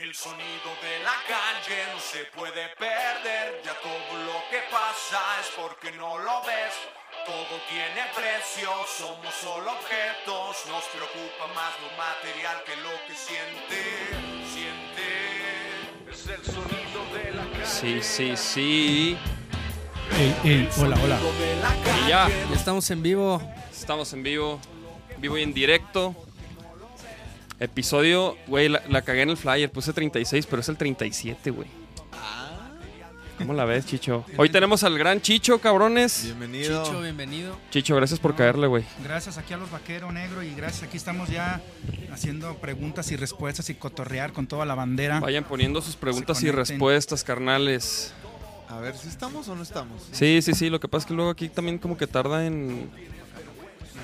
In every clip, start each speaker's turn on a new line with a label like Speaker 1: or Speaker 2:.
Speaker 1: El sonido de la calle no se puede perder, ya todo lo que pasa es porque no lo ves. Todo tiene precio, somos solo objetos, nos preocupa más lo material que lo que siente, siente. Es el sonido de la calle.
Speaker 2: Sí, sí, sí.
Speaker 3: Ey, ey, hola, hola.
Speaker 2: Y ya.
Speaker 4: Ya estamos en vivo.
Speaker 2: estamos en vivo, vivo y en directo. Episodio, güey, la, la cagué en el flyer, puse 36, pero es el 37, güey. ¿Cómo la ves, Chicho? Hoy tenemos al gran Chicho, cabrones.
Speaker 5: Bienvenido.
Speaker 4: Chicho, bienvenido.
Speaker 2: Chicho, gracias por caerle, güey.
Speaker 3: Gracias aquí a los Vaquero Negro y gracias aquí estamos ya haciendo preguntas y respuestas y cotorrear con toda la bandera.
Speaker 2: Vayan poniendo sus preguntas y respuestas, carnales.
Speaker 5: A ver si estamos o no estamos.
Speaker 2: Sí, sí, sí, lo que pasa es que luego aquí también como que tarda en...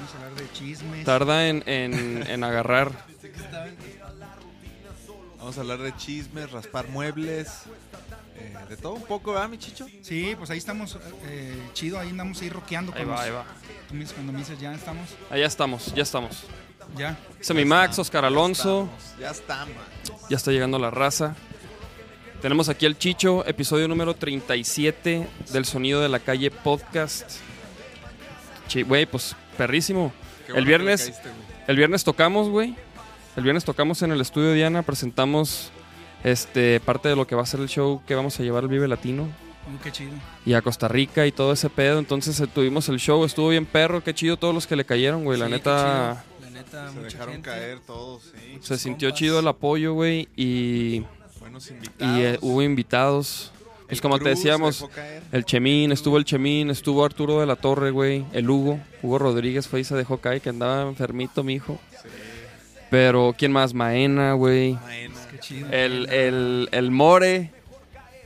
Speaker 3: Vamos a hablar de chismes.
Speaker 2: Tarda en, en, en agarrar.
Speaker 5: Vamos a hablar de chismes, raspar muebles, eh, de todo un poco, ¿verdad, mi chicho?
Speaker 3: Sí, pues ahí estamos eh, chido, ahí andamos ahí rockeando
Speaker 2: Ahí
Speaker 3: con
Speaker 2: va,
Speaker 3: los-
Speaker 2: ahí va.
Speaker 3: tú me dices- cuando me dices ya estamos,
Speaker 2: Allá estamos, ya estamos.
Speaker 3: ya.
Speaker 2: Semimax, Oscar Alonso.
Speaker 5: Ya estamos.
Speaker 2: Ya está llegando la raza. Tenemos aquí al Chicho, episodio número 37 del Sonido de la Calle podcast. Güey, pues perrísimo. El viernes-
Speaker 5: caíste.
Speaker 2: El viernes tocamos, güey. El viernes tocamos en el estudio Diana, presentamos este parte de lo que va a ser el show que vamos a llevar al Vive Latino
Speaker 3: qué chido.
Speaker 2: y a Costa Rica y todo ese pedo. Entonces eh, tuvimos el show, estuvo bien perro, qué chido todos los que le cayeron, güey. La
Speaker 4: Sí,
Speaker 2: neta
Speaker 4: chido. La neta,
Speaker 5: Se
Speaker 4: mucha
Speaker 5: dejaron
Speaker 4: gente.
Speaker 5: caer todos, sí.
Speaker 2: se sintió chido el apoyo, güey, y,
Speaker 5: Buenos
Speaker 2: y
Speaker 5: invitados.
Speaker 2: eh, hubo invitados. Pues como te decíamos. El Chemín, estuvo el Chemín, estuvo Arturo de la Torre, güey. El Hugo, Hugo Rodríguez fue y se dejó caer, que andaba enfermito, mi hijo.
Speaker 5: Sí.
Speaker 2: Pero, ¿quién más? Maena, güey.
Speaker 5: Maena.
Speaker 3: Qué chido.
Speaker 2: El, el, el More,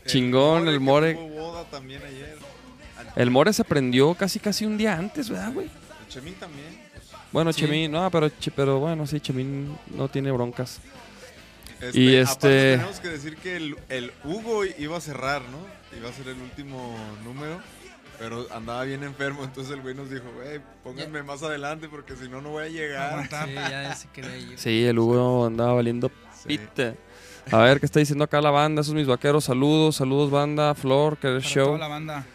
Speaker 2: chingón, el More.
Speaker 5: boda también ayer.
Speaker 2: El More se prendió casi casi un día antes, ¿verdad, güey?
Speaker 5: El Chemín también.
Speaker 2: Bueno,
Speaker 4: Sí.
Speaker 2: Chemín, no, pero, pero bueno, sí, Chemín no tiene broncas.
Speaker 5: Este,
Speaker 2: Y
Speaker 5: aparte
Speaker 2: este-
Speaker 5: tenemos que decir que el, el Hugo iba a cerrar, ¿no? Iba a ser el último número. Pero andaba bien enfermo, entonces el güey nos dijo, güey, pónganme más adelante porque si no, no voy a llegar.
Speaker 4: Sí, ya se ir.
Speaker 2: Sí, el Hugo andaba valiendo
Speaker 5: Sí.
Speaker 2: pita. A ver, ¿qué está diciendo acá la banda? Esos mis vaqueros, saludos, saludos banda, Flor, que
Speaker 3: Para
Speaker 2: show.
Speaker 3: toda la banda.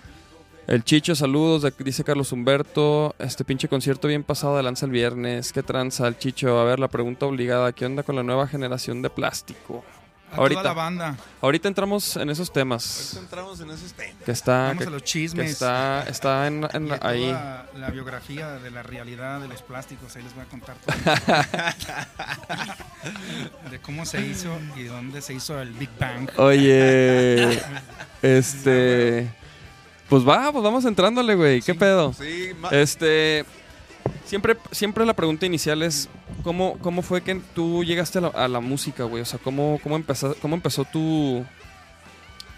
Speaker 2: El Chicho, saludos, dice Carlos Humberto. Este pinche concierto bien pasado de lanza el viernes. ¿Qué tranza el Chicho? A ver, la pregunta obligada. ¿Qué onda con la nueva generación de plástico?
Speaker 3: A
Speaker 2: Ahorita.
Speaker 3: toda la banda.
Speaker 2: Ahorita entramos en esos
Speaker 5: Ahorita
Speaker 2: temas.
Speaker 5: entramos en esos temas.
Speaker 2: Que está,
Speaker 3: Vamos
Speaker 2: que,
Speaker 3: a los
Speaker 2: que
Speaker 3: chismes.
Speaker 2: está, está en, en
Speaker 3: y a
Speaker 2: ahí.
Speaker 3: toda la biografía de la realidad de los plásticos, ahí les voy a contar todo. de cómo se hizo y dónde se hizo el Big Bang.
Speaker 2: Oye, este... Pues va, pues vamos entrándole, güey. ¿Qué
Speaker 3: Sí.
Speaker 2: pedo?
Speaker 5: Sí,
Speaker 2: Este... Siempre, siempre la pregunta inicial es ¿cómo, cómo fue que tú llegaste a la, a la música, güey? O sea, ¿cómo, cómo, empezó, cómo empezó tu,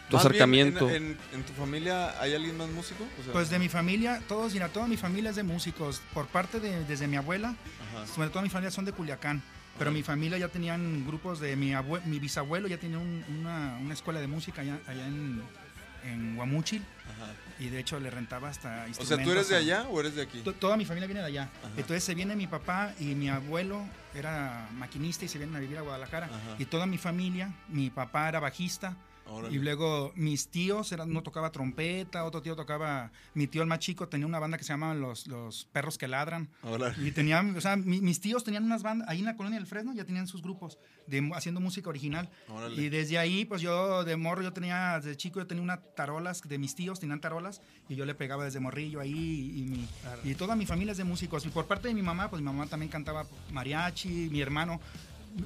Speaker 2: tu
Speaker 5: más bien,
Speaker 2: acercamiento?
Speaker 5: en, en- en tu familia hay alguien más músico? O sea,
Speaker 3: Pues de mi familia, todos, mira, toda mi familia es de músicos. Por parte de, desde mi abuela,
Speaker 5: ajá.
Speaker 3: sobre todo mi familia son de Culiacán. Pero mi familia ya tenían grupos de mi abue- mi bisabuelo ya tenía un- una, una escuela de música allá, allá en, en Guamúchil
Speaker 5: Ajá.
Speaker 3: y de hecho le rentaba hasta
Speaker 5: O sea, ¿tú eres de
Speaker 3: instrumentos
Speaker 5: allá o eres de aquí?
Speaker 3: To- Toda mi familia viene de allá.
Speaker 5: Ajá.
Speaker 3: Entonces se viene mi papá y mi abuelo era maquinista y se vienen a vivir a Guadalajara.
Speaker 5: Ajá.
Speaker 3: Y toda mi familia, mi papá era bajista.
Speaker 5: Órale.
Speaker 3: Y luego mis tíos, eran, uno tocaba trompeta, otro tío tocaba, mi tío el más chico tenía una banda que se llamaba Los, los Perros que Ladran.
Speaker 5: Órale.
Speaker 3: Y tenían, o sea, mi- mis tíos tenían unas bandas, ahí en la colonia del Fresno ya tenían sus grupos de, haciendo música original.
Speaker 5: Órale.
Speaker 3: Y desde ahí, pues yo de morro, yo tenía, desde chico yo tenía unas tarolas de mis tíos, tenían tarolas, y yo le pegaba desde morrillo ahí, y, mi, y toda mi familia es de músicos. Y por parte de mi mamá, pues mi mamá también cantaba mariachi, mi hermano,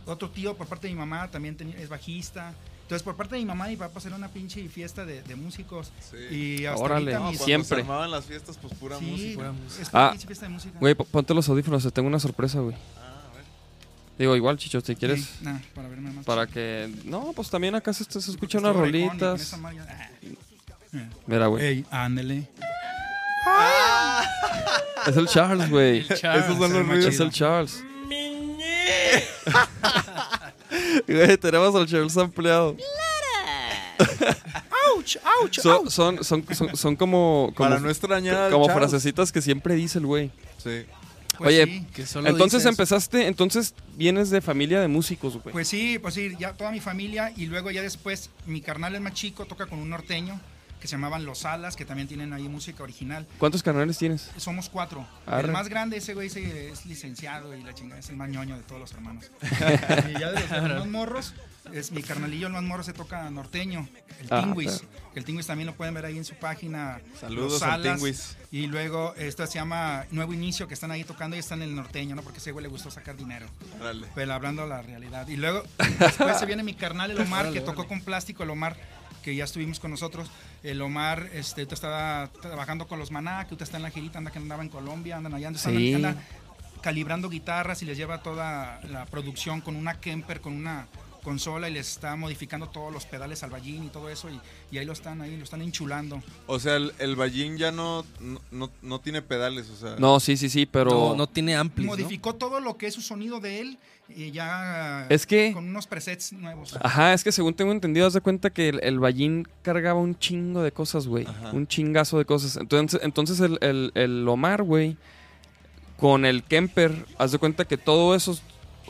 Speaker 3: otro tío por parte de mi mamá también tenía- es bajista. Entonces, por parte de mi mamá y papá, pues era una pinche fiesta de, de músicos.
Speaker 5: Sí.
Speaker 3: Y hasta
Speaker 2: Órale.
Speaker 3: ahorita
Speaker 5: No,
Speaker 2: siempre.
Speaker 5: se armaban las fiestas, pues pura
Speaker 3: Sí,
Speaker 5: música.
Speaker 4: Pura música.
Speaker 3: es una
Speaker 2: Ah,
Speaker 3: pinche fiesta de música.
Speaker 2: Güey, po- ponte los audífonos, te tengo una sorpresa, güey.
Speaker 5: Ah, a ver.
Speaker 2: Digo, igual, Chicho, si quieres...
Speaker 3: Sí, nah, para verme más
Speaker 2: Para que... No, pues también acá se, se escuchan unas
Speaker 3: con
Speaker 2: rolitas.
Speaker 3: ah.
Speaker 2: Mira, güey.
Speaker 3: Ey, ándele.
Speaker 2: Es el Charles, güey.
Speaker 4: Charles,
Speaker 2: Esos son los
Speaker 3: el
Speaker 2: ruidos. Es el Charles. Güey, tenemos al Charles ampliado.
Speaker 3: ¡Auch! ¡Auch!
Speaker 2: Son, son, son, son, son como, como,
Speaker 5: Para no extrañar
Speaker 2: como
Speaker 5: Charles.
Speaker 2: frasecitas que siempre dice el güey.
Speaker 5: Sí.
Speaker 3: Pues
Speaker 2: Oye,
Speaker 3: sí.
Speaker 4: Que solo
Speaker 2: entonces
Speaker 4: dices-
Speaker 2: empezaste, entonces vienes de familia de músicos, güey.
Speaker 3: Pues sí, pues sí, ya toda mi familia y luego ya después mi carnal es más chico, toca con un norteño que se llamaban Los Alas, que también tienen ahí música original.
Speaker 2: ¿Cuántos canales tienes?
Speaker 3: Somos cuatro.
Speaker 2: Arre.
Speaker 3: El más grande, ese güey se- es licenciado y la chingada, es el más ñoño de todos los hermanos. y ya de los, más morros, es mi carnalillo, el más morro se toca norteño, el
Speaker 2: Ah,
Speaker 3: Tinguis.
Speaker 2: claro.
Speaker 3: El Tinguis también lo pueden ver ahí en su página.
Speaker 5: Saludos
Speaker 3: Los
Speaker 5: al. Tinguis.
Speaker 3: Y luego esta se llama Nuevo Inicio, que están ahí tocando y están en el norteño, ¿no? Porque a ese güey le gustó sacar dinero.
Speaker 5: Órale.
Speaker 3: Pero hablando la realidad. Y luego, después se viene mi carnal, el Omar,
Speaker 4: Órale,
Speaker 3: que tocó
Speaker 4: órale.
Speaker 3: con plástico, el Omar, que ya estuvimos con nosotros. El Omar este, estaba trabajando con los Maná, que ahorita está en la girita, anda que andaba en Colombia, andan allá, andan,
Speaker 2: Sí.
Speaker 3: calibrando guitarras y les lleva toda la producción con una Kemper, con una consola y les está modificando todos los pedales al ballín y todo eso y, y ahí lo están ahí lo están enchulando
Speaker 5: O sea, el, el Ballín ya no, no, no, no tiene pedales, o sea.
Speaker 2: No, sí, sí, sí, pero...
Speaker 4: No, no tiene amplis, ¿no?
Speaker 3: modificó todo lo que es su sonido de él y ya
Speaker 2: Es que-
Speaker 3: con unos presets nuevos
Speaker 2: Ajá, es que según tengo entendido, haz de cuenta que el, el Ballín cargaba un chingo de cosas, güey. Un chingazo de cosas. Entonces, entonces el, el, el Omar, güey, con el Kemper, haz de cuenta que todo eso es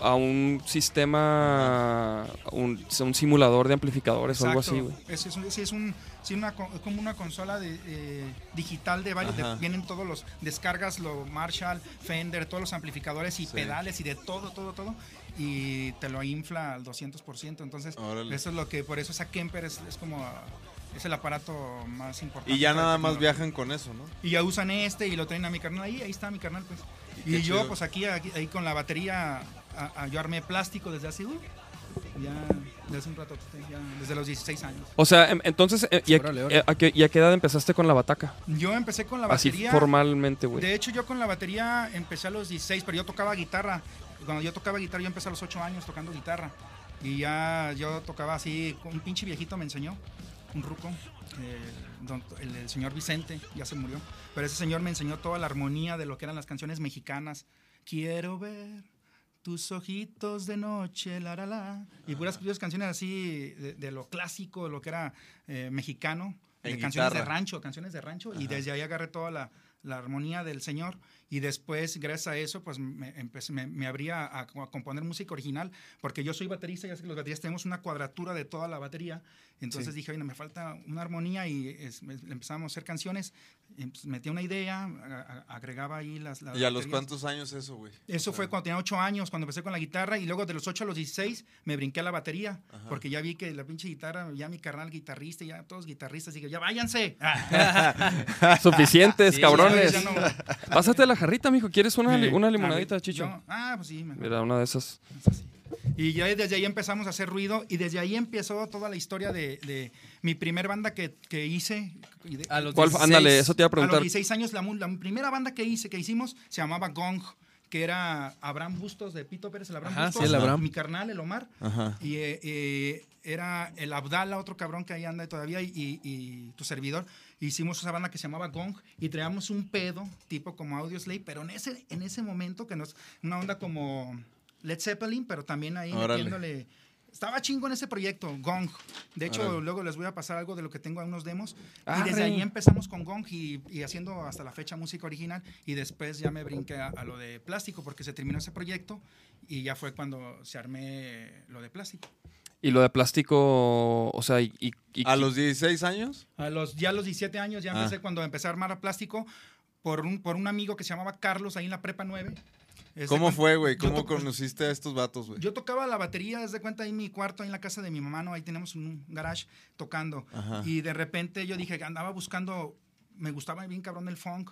Speaker 2: a un sistema, un, un simulador de amplificadores o algo así,
Speaker 3: Exacto.
Speaker 2: güey.
Speaker 3: Es, es, un- sí, es un, sí, una, co- es como una consola de, eh, digital de varios. de- vienen todos los. Descargas lo Marshall, Fender, todos los amplificadores y
Speaker 5: Sí.
Speaker 3: pedales y de todo, todo, todo. Y te lo infla al 200%. Entonces,
Speaker 5: Órale.
Speaker 3: eso es lo que. Por eso esa Kemper es, es como. Es el aparato más importante.
Speaker 5: Y ya nada más viajan con eso, ¿no?
Speaker 3: Y ya usan este y lo traen a mi carnal ahí, ahí está mi carnal pues. Y yo
Speaker 5: chido.
Speaker 3: pues aquí, aquí- ahí con la batería, a- a- yo armé plástico desde hace, uh, ya desde hace un rato, ya desde los 16 años.
Speaker 2: O sea, em- entonces, eh, ¿y a,
Speaker 4: Órale, órale.
Speaker 2: eh, a qué, y a qué edad empezaste con la bataca?
Speaker 3: Yo empecé con la
Speaker 2: Así
Speaker 3: batería.
Speaker 2: formalmente, güey.
Speaker 3: De hecho yo con la batería empecé a los 16, pero yo tocaba guitarra. Cuando yo tocaba guitarra yo empecé a los 8 años tocando guitarra. Y ya yo tocaba así, un pinche viejito me enseñó, un ruco, eh, el, el señor Vicente, ya se murió. Pero ese señor me enseñó toda la armonía de lo que eran las canciones mexicanas. Quiero ver tus ojitos de noche, la la la. Y puras, puras canciones así de, de lo clásico, de lo que era eh, mexicano, de
Speaker 5: En
Speaker 3: canciones de
Speaker 5: guitarra.
Speaker 3: rancho, canciones de rancho. Y desde ahí agarré toda la, la armonía del señor. Y después, gracias a eso, pues me, empecé, me, me abría a, a componer música original, porque yo soy baterista, ya sé que los bateristas tenemos una cuadratura de toda la batería. Entonces dije, oye, me falta una armonía y es- me- empezamos a hacer canciones. y, pues, metía una idea, a- a- agregaba ahí las, las
Speaker 5: ¿Y a los cuántos años eso, güey?
Speaker 3: Eso fue cuando tenía 8 años, cuando empecé con la guitarra, y luego de los 8 a los 16 me brinqué a la batería, porque ya vi que la pinche guitarra, ya mi carnal guitarrista, ya todos guitarristas, dije, ya váyanse.
Speaker 2: Suficientes,
Speaker 3: Sí,
Speaker 2: cabrones.
Speaker 3: ya no-
Speaker 2: Pásate la jarrita, mijo. ¿Quieres una, una limonadita, Chicho?
Speaker 3: yo- ah, pues sí. mejor.
Speaker 2: Mira, una de esas.
Speaker 3: Y ya desde ahí empezamos a hacer ruido, y desde ahí empezó toda la historia de, de mi primer banda que, que hice.
Speaker 4: A los
Speaker 2: ¿Cuál?
Speaker 4: 16.
Speaker 2: Ándale, eso te iba a
Speaker 3: a los
Speaker 2: preguntar.
Speaker 3: 16 años, la, primera banda que hice, que hicimos, se llamaba Gong, que era Abraham Bustos de Pito Pérez, el Abraham
Speaker 4: Ajá,
Speaker 3: Bustos,
Speaker 4: sí, el Abraham.
Speaker 3: mi carnal, el Omar,
Speaker 5: Ajá.
Speaker 3: y eh, eh, era el Abdala, otro cabrón que ahí anda todavía, y, y- y tu servidor. Hicimos esa banda que se llamaba Gong y traíamos un pedo, tipo como Audio Slave, pero en ese, en ese momento, que nos, una onda como Led Zeppelin, pero también ahí
Speaker 5: Órale.
Speaker 3: metiéndole. Estaba chingo en ese proyecto, Gong. De hecho,
Speaker 5: Órale.
Speaker 3: luego les voy a pasar algo de lo que tengo en unos demos.
Speaker 2: Arre.
Speaker 3: Y desde ahí empezamos con Gong y, y haciendo hasta la fecha música original. Y después ya me brinqué a, a lo de plástico porque se terminó ese proyecto y ya fue cuando se armé lo de plástico.
Speaker 2: Y lo de plástico, o sea, y... y- y-
Speaker 5: ¿A los 16 años?
Speaker 3: A los, ya a los 17 años ya
Speaker 5: Ah.
Speaker 3: empecé cuando empecé a armar a plástico por un, por un amigo que se llamaba Carlos ahí en la prepa 9.
Speaker 5: ¿Cómo fue, güey? ¿Cómo
Speaker 3: to-
Speaker 5: conociste a estos vatos, güey?
Speaker 3: Yo tocaba la batería, desde cuenta ahí en mi cuarto, ahí en la casa de mi mamá, ¿no? Ahí tenemos un garage tocando.
Speaker 5: Ajá.
Speaker 3: Y de repente yo dije que andaba buscando, me gustaba bien cabrón el funk,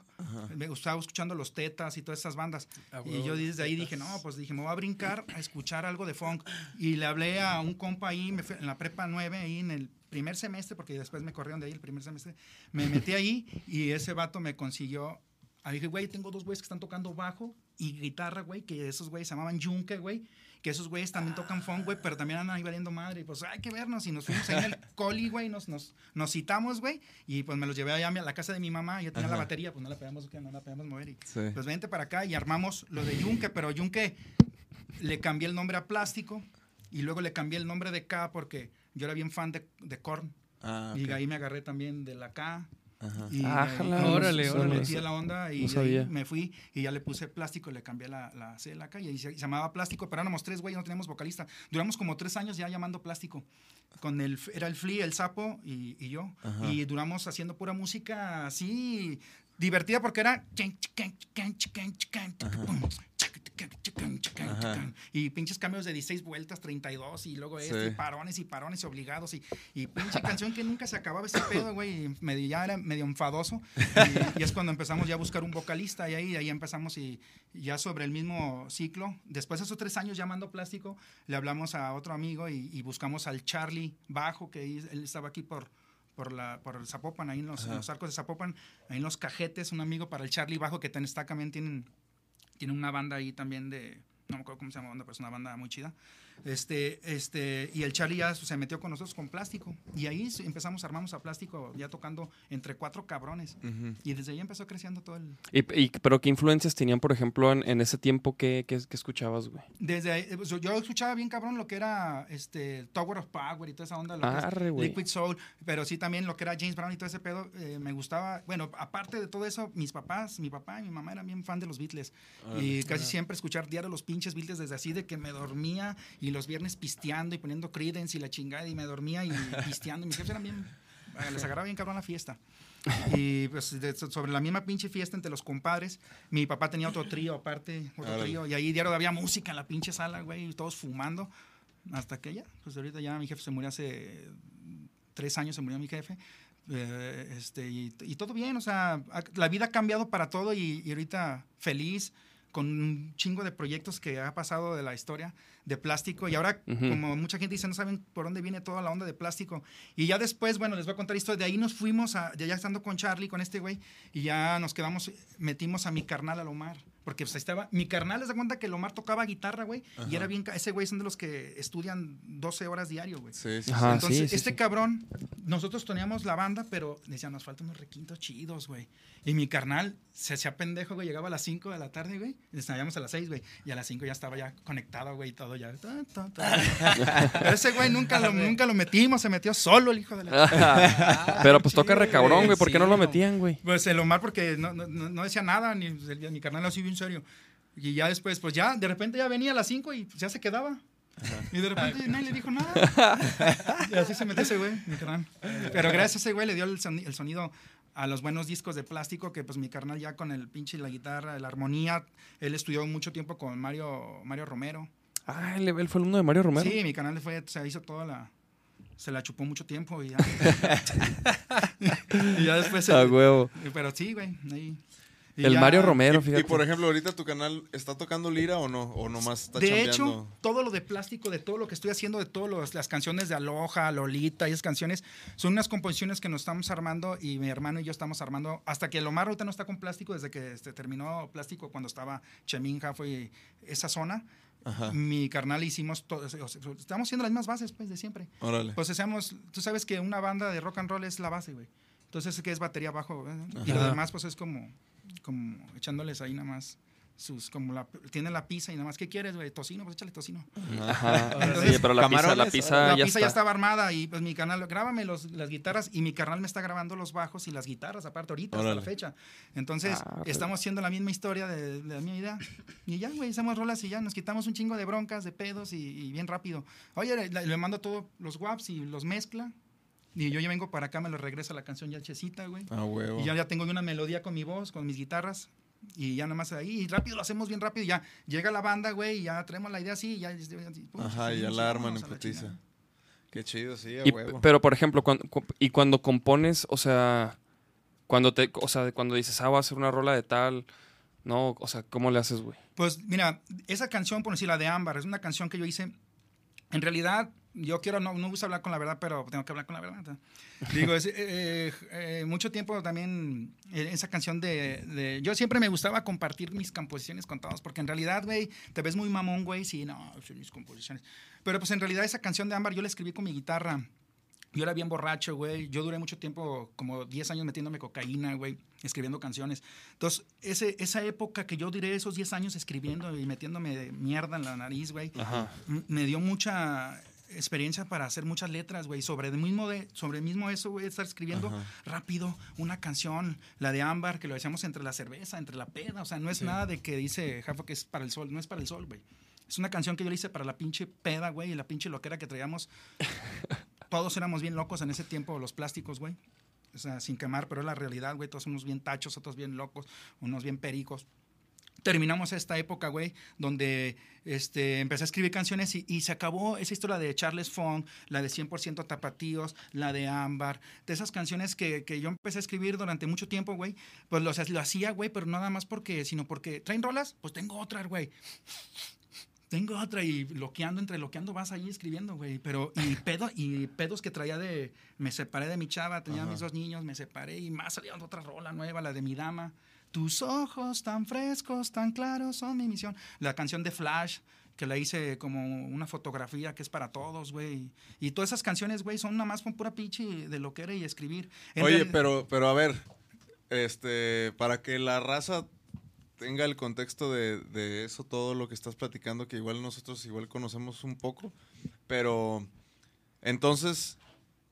Speaker 3: me gustaba escuchando los tetas y todas esas bandas.
Speaker 4: Ah,
Speaker 3: y
Speaker 4: huevo,
Speaker 3: yo desde ahí dije, no, pues dije, me voy a brincar a escuchar algo de funk. Y le hablé a un compa ahí, me fui- en la prepa 9, ahí en el primer semestre, porque después me corrieron de ahí el primer semestre. Me metí ahí y ese vato me consiguió. Ahí dije, güey, tengo dos güeyes que están tocando bajo y guitarra, güey, que esos güeyes se llamaban Yunque, güey, que esos güeyes también tocan funk, güey, pero también andan ahí valiendo madre. Y pues hay que vernos. Y nos fuimos ahí en el coli, güey, nos, nos, nos citamos, güey, y pues me los llevé allá a la casa de mi mamá. Yo tenía la batería, pues no la podíamos, no la podíamos mover. Y,
Speaker 5: Sí.
Speaker 3: pues vente para acá y armamos lo de Yunque, pero Yunque le cambié el nombre a Plástico y luego le cambié el nombre de K porque yo era bien fan de, de Korn.
Speaker 5: Ah,
Speaker 3: Y ahí me agarré también de la K.
Speaker 5: Ajá.
Speaker 3: Y,
Speaker 2: Ájala,
Speaker 3: y-
Speaker 4: no Órale,
Speaker 3: y-
Speaker 4: órale.
Speaker 3: me metí a la onda y
Speaker 2: No
Speaker 3: ahí me fui y ya le puse plástico, le cambié la, la C de la calle y se, se llamaba plástico, pero éramos tres, güey, no teníamos vocalista. Duramos como tres años ya llamando plástico. Con el, era el Flea, el Sapo y, y yo.
Speaker 5: Ajá.
Speaker 3: Y duramos haciendo pura música así divertida porque era
Speaker 5: Ajá.
Speaker 3: Y pinches cambios de 16 vueltas, 32 y luego
Speaker 5: Sí.
Speaker 3: este, y parones y parones obligados y, y pinche canción que nunca se acababa ese pedo, güey, y ya era medio enfadoso. Y, y es cuando empezamos ya a buscar un vocalista y ahí, ahí empezamos y, ya sobre el mismo ciclo, después de esos tres años llamando plástico, le hablamos a otro amigo y, y buscamos al Charlie Bajo, que él él estaba aquí por, por, la, por el Zapopan, ahí en los, en los arcos de Zapopan, ahí en los cajetes, un amigo para el Charlie Bajo que ten- está también tienen, tiene una banda ahí también de, no me acuerdo cómo se llama la banda, pero es una banda muy chida. Este, este, y el Charlie ya se metió con nosotros con plástico. Y ahí empezamos, armamos a plástico, ya tocando entre cuatro cabrones. Y desde ahí empezó creciendo todo el...
Speaker 2: Y, y- pero qué influencias tenían, por ejemplo, en, en ese tiempo que, que escuchabas, güey.
Speaker 3: Desde ahí, pues, yo escuchaba bien cabrón lo que era este, Tower of Power y toda esa onda, lo que es. Liquid Soul, pero sí también lo que era James Brown y todo ese pedo, eh, me gustaba. Bueno, aparte de todo eso, mis papás, mi papá y mi mamá eran bien fan de los Beatles. y casi siempre escuchar diario los pinches Beatles desde así de que me dormía y los viernes pisteando y poniendo Creedence y la chingada y me dormía y pisteando. Y mis jefes eran bien, eh, les agarraba bien cabrón la fiesta. Y pues de- sobre la misma pinche fiesta entre los compadres, mi papá tenía otro trío aparte, otro trío, y ahí diario había música en la pinche sala, güey, y todos fumando. Hasta que ya, pues ahorita ya mi jefe se murió hace tres años, se murió mi jefe. eh, este, y, y todo bien, o sea, la vida ha cambiado para todo y, y ahorita feliz con un chingo de proyectos que ha pasado de la historia de plástico y ahora como mucha gente dice no saben por dónde viene toda la onda de plástico y ya después bueno les voy a contar esto de ahí nos fuimos a, de allá estando con Charlie con este güey y ya nos quedamos metimos a mi carnal al Omar porque pues estaba mi carnal les da cuenta que el Omar tocaba guitarra güey y era bien ese güey son de los que estudian 12 horas diario güey
Speaker 5: Sí, sí,
Speaker 2: Ajá.
Speaker 3: Entonces,
Speaker 2: sí, sí,
Speaker 3: este
Speaker 2: sí.
Speaker 3: cabrón, nosotros teníamos la banda, pero decía, nos faltan unos requintos chidos, güey. Y mi carnal se hacía pendejo, güey. Llegaba a las 5 de la tarde, güey. Y ensayábamos a las 6, güey. Y a las 5 ya estaba ya conectado, güey, y todo ya. Ta, ta, ta. Pero ese güey nunca lo, nunca lo metimos, se metió solo el hijo de la...
Speaker 2: pero pues toca
Speaker 3: chido,
Speaker 2: re cabrón, güey. ¿Por qué
Speaker 4: sí,
Speaker 2: no lo metían, güey?
Speaker 3: Pues el Omar porque no, no, no- decía nada, ni mi carnal así bien serio. Y ya después, pues ya, de repente ya venía a las 5 y pues, ya se quedaba. Y de repente nadie le dijo nada. Y así se metió ese güey, mi carnal. Pero gracias a ese güey le dio el sonido a los buenos discos de plástico que pues mi carnal ya con el pinche la guitarra, la armonía, él estudió mucho tiempo con Mario, Mario Romero.
Speaker 2: Ah, él, él fue alumno de Mario Romero.
Speaker 3: Sí, mi canal le fue, se hizo toda la... Se la chupó mucho tiempo y ya. y ya después... se-
Speaker 2: A huevo.
Speaker 3: pero sí, güey. ahí. Y
Speaker 2: El
Speaker 3: ya-
Speaker 2: Mario Romero,
Speaker 5: Y,
Speaker 2: fíjate.
Speaker 5: y, por ejemplo, ahorita tu canal está tocando lira o no? O nomás está
Speaker 3: de
Speaker 5: chambeando?
Speaker 3: hecho, todo lo de plástico, de todo lo que estoy haciendo, de todas las canciones de Aloha, Lolita y esas canciones, son unas composiciones que nos estamos armando y mi hermano y yo estamos armando. Hasta que Lomar ahorita no está con plástico, desde que este, terminó plástico cuando estaba Cheminja, fue esa zona.
Speaker 5: Ajá.
Speaker 3: Mi carnal hicimos todo. o sea, estamos haciendo las mismas bases, pues, de siempre.
Speaker 5: Órale.
Speaker 3: Pues hacemos, tú sabes que una banda de rock and roll es la base, güey. Entonces, que es batería bajo, ¿eh? y lo demás, pues es como, como echándoles ahí nada más sus, como la, tiene la pizza y nada más, ¿qué quieres, güey? Tocino, pues échale tocino.
Speaker 2: Ajá.
Speaker 3: Entonces,
Speaker 2: sí, pero la pizza, la pizza
Speaker 3: la
Speaker 2: ya
Speaker 3: pizza
Speaker 2: está.
Speaker 3: ya estaba armada y pues mi canal, grábame los, las guitarras y mi carnal me está grabando los bajos y las guitarras aparte ahorita, hasta
Speaker 5: Órale.
Speaker 3: la fecha. Entonces,
Speaker 2: Ah, pero-
Speaker 3: estamos haciendo la misma historia de, de la misma idea. Y ya, güey, hacemos rolas y ya nos quitamos un chingo de broncas, de pedos y, y bien rápido. Oye, le, le mando todos los waps y los mezcla. Y yo ya vengo para acá, me lo regresa la canción ya checita, güey.
Speaker 5: Ah, huevo.
Speaker 3: Y ya, ya tengo una melodía con mi voz, con mis guitarras. Y ya nada más ahí, y rápido lo hacemos bien rápido. Y ya llega la banda, güey, y ya traemos la idea así. Y ya, pum,
Speaker 5: Ajá, y ya la arman en putiza. Qué chido, sí, a
Speaker 2: Y-
Speaker 5: huevo.
Speaker 2: pero, por ejemplo, cuando, cu- y cuando compones, o sea, cuando te, o sea, cuando dices, ah, voy a hacer una rola de tal, no, o sea, ¿cómo le haces, güey?
Speaker 3: Pues mira, esa canción, por decir la de Ámbar, es una canción que yo hice. En realidad, yo quiero, no, no me gusta hablar con la verdad, pero tengo que hablar con la verdad. Digo, es, eh, eh, mucho tiempo también eh, esa canción de, de- Yo siempre me gustaba compartir mis composiciones con todos, porque en realidad, güey, te ves muy mamón, güey, sí, no, son mis composiciones. Pero pues en realidad esa canción de Ámbar yo la escribí con mi guitarra. Yo era bien borracho, güey. Yo duré mucho tiempo, como 10 años metiéndome cocaína, güey, escribiendo canciones. Entonces, ese, esa época que yo duré esos 10 años escribiendo y metiéndome mierda en la nariz, güey, me dio mucha experiencia para hacer muchas letras, güey. Sobre el mismo, de, sobre el mismo eso, güey, estar escribiendo
Speaker 5: Ajá.
Speaker 3: rápido una canción, la de Ámbar, que lo hacíamos entre la cerveza, entre la peda. O sea, no es nada de que dice Jafo que es para el sol, no es para el sol, güey. Es una canción que yo le hice para la pinche peda, güey, y la pinche loquera que traíamos. Todos éramos bien locos en ese tiempo, los plásticos, güey. O sea, sin quemar, pero es la realidad, güey. Todos somos bien tachos, otros bien locos, unos bien pericos terminamos esta época, güey, donde este, empecé a escribir canciones y, y se acabó esa historia de Charles Fong, la de 100% Tapatíos, la de Ámbar, de esas canciones que, que yo empecé a escribir durante mucho tiempo, güey. Pues lo, o sea, lo hacía, güey, pero nada más porque, sino porque traen rolas, pues tengo otra, güey. Tengo otra y loqueando, entre loqueando vas ahí escribiendo, güey. Pero, y, pedo, y pedos que traía de. Me separé de mi chava, tenía
Speaker 5: Ajá.
Speaker 3: mis dos niños, me separé y más salía otra rola nueva, la de mi dama. Tus ojos tan frescos, tan claros son mi misión. La canción de Flash, que la hice como una fotografía que es para todos, güey. Y todas esas canciones, güey, son nada más con pura pinche de lo que era y escribir. En
Speaker 5: Oye,
Speaker 3: realidad-
Speaker 5: pero, pero a ver, este, para que la raza tenga el contexto de, de eso, todo lo que estás platicando, que igual nosotros igual conocemos un poco, pero entonces,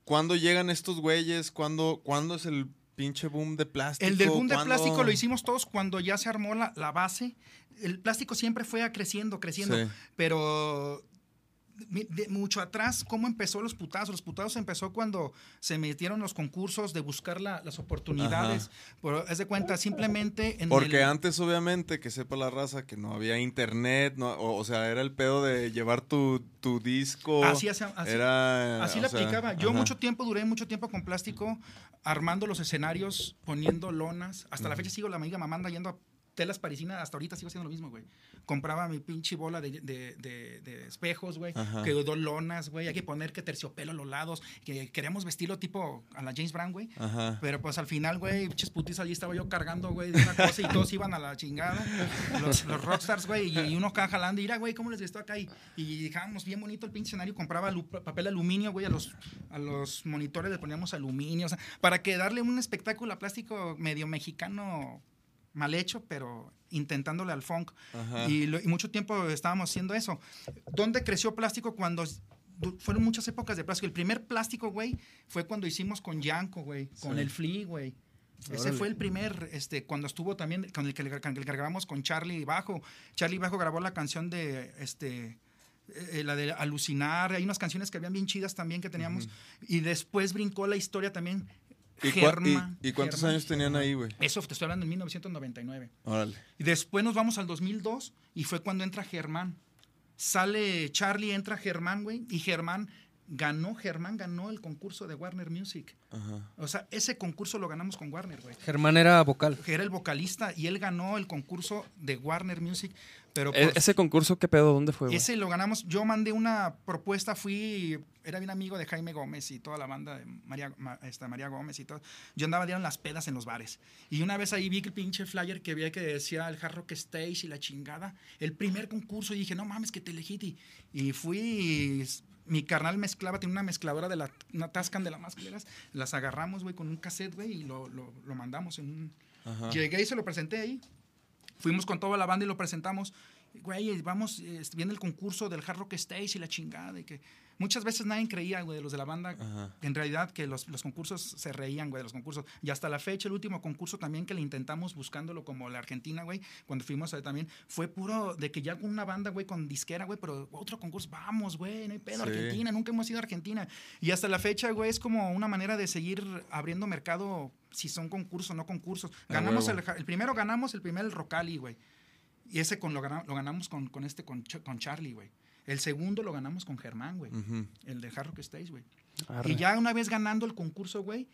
Speaker 5: ¿cuándo llegan estos güeyes? ¿Cuándo, ¿cuándo es el pinche boom de plástico?
Speaker 3: El del boom de plástico lo hicimos todos cuando ya se armó la, la base. El plástico siempre fue creciendo, creciendo.
Speaker 5: Sí.
Speaker 3: Pero de mucho atrás, ¿cómo empezó los putazos? Los putazos empezó cuando se metieron los concursos de buscar la- las oportunidades. Pero es de cuenta, simplemente en
Speaker 5: Porque
Speaker 3: el-
Speaker 5: antes, obviamente, que sepa la raza que no había internet, no, o, o sea, era el pedo de llevar tu, tu disco.
Speaker 3: Así, hacía- así-
Speaker 5: era,
Speaker 3: Así lo
Speaker 5: sea,
Speaker 3: aplicaba. Yo
Speaker 5: ajá.
Speaker 3: mucho tiempo, duré mucho tiempo con plástico, armando los escenarios, poniendo lonas. Hasta la fecha sigo la amiga mamanda yendo a telas parisinas. Hasta ahorita sigo haciendo lo mismo, güey. Compraba mi pinche bola de, de- de- de espejos, güey.
Speaker 5: Ajá.
Speaker 3: Que dos lonas, güey. Hay que poner que terciopelo a los lados. Que queríamos vestirlo tipo a la James Brown, güey. Pero pues al final, güey, pinches putis, allí estaba yo cargando, güey, de una cosa y todos iban a la chingada. Los, los rockstars, güey, y, y uno acá jalando. Y mira, güey, ¿cómo les gustó acá? Y, y dejábamos bien bonito el pinche escenario. Compraba papel aluminio, güey, a los, a los monitores le poníamos aluminio. O sea, para que darle un espectáculo a plástico medio mexicano mal hecho, pero intentándole al funk. Y, lo- y mucho tiempo estábamos haciendo eso. ¿Dónde creció plástico cuando fueron muchas épocas de plástico? El primer plástico, güey, fue cuando hicimos con Yanko, güey, con el Flea, güey. Ese fue el primer, este, cuando estuvo también, con el que, le- con el que grabamos con Charlie Bajo. Charlie Bajo grabó la canción de, este, eh, la de Alucinar. Hay unas canciones que habían bien chidas también que teníamos. Y después brincó la historia también.
Speaker 5: ¿Y,
Speaker 3: Germán,
Speaker 5: y- y cuántos años tenían ahí, güey?
Speaker 3: Eso te estoy hablando en 1999.
Speaker 5: Órale.
Speaker 3: Y después nos vamos al 2002 y fue cuando entra Germán. Sale Charlie, entra Germán, güey, y Germán ganó, Germán ganó el concurso de Warner Music.
Speaker 5: Ajá.
Speaker 3: O sea, ese concurso lo ganamos con Warner, güey.
Speaker 4: Germán era vocal.
Speaker 3: Era el vocalista y él ganó el concurso de Warner Music. Pero
Speaker 2: E-
Speaker 3: pues,
Speaker 2: ¿Ese concurso qué pedo? ¿Dónde fue, güey?
Speaker 3: ese lo ganamos. Yo mandé una propuesta, fui, era bien amigo de Jaime Gómez y toda la banda de María, Ma- esta, María Gómez y todo. Yo andaba, dieron las pedas en los bares. Y una vez ahí vi el pinche flyer que había que decía el Hard Rock Stage y la chingada. El primer concurso y dije, no mames, que te elegí. Y- fui, y mi carnal mezclaba, tenía una mezcladora de la, una Tascan de las más culeras. Las agarramos, güey, con un cassette, güey, y lo, lo, lo mandamos en un,
Speaker 5: Ajá.
Speaker 3: Llegué y se lo presenté ahí. Fuimos con toda la banda y lo presentamos. Güey, vamos, viene el concurso del Hard Rock Stage y la chingada. Y que muchas veces nadie creía, güey, de los de la banda.
Speaker 5: Ajá.
Speaker 3: En realidad, que los, los concursos se reían, güey, de los concursos. Y hasta la fecha, el último concurso también que le intentamos buscándolo como la Argentina, güey, cuando fuimos ahí también, fue puro de que ya con una banda, güey, con disquera, güey, pero otro concurso, vamos, güey, no hay pedo,
Speaker 5: Sí.
Speaker 3: Argentina, nunca hemos ido a Argentina. Y hasta la fecha, güey, es como una manera de seguir abriendo mercado si son concursos o no concursos. Ganamos el, el primero ganamos el primer el Rocali, güey. Y ese con, lo, gana- lo ganamos con, con este, con, con Charlie, güey. El segundo lo ganamos con Germán, güey. El de Hard Rock Stage, güey. Y ya una vez ganando el concurso, güey,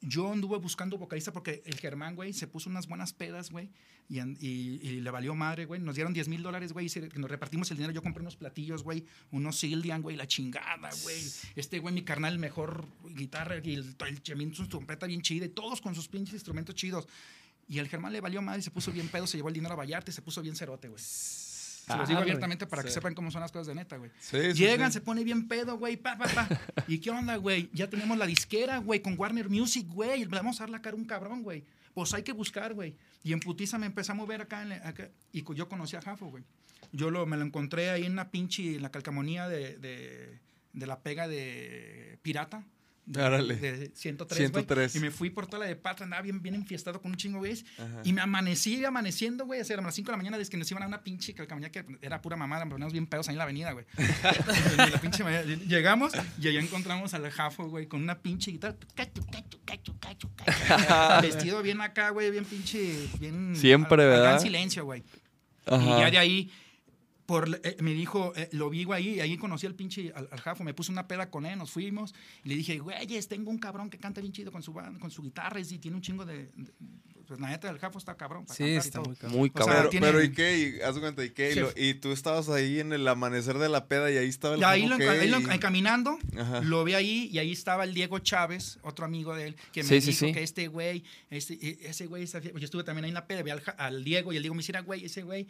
Speaker 3: yo anduve buscando vocalista porque el Germán, güey, se puso unas buenas pedas, güey, y, an- y- y le valió madre, güey. Nos dieron 10 mil dólares, güey, y se- nos repartimos el dinero. Yo compré unos platillos, güey, unos Sildian, güey, la chingada, güey. Este, güey, mi carnal, el mejor guitarra, y el, el Chemín, su trompeta bien chida, y todos con sus pinches instrumentos chidos. Y el Germán le valió madre y se puso bien pedo, se llevó el dinero a Vallarta y se puso bien cerote, güey. Se los digo abiertamente para que sepan cómo son las cosas de neta, güey. Llegan, se pone bien pedo, güey, pa, pa, pa. ¿Y qué onda, güey? Ya tenemos la disquera, güey, con Warner Music, güey. Le vamos a dar la cara a un cabrón, güey. Pues hay que buscar, güey. Y en putiza me empecé a mover acá, en la- acá, y yo conocí a Jafo, güey. Yo lo, me lo encontré ahí en una pinche, en la calcamonía de, de, de la pega de Pirata. De,
Speaker 5: Árale.
Speaker 3: de 103, güey.
Speaker 5: 103.
Speaker 3: Y me fui por toda la de Patra, andaba bien, bien enfiestado con un chingo, güey. Y me amanecí amaneciendo, güey. O sea, eran las 5 de la mañana desde que nos iban a una pinche calcamonía que era pura mamada. Nos poníamos bien pedos ahí en la avenida, güey. Llegamos y allá encontramos al Jafo, güey, con una pinche guitarra. Cacho, cacho, cacho, cacho, cacho. Vestido bien acá, güey, bien pinche. Bien,
Speaker 2: Siempre,
Speaker 3: al-
Speaker 2: ¿verdad?
Speaker 3: gran silencio, güey. Y ya de ahí, por, eh, me dijo, eh, lo vi ahí, ahí conocí al pinche, al, al Jafo, me puse una peda con él, nos fuimos, y le dije, güeyes, tengo un cabrón que canta bien chido con su, con su guitarra, y tiene un chingo de- Pues la neta, el Jafo está cabrón para
Speaker 4: Sí,
Speaker 3: y
Speaker 4: está
Speaker 3: todo.
Speaker 4: muy cabrón.
Speaker 2: Muy
Speaker 3: O sea,
Speaker 2: cabrón.
Speaker 5: Pero,
Speaker 3: tiene-
Speaker 5: pero ¿y qué? Y, haz cuenta, ¿y qué? Y,
Speaker 3: Sí.
Speaker 5: lo- y tú estabas ahí en el amanecer de la peda y ahí estaba el
Speaker 3: Y ahí, lo, ahí lo- caminando,
Speaker 5: Ajá.
Speaker 3: lo vi ahí y ahí estaba el Diego Chávez, otro amigo de él, que me
Speaker 2: Sí, sí,
Speaker 3: dijo
Speaker 2: sí.
Speaker 3: que este güey, este, e- ese güey, está- yo estuve también ahí en la peda, vi al, Diego y el Diego me decía, güey, ese güey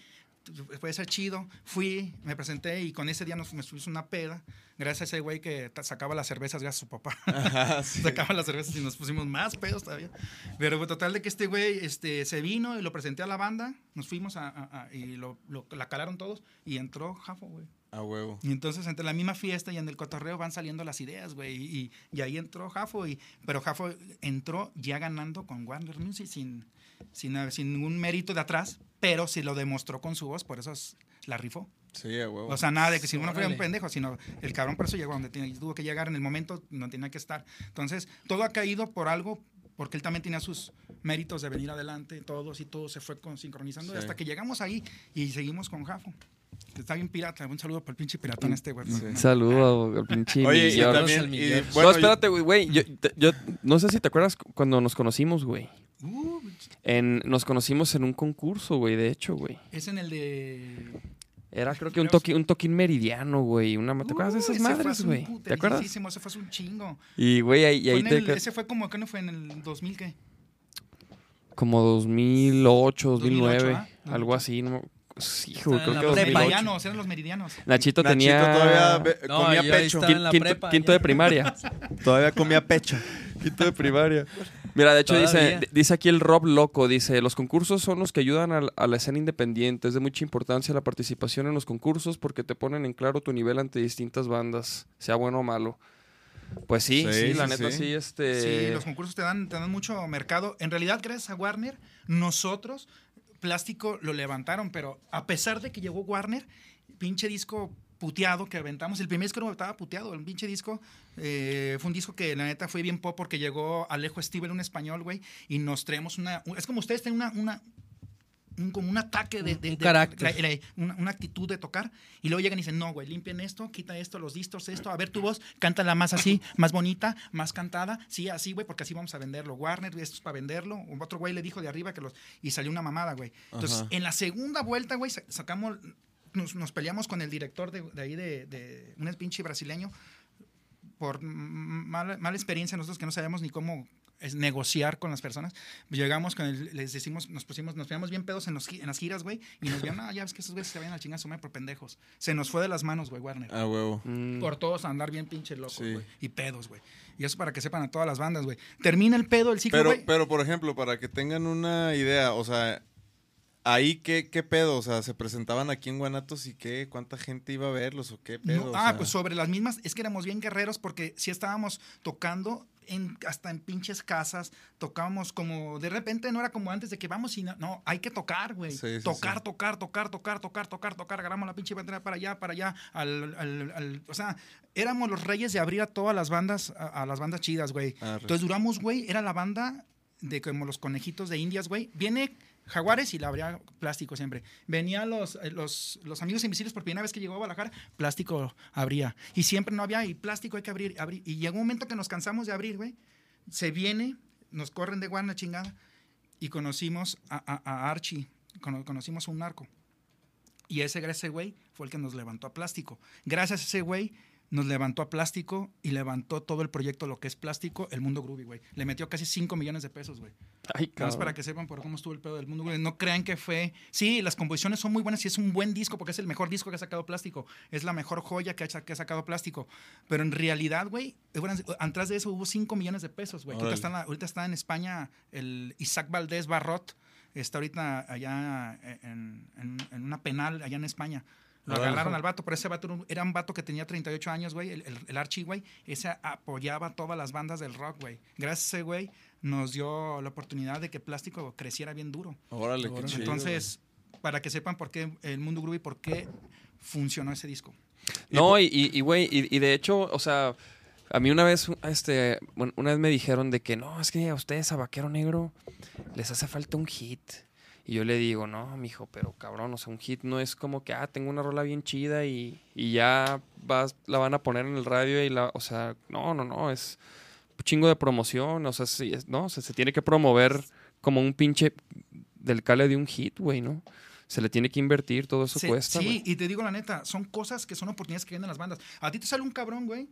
Speaker 3: puede ser chido. Fui, me presenté y con ese día nos, fuimos una peda. Gracias a ese güey que sacaba las cervezas, gracias a su papá.
Speaker 5: Ajá, sí.
Speaker 3: sacaba las cervezas y nos pusimos más pedos todavía. Pero pues, total de que este güey este, se vino y lo presenté a la banda, nos fuimos a, a- a- y lo, lo- la calaron todos y entró Jafo, güey.
Speaker 5: A huevo.
Speaker 3: Y entonces entre la misma fiesta y en el cotorreo van saliendo las ideas, güey. Y, y- y ahí entró Jafo, y, pero Jafo entró ya ganando con Warner Music sin, sin, sin ningún mérito de atrás, pero sí lo demostró con su voz, por eso es- la rifó.
Speaker 5: Sí, a huevo.
Speaker 3: O sea, nada de que si uno fuera un pendejo, sino el cabrón por eso llegó donde tiene- tuvo que llegar en el momento donde tenía que estar. Entonces, todo ha caído por algo, porque él también tenía sus méritos de venir adelante, todos y todo se fue con- sincronizando
Speaker 5: Sí.
Speaker 3: hasta que llegamos ahí y seguimos con Jafo. Está bien pirata, un saludo para el pinche piratón este, güey.
Speaker 5: Sí.
Speaker 2: Un saludo al pinche
Speaker 5: Oye, y también, y, bueno,
Speaker 2: no, espérate, güey, güey. Yo, no sé si te acuerdas cu- cuando nos conocimos, güey.
Speaker 3: Uh,
Speaker 2: En, nos conocimos en un concurso, güey, de hecho, güey.
Speaker 3: es en el de...
Speaker 2: Era creo que un, toqui, un toquín meridiano, güey. Una, ¿Te acuerdas de esas madres, güey? ¿Te acuerdas?
Speaker 3: puterísimo, Ese fue un chingo.
Speaker 2: Y, güey, ahí, ahí te...
Speaker 3: el- ese fue como, ¿qué no fue? ¿En el 2000 qué?
Speaker 2: Como 2008, 2009,
Speaker 3: 2008, ¿ah?
Speaker 2: algo así. No, sí, güey, creo que
Speaker 3: Los
Speaker 4: prepa.
Speaker 2: 2008.
Speaker 3: meridianos, eran los meridianos.
Speaker 2: Nachito,
Speaker 5: Nachito
Speaker 2: tenía...
Speaker 5: todavía
Speaker 4: No,
Speaker 5: comía pecho.
Speaker 4: estaba en la
Speaker 2: quinto,
Speaker 4: prepa,
Speaker 2: quinto
Speaker 4: ya.
Speaker 2: de primaria.
Speaker 5: Todavía comía pecho.
Speaker 2: Quinto de primaria. Mira, de hecho dice,
Speaker 4: Todavía.
Speaker 2: dice aquí el Rob Loco, dice, los concursos son los que ayudan a, la escena independiente. Es de mucha importancia la participación en los concursos porque te ponen en claro tu nivel ante distintas bandas, sea bueno o malo. Pues sí, sí,
Speaker 5: Sí,
Speaker 2: la
Speaker 5: sí,
Speaker 2: neta
Speaker 5: sí.
Speaker 2: sí, este...
Speaker 3: Sí, los concursos te dan, te dan mucho mercado. En realidad, gracias a Warner, nosotros, Plástico, lo levantaron, pero a pesar de que llegó Warner, pinche disco puteado que aventamos, el primer disco no estaba puteado, el pinche disco eh, fue un disco que la neta fue bien pop porque llegó Alejo Steven, un español, güey, y nos traemos una... Es como ustedes tienen una... una un, como un ataque de, de-
Speaker 4: un
Speaker 3: de-
Speaker 4: carácter.
Speaker 3: la- la- una, una actitud de tocar y luego llegan y dicen, no, güey, limpien esto, quita esto, los distros, esto, a ver tu voz, cántala más así, más bonita, más cantada, sí, así, güey, porque así vamos a venderlo. Warner, esto es para venderlo. Otro güey le dijo de arriba que los... Y salió una mamada, güey. Entonces,
Speaker 5: Ajá.
Speaker 3: en la segunda vuelta, güey, sa- sacamos... Nos, nos peleamos con el director de, de ahí, de, de un pinche brasileño, por mala, mala experiencia nosotros que no sabemos ni cómo es negociar con las personas. Llegamos con el, les decimos, nos pusimos, nos pegamos bien pedos en, los, en las giras, güey, y nos vieron, ah, ya ves que esos güeyes se vayan a chingar su madre por pendejos. Se nos fue de las manos, güey, Warner.
Speaker 5: A huevo.
Speaker 2: mm,
Speaker 3: Por todos a andar bien pinche locos,
Speaker 5: Sí.
Speaker 3: güey. Y pedos, güey. Y eso para que sepan a todas las bandas, güey. Termina el pedo, el ciclo,
Speaker 5: Pero,
Speaker 3: güey.
Speaker 5: pero, por ejemplo, para que tengan una idea, o sea, ahí qué, qué pedo, o sea, se presentaban aquí en Guanatos y qué, cuánta gente iba a verlos o qué pedo.
Speaker 3: No,
Speaker 5: o
Speaker 3: ah,
Speaker 5: sea.
Speaker 3: pues sobre las mismas, es que éramos bien guerreros porque sí estábamos tocando en, hasta en pinches casas, tocábamos como, de repente no era como antes de que vamos y no, no, hay que tocar, güey.
Speaker 5: Sí, sí,
Speaker 3: tocar,
Speaker 5: sí.
Speaker 3: tocar, tocar, tocar, tocar, tocar, tocar, agarramos la pinche bandera para allá, para allá, al, al- al- o sea, éramos los reyes de abrir a todas las bandas, a, a las bandas chidas, güey.
Speaker 5: Arre.
Speaker 3: Entonces duramos, güey, era la banda de como los conejitos de indias, güey. Viene Jaguares y la abría plástico siempre. Venían los, eh, los, los amigos invisibles por primera vez que llegó a Guadalajara, plástico abría. Y siempre no había, y plástico hay que abrir, abrir. Y llegó un momento que nos cansamos de abrir, güey. Se viene, nos corren de guarna chingada. Y conocimos a, a- a Archie, cono- conocimos a un narco. Y ese, ese güey fue el que nos levantó a plástico. Gracias a ese güey nos levantó a plástico y levantó todo el proyecto, lo que es plástico, el mundo groovy, güey. Le metió casi 5 millones de pesos, güey.
Speaker 2: Ay, cabrón.
Speaker 3: para que sepan por cómo estuvo el pedo del mundo, güey. No crean que fue. Sí, las composiciones son muy buenas y es un buen disco porque es el mejor disco que ha sacado plástico. Es la mejor joya que ha, que ha sacado plástico. Pero en realidad, güey, atrás de eso hubo 5 millones de pesos, güey. Ahorita
Speaker 5: Órale.
Speaker 3: está, en la- ahorita está en España el Isaac Valdés Barrot. Está ahorita allá en, en- en una penal allá en España. Lo agarraron al vato, pero ese vato era un- era un vato que tenía 38 años, güey, el, el, el Archie, güey. Ese apoyaba todas las bandas del rock, güey. Gracias a ese güey nos dio la oportunidad de que Plástico creciera bien duro.
Speaker 5: Órale, qué chido.
Speaker 3: Entonces, para que sepan por qué el Mundo Groovy, por qué funcionó ese disco.
Speaker 2: No, y, y, y, güey, y, y de hecho, o sea, a mí una vez, este, bueno, una vez me dijeron de que no, es que a ustedes a Vaquero Negro les hace falta un hit. Y yo le digo, no, mijo, pero cabrón, o sea, un hit no es como que, ah, tengo una rola bien chida y, y ya vas, la van a poner en el radio y la, o sea, no, no, no, es un chingo de promoción, o sea, sí, es- no, o sea, se tiene que promover como un pinche del cale de un hit, güey, ¿no? Se le tiene que invertir, todo eso
Speaker 3: Sí,
Speaker 2: cuesta,
Speaker 3: sí, y te digo la neta, son cosas que son oportunidades que vienen las bandas. A ti te sale un cabrón, güey.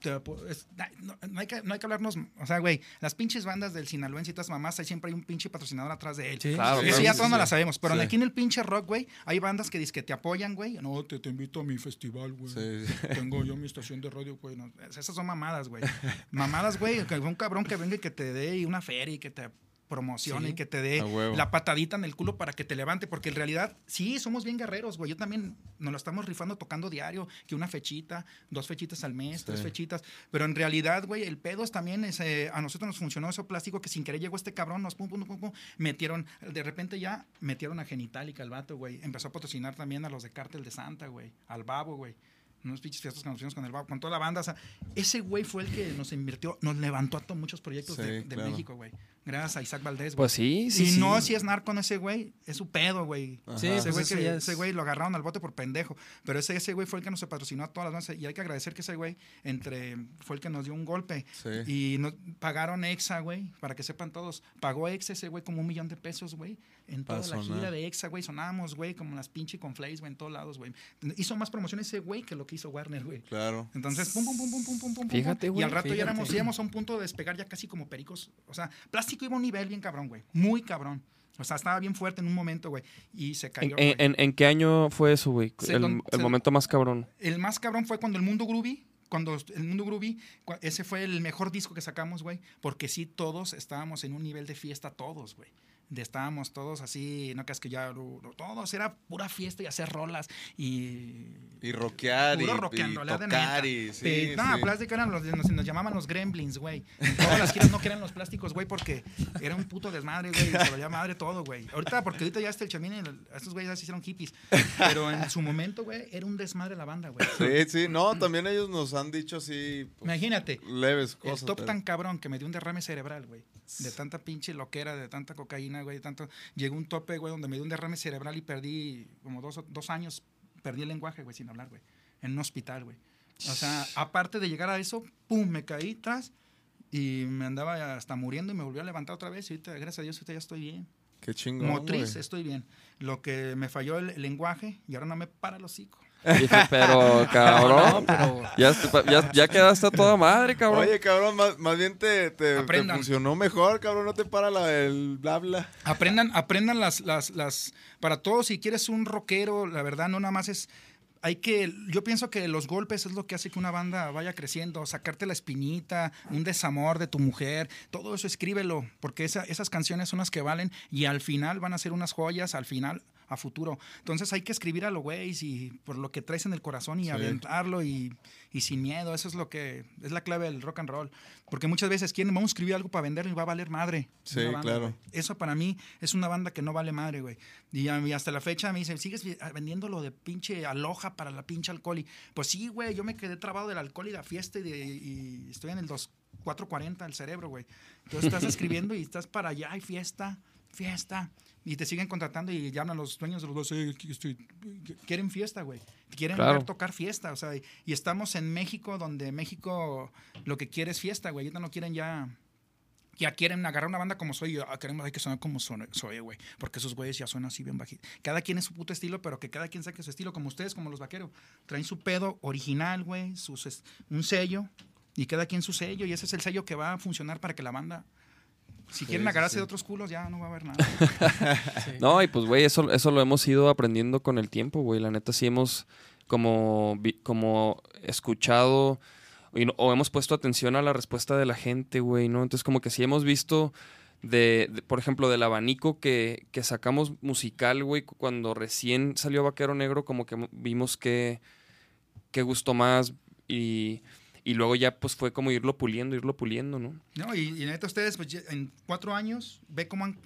Speaker 3: Te po- es- no, no hay que, no hay que hablarnos, o sea, güey, las pinches bandas del sinaloense y todas mamás, ahí siempre hay un pinche patrocinador atrás de él.
Speaker 4: Sí,
Speaker 2: Claro,
Speaker 3: Eso
Speaker 2: claro,
Speaker 3: ya
Speaker 2: sí,
Speaker 3: todos
Speaker 5: sí.
Speaker 3: no la sabemos, pero
Speaker 5: Sí.
Speaker 3: aquí en el pinche rock, güey, hay bandas que dicen que te apoyan, güey. No, te, te invito a mi festival, güey.
Speaker 5: Sí, sí.
Speaker 3: Tengo yo mi estación de radio, güey. esas son mamadas, güey. Mamadas, güey. Que un cabrón que venga y que te dé una feria y que te promocione
Speaker 4: Sí.
Speaker 3: y que te dé la patadita en el culo para que te levante, porque en realidad sí, somos bien guerreros, güey. Yo también nos lo estamos rifando tocando diario, que una fechita, dos fechitas al mes, tres fechitas, pero en realidad, güey, el pedo es también, es, eh, a nosotros nos funcionó eso plástico que sin querer llegó este cabrón, nos pum, pum, pum, pum, metieron, de repente ya metieron a Genitalica, el vato, güey. Empezó a patrocinar también a los de Cártel de Santa, güey, al Babo, güey. Unos pinches fiestas que nos fuimos con el Babo, con toda la banda. O sea, ese güey fue el que nos invirtió, nos levantó a todos muchos proyectos
Speaker 5: Sí,
Speaker 3: de, de
Speaker 5: claro.
Speaker 3: México, güey. Gracias a Isaac Valdés, güey.
Speaker 2: Pues sí, sí.
Speaker 3: y
Speaker 2: sí.
Speaker 3: no, si es narco, no ese güey, es su pedo, güey.
Speaker 4: Sí,
Speaker 3: Ese
Speaker 4: pues
Speaker 3: güey, que-
Speaker 4: es-
Speaker 3: ese güey lo agarraron al bote por pendejo. Pero ese, ese güey fue el que nos patrocinó a todas las bandas. Y hay que agradecer que ese güey entre, fue el que nos dio un golpe.
Speaker 5: Sí.
Speaker 3: Y nos pagaron EXA, güey, para que sepan todos. Pagó EXA ese güey como un millón de pesos, güey. En toda la gira de EXA, güey. Sonábamos, güey, como las pinche conflays, güey, en todos lados, güey. Hizo más promoción ese güey que lo que hizo Warner, güey.
Speaker 5: Claro.
Speaker 3: Entonces, pum, pum, pum, pum, pum, pum, pum. pum,
Speaker 2: Fíjate,
Speaker 3: Y
Speaker 2: güey,
Speaker 3: al rato ya éramos, íbamos a un punto de despegar ya casi como pericos. O sea, plástico iba a un nivel bien cabrón, güey. Muy cabrón. O sea, estaba bien fuerte en un momento, güey. Y se
Speaker 2: ¿En,
Speaker 3: cayó.
Speaker 2: en-
Speaker 3: güey.
Speaker 2: en- en qué año fue eso, güey?
Speaker 3: Se
Speaker 2: El,
Speaker 3: don-
Speaker 2: el
Speaker 3: se-
Speaker 2: momento más cabrón.
Speaker 3: El más cabrón fue cuando el mundo groovy. Cuando el mundo groovy, ese fue el mejor disco que sacamos, güey. Porque sí, todos estábamos en un nivel de fiesta, todos, güey. De estábamos todos así, no creas que ya, lo- lo- todos, era pura fiesta y hacer rolas y
Speaker 5: Y rockear y,
Speaker 3: Puro
Speaker 5: y
Speaker 3: rockeando, la de
Speaker 5: tocar
Speaker 3: neta.
Speaker 5: y sí,
Speaker 3: no,
Speaker 5: sí.
Speaker 3: plástico eran los, nos, nos llamaban los gremlins, güey. En todas las giras no querían los plásticos, güey, porque era un puto desmadre, güey. Se valía madre todo, güey. Ahorita, porque ahorita ya está el chamín, y el- estos güeyes ya se hicieron hippies. Pero en su momento, güey, era un desmadre la banda, güey.
Speaker 5: Sí, sí, no, también ellos nos han dicho así pues,
Speaker 3: Imagínate,
Speaker 5: leves
Speaker 3: el
Speaker 5: cosas.
Speaker 3: top
Speaker 5: pero-
Speaker 3: tan cabrón que me dio un derrame cerebral, güey. De tanta pinche loquera, de tanta cocaína, güey, de tanto... Llegó un tope, güey, donde me dio un derrame cerebral y perdí como dos, dos años, perdí el lenguaje, güey, sin hablar, güey. En un hospital, güey. O sea, aparte de llegar a eso, pum, me caí atrás y me andaba hasta muriendo y me volvió a levantar otra vez y ahorita, gracias a Dios, ahorita ya estoy bien.
Speaker 5: Qué chingón.
Speaker 3: Motriz,
Speaker 5: güey.
Speaker 3: estoy bien. Lo que me falló el, el lenguaje y ahora no me para el hocico.
Speaker 2: Dije, pero, cabrón.
Speaker 4: No, pero
Speaker 2: Ya, est- ya, ya quedaste a toda madre, cabrón.
Speaker 5: Oye, cabrón, más, más bien te, te, te
Speaker 3: Aprendan.
Speaker 5: funcionó mejor, cabrón, no te para la, el bla
Speaker 3: Aprendan, aprendan las, las, las, para todos, si quieres un rockero, la verdad, no nada más es, hay que, yo pienso que los golpes es lo que hace que una banda vaya creciendo, sacarte la espinita, un desamor de tu mujer, todo eso escríbelo, porque esa- esas canciones son las que valen y al final van a ser unas joyas, al final a futuro. Entonces hay que escribir a lo güey y por lo que traes en el corazón y
Speaker 5: Sí.
Speaker 3: aventarlo y, y sin miedo. Eso es lo que es la clave del rock and roll. Porque muchas veces quieren, vamos a escribir algo para venderlo y va a valer madre.
Speaker 5: Sí,
Speaker 3: banda,
Speaker 5: claro.
Speaker 3: güey. Eso para mí es una banda que no vale madre, güey. Y, mí hasta la fecha me dicen, ¿sigues vi- vendiendo lo de pinche aloja para la pinche alcohol? Y, pues sí, güey, yo me quedé trabado del alcohol y la fiesta y, de- y estoy en el 2, 440 del cerebro, güey. Entonces estás escribiendo y estás para allá y fiesta, fiesta. Y te siguen contratando y llaman los dueños de los dos, "Eh, aquí estoy". quieren fiesta, güey. Quieren
Speaker 2: Claro.
Speaker 3: ver tocar fiesta, o sea, y, y estamos en México, donde México lo que quiere es fiesta, güey. Ahorita no quieren ya ya quieren agarrar una banda como soy, ah, queremos hay que sonar como son- soy, güey, porque esos güeyes ya suenan así bien bajitos. Cada quien es su puto estilo, pero que cada quien saque su estilo, como ustedes, como los vaqueros. Traen su pedo original, güey, un sello, y cada quien su sello, y ese es el sello que va a funcionar para que la banda, si quieren
Speaker 5: sí,
Speaker 3: agarrarse
Speaker 5: sí.
Speaker 3: de otros culos, ya no va a haber nada.
Speaker 4: sí.
Speaker 2: No, y pues, güey, eso, eso lo hemos ido aprendiendo con el tiempo, güey. La neta, sí hemos como, como escuchado y no- o hemos puesto atención a la respuesta de la gente, güey, ¿no? Entonces, como que sí hemos visto de, de, por ejemplo, del abanico que, que sacamos musical, güey, cu- cuando recién salió Vaquero Negro, como que vimos que, que gustó más y, y luego ya pues fue como irlo puliendo, irlo puliendo, ¿no?
Speaker 3: No, y, y neta, ustedes, pues en cuatro años, ve cómo han-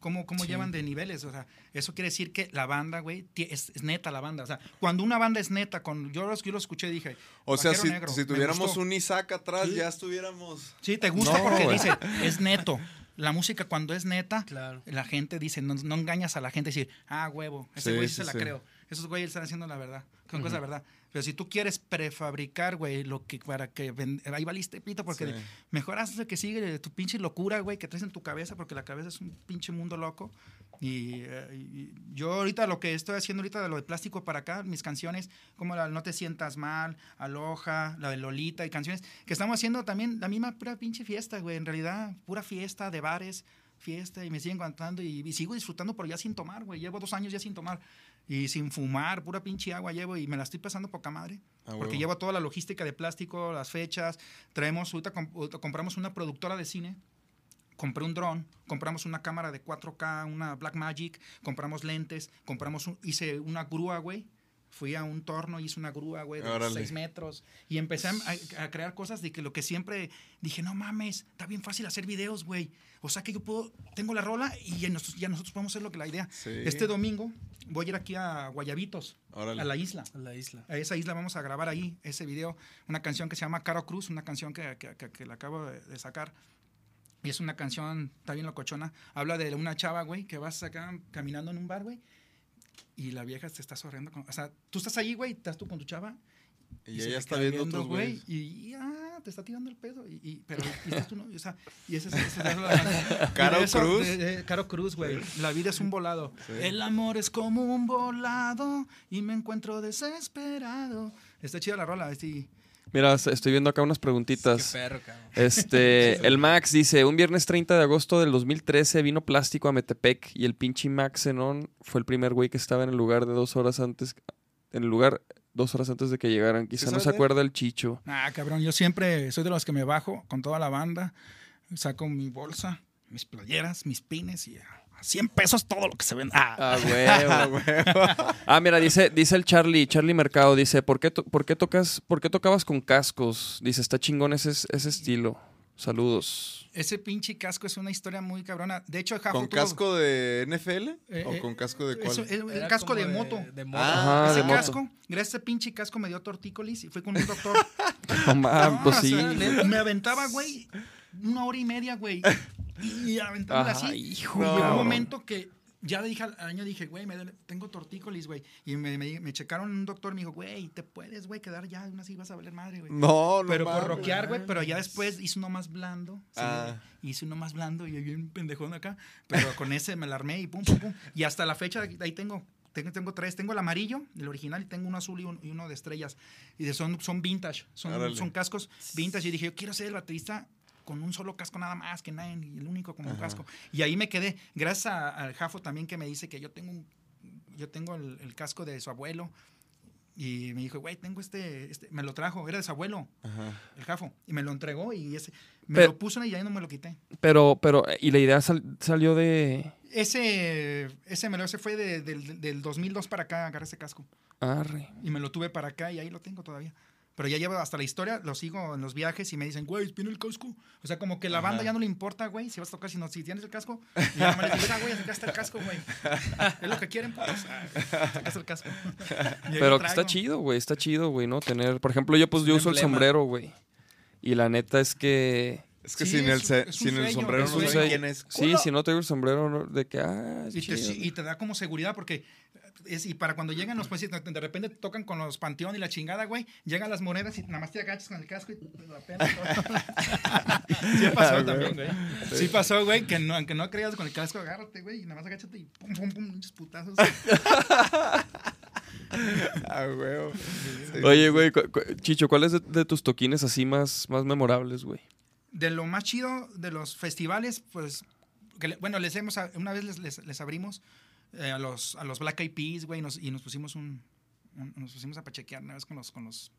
Speaker 3: cómo, cómo
Speaker 2: Sí.
Speaker 3: llevan de niveles. O sea, eso quiere decir que la banda, güey, es, es neta la banda. O sea, cuando una banda es neta, con, yo, los, yo lo escuché dije.
Speaker 5: O sea, si,
Speaker 3: Negro,
Speaker 5: si tuviéramos un Isaac atrás,
Speaker 3: Sí.
Speaker 5: ya estuviéramos.
Speaker 3: Sí, te gusta
Speaker 2: No,
Speaker 3: porque dice, es neto. La música cuando es neta,
Speaker 4: Claro.
Speaker 3: la gente dice, no, no engañas a la gente, decir, ah, huevo, ese güey sí,
Speaker 5: sí,
Speaker 3: se la creo. Esos güeyes están haciendo la verdad, son cosas de verdad. Pero si tú quieres prefabricar, güey, lo que para que ahí valiste pito, porque
Speaker 5: Sí.
Speaker 3: mejor haz que sigue tu pinche locura, güey, que traes en tu cabeza, porque la cabeza es un pinche mundo loco. Y, eh, y yo ahorita lo que estoy haciendo ahorita de lo de plástico para acá, mis canciones, como la No te sientas mal, Aloha, la de Lolita y canciones que estamos haciendo también la misma pura pinche fiesta, güey, en realidad, pura fiesta de bares, fiesta y me siguen cantando y, y sigo disfrutando, pero ya sin tomar, güey, llevo dos años ya sin tomar y sin fumar, pura pinche agua llevo y me la estoy pasando poca madre.
Speaker 5: Ah,
Speaker 3: Porque
Speaker 5: huevo.
Speaker 3: llevo toda la logística de plástico, las fechas, traemos, ahorita compramos una productora de cine, compré un dron, compramos una cámara de 4K, una Blackmagic, compramos lentes, compramos, un- hice una grúa, güey. Fui a un torno, hice una grúa, güey, de
Speaker 5: Órale.
Speaker 3: 6 metros. Y empecé a, a crear cosas de que lo que siempre dije, no mames, está bien fácil hacer videos, güey. O sea que yo puedo, tengo la rola y ya nosotros, ya nosotros podemos hacer lo que la idea.
Speaker 5: Sí.
Speaker 3: Este domingo voy a ir aquí a Guayabitos,
Speaker 5: Órale.
Speaker 3: a la isla.
Speaker 4: A la isla.
Speaker 3: A esa isla vamos a grabar ahí ese video, una canción que se llama Caro Cruz, una canción que, que, que- que la acabo de, de sacar. Y es una canción, está bien locochona. Habla de una chava, güey, que vas acá caminando en un bar, güey. Y la vieja te está sonriendo. Con, o sea, tú estás ahí, güey, estás tú con tu chava.
Speaker 5: Y ella está viendo otros güeyes.
Speaker 3: Y, y, ah, te está tirando el pedo. Y, y- pero y estás tú, o sea, y ese es... ese es la-
Speaker 5: Caro
Speaker 3: eso-
Speaker 5: Cruz.
Speaker 3: de- de- Caro Cruz, güey. La vida es un volado.
Speaker 5: Sí.
Speaker 3: El amor es como un volado y me encuentro desesperado. Está chida la rola. Sí.
Speaker 2: Mira, estoy viendo acá unas
Speaker 4: Qué
Speaker 2: preguntitas.
Speaker 4: perro, cabrón.
Speaker 2: Este, el Max dice, un viernes 30 de agosto del 2013 vino plástico a Metepec y el pinche Max Zenón fue el primer güey que estaba en el lugar de dos horas antes, en el lugar dos horas antes de que llegaran. Quizá no se acuerda el Chicho.
Speaker 3: Ah, cabrón, yo siempre soy de los que me bajo con toda la banda, saco mi bolsa, mis playeras, mis pines y a 100 pesos todo lo que se vende. Ah,
Speaker 2: Ah, huevo. ah, mira, dice, dice el Charlie, Charlie Mercado, dice, ¿por qué, to- por qué tocas, por qué tocabas con cascos? Dice, está chingón ese, ese estilo. Saludos.
Speaker 3: ese pinche casco es una historia muy cabrona. De hecho, Jafo
Speaker 5: ¿Con
Speaker 3: tuvo-
Speaker 5: casco de NFL?
Speaker 3: Eh,
Speaker 5: ¿O
Speaker 3: eh,
Speaker 5: con casco de
Speaker 3: eso,
Speaker 5: cuál?
Speaker 3: el, casco de, moto.
Speaker 4: De moto.
Speaker 5: Ah,
Speaker 2: Ajá,
Speaker 3: ese
Speaker 2: de moto.
Speaker 3: casco, gracias a ese pinche casco me dio tortícolis y fui con un doctor.
Speaker 2: No mames,
Speaker 3: No,
Speaker 2: pues
Speaker 3: o
Speaker 2: sí.
Speaker 3: sea, le- me aventaba, güey, una hora y media, güey. Y, y aventándome
Speaker 2: Ajá,
Speaker 3: así.
Speaker 2: hijo,
Speaker 3: y llegó un momento que ya le dije al año, dije, güey, me tengo tortícolis, güey. Y me, me, me checaron un doctor, me dijo, güey, te puedes, güey, quedar ya, aún así vas a valer madre, güey.
Speaker 5: No, no
Speaker 3: Pero por rockear, güey, pero ya después hice uno más blando. sí,
Speaker 5: Ah.
Speaker 3: Hice uno más blando y bien pendejón acá. Pero con ese me la armé y pum, pum, pum. Y hasta la fecha, ahí tengo. Tengo, tengo tres. Tengo el amarillo, el original, y tengo uno azul y, un- y uno de estrellas. Y de- son, son vintage. Son, son cascos vintage. Y dije, yo quiero ser el baterista con un solo casco nada más, que nadie, el único con un
Speaker 5: Ajá.
Speaker 3: casco. Y ahí me quedé. Gracias al Jafo también que me dice que yo tengo un, yo tengo el, el casco de su abuelo. Y me dijo, güey, tengo este, este, me lo trajo, era de su abuelo
Speaker 5: Ajá.
Speaker 3: el jafo y me lo entregó y ese me
Speaker 2: Pero-
Speaker 3: lo puso y ya no me lo quité.
Speaker 2: Pero, pero, y la idea sal- salió de...
Speaker 3: Ese ese me lo ese fue de- del, del 2002 para acá agarré ese casco
Speaker 2: Arre.
Speaker 3: y me lo tuve para acá y ahí lo tengo todavía. Pero ya llevo hasta la historia, lo sigo en los viajes y me dicen, güey, viene el casco. O sea, como que la banda ya no le importa, güey, si vas a tocar, sino si tienes el casco. Y ya "Ah, güey, está el casco, güey. Es lo que quieren, pues. Está el casco.
Speaker 2: Pero que está chido, güey, está chido, güey, ¿no? Tener, por ejemplo, yo pues yo uso el sombrero, güey. Y la neta es que...
Speaker 5: Es que
Speaker 3: Sí,
Speaker 5: sin,
Speaker 3: es
Speaker 5: el,
Speaker 3: un- es
Speaker 5: sin el sombrero
Speaker 3: es
Speaker 5: no
Speaker 2: sueño.
Speaker 5: quién es.
Speaker 2: Sí, si no traigo el sombrero, ¿no? de que, ah, es
Speaker 3: Y te,
Speaker 2: chido.
Speaker 3: y te da como seguridad porque es, y para cuando llegan los pues de repente te tocan con los panteón y la chingada, güey, llegan las monedas y nada más te agachas con el casco y te la pelas. sí pasó también, güey. Sí pasó, güey, que no, aunque no creas con el casco, agárrate, güey, y nada más agáchate y pum, pum, pum, muchos putazos.
Speaker 5: Ah. Sí.
Speaker 2: Oye, güey, cu- cu- Chicho, ¿cuáles de, de tus toquines así más, más memorables, güey?
Speaker 3: De lo más chido de los festivales, pues, que bueno, les hemos, una vez les, les, les abrimos eh, a, los, a los Black Eyed Peas, güey, nos- y nos pusimos un, un- nos pusimos a pachequear una vez con los, con los,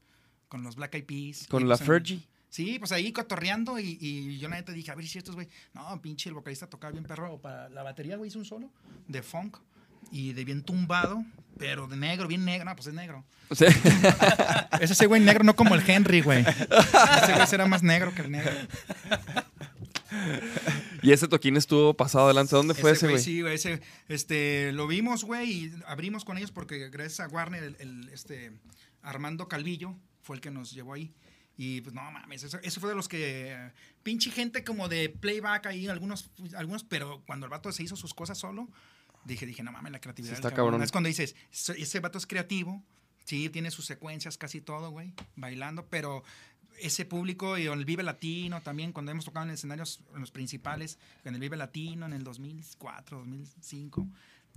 Speaker 3: con los Black Eyed Peas.
Speaker 2: Con
Speaker 3: Y,
Speaker 2: la
Speaker 3: pues,
Speaker 2: Fergie.
Speaker 3: Sí, pues ahí cotorreando y, y yo la neta dije, a ver si estos, güey. No, pinche, el vocalista tocaba bien perro. Para la batería, güey, hizo un solo de funk y de bien tumbado, pero de negro, bien negro. No, pues es negro. Es ese güey negro, no como el Henry, güey. Ese güey será más negro que el negro.
Speaker 2: y ese toquín estuvo pasado adelante. ¿Dónde fue ese, güey?
Speaker 3: Sí, güey, ese, este, lo vimos, güey, y abrimos con ellos porque gracias a Warner, el, el, este, Armando Calvillo fue el que nos llevó ahí. Y pues no mames, eso, eso fue de los que. pinche gente como de playback ahí, algunos, algunos, pero cuando el vato se hizo sus cosas solo, dije, dije, no mames, la creatividad.
Speaker 2: Sí está cabrón.
Speaker 3: Es cuando dices, "Ese- vato es creativo, sí, tiene sus secuencias, casi todo, güey, bailando, pero ese público y el Vive Latino también, cuando hemos tocado en escenarios, en los principales, en el Vive Latino en el 2004, 2005.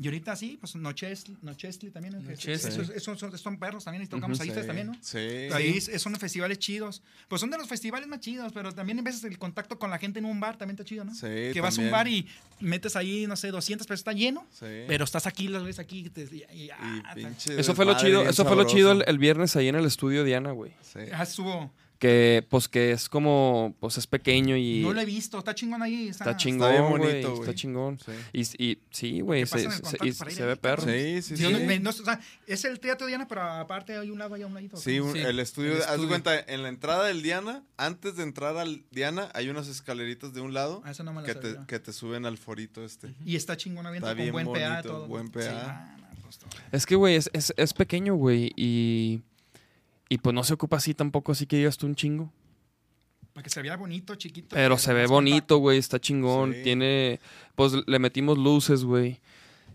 Speaker 3: Y ahorita sí, pues Nochesli, Nochesli también. Esos, esos son, son perros también, y tocamos ahí ustedes también, ¿no?
Speaker 5: Sí.
Speaker 3: Ahí es- son festivales chidos. Pues son de los festivales más chidos, pero también en veces el contacto con la gente en un bar también está chido, ¿no?
Speaker 5: Sí,
Speaker 3: que vas a un bar y metes ahí, no sé, 200 pesos, está lleno,
Speaker 5: Sí.
Speaker 3: pero estás aquí, los ves aquí y, te- y- y- ah,
Speaker 5: Y
Speaker 2: Eso fue lo chido, eso fue lo chido el viernes ahí en el estudio Diana, güey.
Speaker 5: Sí.
Speaker 3: ah, estuvo.
Speaker 2: Que, pues, que es como, pues, es pequeño y
Speaker 3: No lo he visto, está chingón ahí. Está,
Speaker 2: está chingón,
Speaker 5: bien
Speaker 2: güey.
Speaker 5: bonito, güey.
Speaker 2: Está chingón.
Speaker 5: Sí.
Speaker 2: Y, y sí, güey, se, se- y se ve perro.
Speaker 5: Sí, sí,
Speaker 3: Sí,
Speaker 5: sí.
Speaker 3: no, me- no, o sea, es el teatro Diana, pero aparte hay un lado y a un ladito.
Speaker 5: Sí, un-
Speaker 4: Sí,
Speaker 5: el estudio,
Speaker 4: el
Speaker 5: haz de cuenta, en la entrada del Diana, antes de entrar al Diana, hay unas escaleritas de un lado
Speaker 3: Ah, eso no
Speaker 5: que te, que te suben al forito este.
Speaker 3: Y está chingón aviento
Speaker 5: Está
Speaker 3: con
Speaker 5: bien
Speaker 3: buen PA
Speaker 5: bonito,
Speaker 3: todo.
Speaker 5: buen
Speaker 3: Sí,
Speaker 5: PA.
Speaker 3: ah, no, pues, todo.
Speaker 2: Es que, güey, es, es, es pequeño, güey. Y, y pues no se ocupa así tampoco, así que digas tú un chingo.
Speaker 3: Para que se vea bonito, chiquito.
Speaker 2: Pero se ve bonito, güey, está chingón.
Speaker 5: Sí.
Speaker 2: Tiene, pues le metimos luces, güey.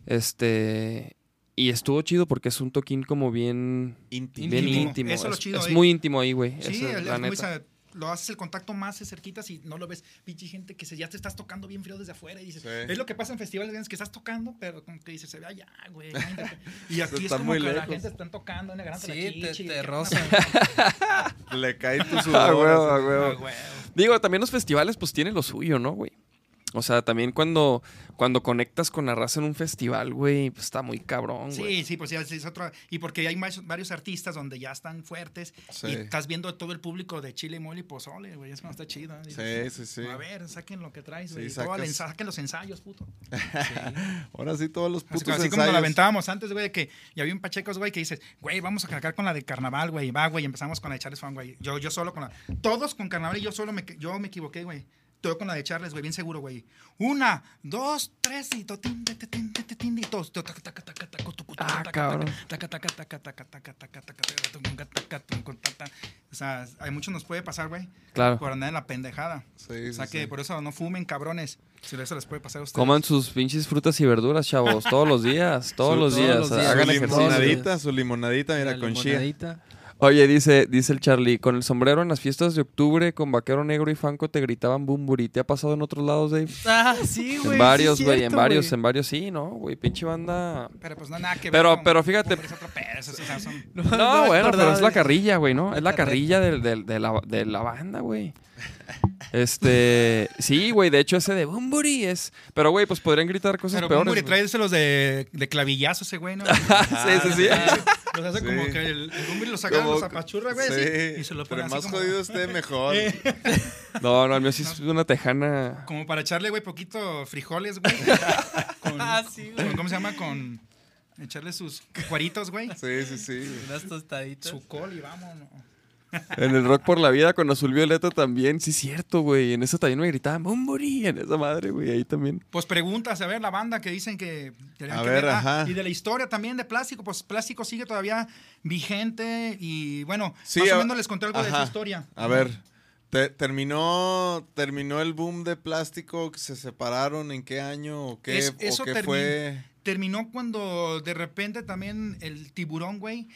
Speaker 2: Este, y estuvo chido porque es un toquín como bien,
Speaker 5: Íntimo.
Speaker 2: bien
Speaker 3: Íntimo.
Speaker 2: íntimo.
Speaker 3: Eso es lo
Speaker 2: es,
Speaker 3: chido
Speaker 2: es
Speaker 3: ahí.
Speaker 2: muy íntimo ahí, güey.
Speaker 3: Sí,
Speaker 2: Esa es la neta.
Speaker 3: sea, lo haces el contacto más de cerquitas y no lo ves. Pinche gente que se, ya te estás tocando bien frío desde afuera y dices,
Speaker 5: Sí.
Speaker 3: es lo que pasa en festivales grandes que estás tocando, pero como que dices, se ve allá, güey. Y aquí es
Speaker 5: Está
Speaker 3: como
Speaker 5: muy
Speaker 3: que la
Speaker 5: lejos.
Speaker 3: gente están tocando, la
Speaker 4: Sí, te, te rozan.
Speaker 5: Le cae tu sudor.
Speaker 2: ah, huevo.
Speaker 3: Ah, güey.
Speaker 2: Digo, también los festivales pues tienen lo suyo, ¿no, güey? O sea, también cuando, cuando conectas con la raza en un festival, güey, pues está muy cabrón, güey.
Speaker 3: Sí, sí, pues ya es otro. Y porque hay más- varios artistas donde ya están fuertes
Speaker 5: Sí.
Speaker 3: y estás viendo todo el público de Chile, Mole y Pozole, güey. Es cuando está chido. Dices,
Speaker 5: Sí, sí, sí.
Speaker 3: A ver, saquen lo que traes,
Speaker 5: Sí,
Speaker 3: güey.
Speaker 5: Sacas-
Speaker 3: saquen los ensayos, puto.
Speaker 5: Ahora sí, todos los
Speaker 3: Así,
Speaker 5: putos
Speaker 3: así como nos la
Speaker 5: ensayos.
Speaker 3: aventábamos antes, güey, de que ya había un pachecos, güey, que dices, güey, vamos a cargar con la de carnaval, güey. Va, güey, empezamos con la de Charles Fan, güey. Yo, yo solo con la. Todos con carnaval y yo solo me, yo me equivoqué, güey. Te veo con la de Charles, güey, bien seguro, güey. Una, dos, tres, y totín, tetín, y todos.
Speaker 2: Ah, cabrón.
Speaker 3: O sea, hay mucho nos puede pasar, güey.
Speaker 2: Claro.
Speaker 3: Por andar en la pendejada.
Speaker 5: Sí,
Speaker 3: o sea,
Speaker 5: sí,
Speaker 3: que
Speaker 5: sí.
Speaker 3: por eso no fumen, cabrones. Si eso les puede pasar a ustedes.
Speaker 2: Coman sus pinches frutas y verduras, chavos. Todos los días. Todos, los,
Speaker 4: todos
Speaker 2: días.
Speaker 4: los días.
Speaker 2: Hagan
Speaker 5: su limonadita, su limonadita, mira, con chía.
Speaker 2: Oye, dice, dice el Charlie, con el sombrero en las fiestas de octubre, con vaquero negro y fanco te gritaban bumburi. ¿Te ha pasado en otros lados, Dave?
Speaker 4: Ah, sí, güey.
Speaker 2: en varios,
Speaker 4: sí
Speaker 2: güey, en varios, en varios sí, ¿no? Güey, pinche banda.
Speaker 3: Pero pues no nada que ver.
Speaker 2: Pero- pero fíjate-
Speaker 3: con- es otro pedo, eso, o sea, son-
Speaker 2: No,
Speaker 4: me
Speaker 2: bueno, pero es la
Speaker 4: de-
Speaker 2: carrilla, güey, ¿no? Es la
Speaker 4: La
Speaker 2: carrilla del- del- de, la, de la banda, güey. Este, sí, güey, de hecho ese de Bumburi es... Pero, güey, pues podrían gritar cosas
Speaker 3: Pero
Speaker 2: peores.
Speaker 3: Bumburi los de, de clavillazo ese güey, ¿no?
Speaker 2: sí, sí, sí.
Speaker 3: Los hace
Speaker 5: Sí.
Speaker 3: como que el, el Bumburi lo saca, los apachurra, güey, así,
Speaker 5: Sí,
Speaker 3: y se lo
Speaker 5: Pero
Speaker 3: pone así
Speaker 5: más
Speaker 3: como,
Speaker 5: jodido esté, mejor.
Speaker 2: No, no, el mío sí es una tejana...
Speaker 3: como para echarle, güey, poquito frijoles, güey. con,
Speaker 4: Ah, sí, güey.
Speaker 3: con- ¿Cómo se llama? Con echarle sus cuaritos, güey.
Speaker 5: Sí, sí, sí.
Speaker 4: Unas tostaditas.
Speaker 3: Su col y vámonos.
Speaker 2: En el Rock por la Vida con Azul Violeta también, sí, cierto, güey. En eso también me gritaban Bumburi, en esa madre, güey, ahí también.
Speaker 3: Pues preguntas, a ver, la banda que dicen que... tenían
Speaker 5: A
Speaker 3: que
Speaker 5: ver, ajá.
Speaker 3: Y de la historia también de Plástico, pues Plástico sigue todavía vigente y bueno,
Speaker 5: Sí,
Speaker 3: más o menos les conté algo de su historia.
Speaker 5: A ver, te- terminó, terminó el boom de plástico, se separaron, ¿en qué año o qué,
Speaker 3: Es-
Speaker 5: o
Speaker 3: eso
Speaker 5: qué
Speaker 3: termi-
Speaker 5: fue?
Speaker 3: Terminó cuando de repente también el tiburón, güey,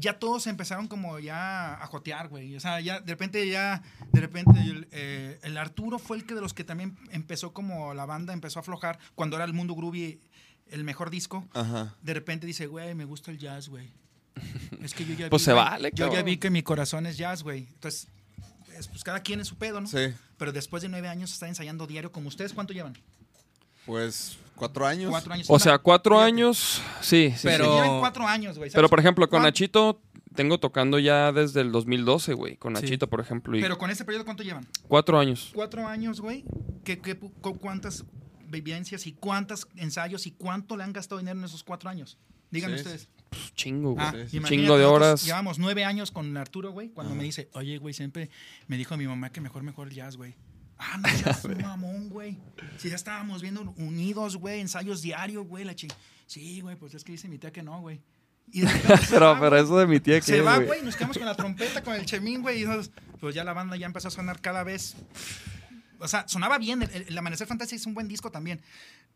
Speaker 3: ya todos empezaron como ya a jotear, güey. O sea, ya de repente ya, de repente el, eh, el Arturo fue el que de los que también empezó como la banda empezó a aflojar cuando era el Mundo Groovy el mejor disco.
Speaker 5: Ajá.
Speaker 3: De repente dice, güey, me gusta el jazz, güey. Es que yo ya
Speaker 2: Pues
Speaker 3: vi,
Speaker 2: se vale,
Speaker 3: Yo ya vi que mi corazón es jazz, güey. Entonces, es, pues cada quien es su pedo, ¿no?
Speaker 5: Sí,
Speaker 3: Pero después de nueve años está ensayando diario, como ustedes, ¿cuánto llevan?
Speaker 5: pues cuatro años.
Speaker 3: Cuatro años.
Speaker 2: O sea, cuatro
Speaker 3: Fíjate.
Speaker 2: años, sí, sí,
Speaker 4: Pero-
Speaker 2: sí.
Speaker 3: Sí, llevan cuatro años, güey.
Speaker 2: Pero, por ejemplo, con
Speaker 3: ¿Cuán-
Speaker 2: Nachito tengo tocando ya desde el 2012, güey, con
Speaker 4: Sí.
Speaker 2: Nachito, por ejemplo. Y
Speaker 3: Pero con ese periodo, ¿cuánto llevan?
Speaker 2: cuatro años.
Speaker 3: Cuatro años, güey. ¿Qué, qué, ¿Cuántas vivencias y cuántos ensayos y cuánto le han gastado dinero en esos cuatro años? Díganme
Speaker 5: Sí,
Speaker 3: ustedes.
Speaker 2: Pues, chingo, güey.
Speaker 3: Ah,
Speaker 5: sí, sí.
Speaker 2: Chingo de horas.
Speaker 3: Llevamos nueve años con Arturo, güey. Cuando me dice, oye, güey, siempre me dijo mi mamá que mejor, mejor jazz, güey. Ah, no seas un mamón, güey. Si ya estábamos viendo unidos, güey, ensayos diarios, güey, la ching. Sí, güey, pues es que dice mi tía que no, güey. Y
Speaker 2: pero,
Speaker 3: va,
Speaker 2: pero eso de mi tía que
Speaker 3: Se va, güey, nos quedamos con la trompeta, con el chemín, güey, y nos- pues ya la banda ya empezó a sonar cada vez. O sea, sonaba bien, el, el Amanecer Fantástico es un buen disco también,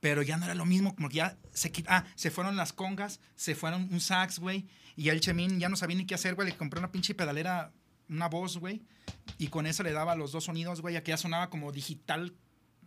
Speaker 3: pero ya no era lo mismo, como que ya se quit- ah, se fueron las congas, se fueron un sax, güey, y el chemín ya no sabía ni qué hacer, güey, le compré una pinche pedalera, una voz, güey, y con eso le daba los dos sonidos, güey, que ya sonaba como digital,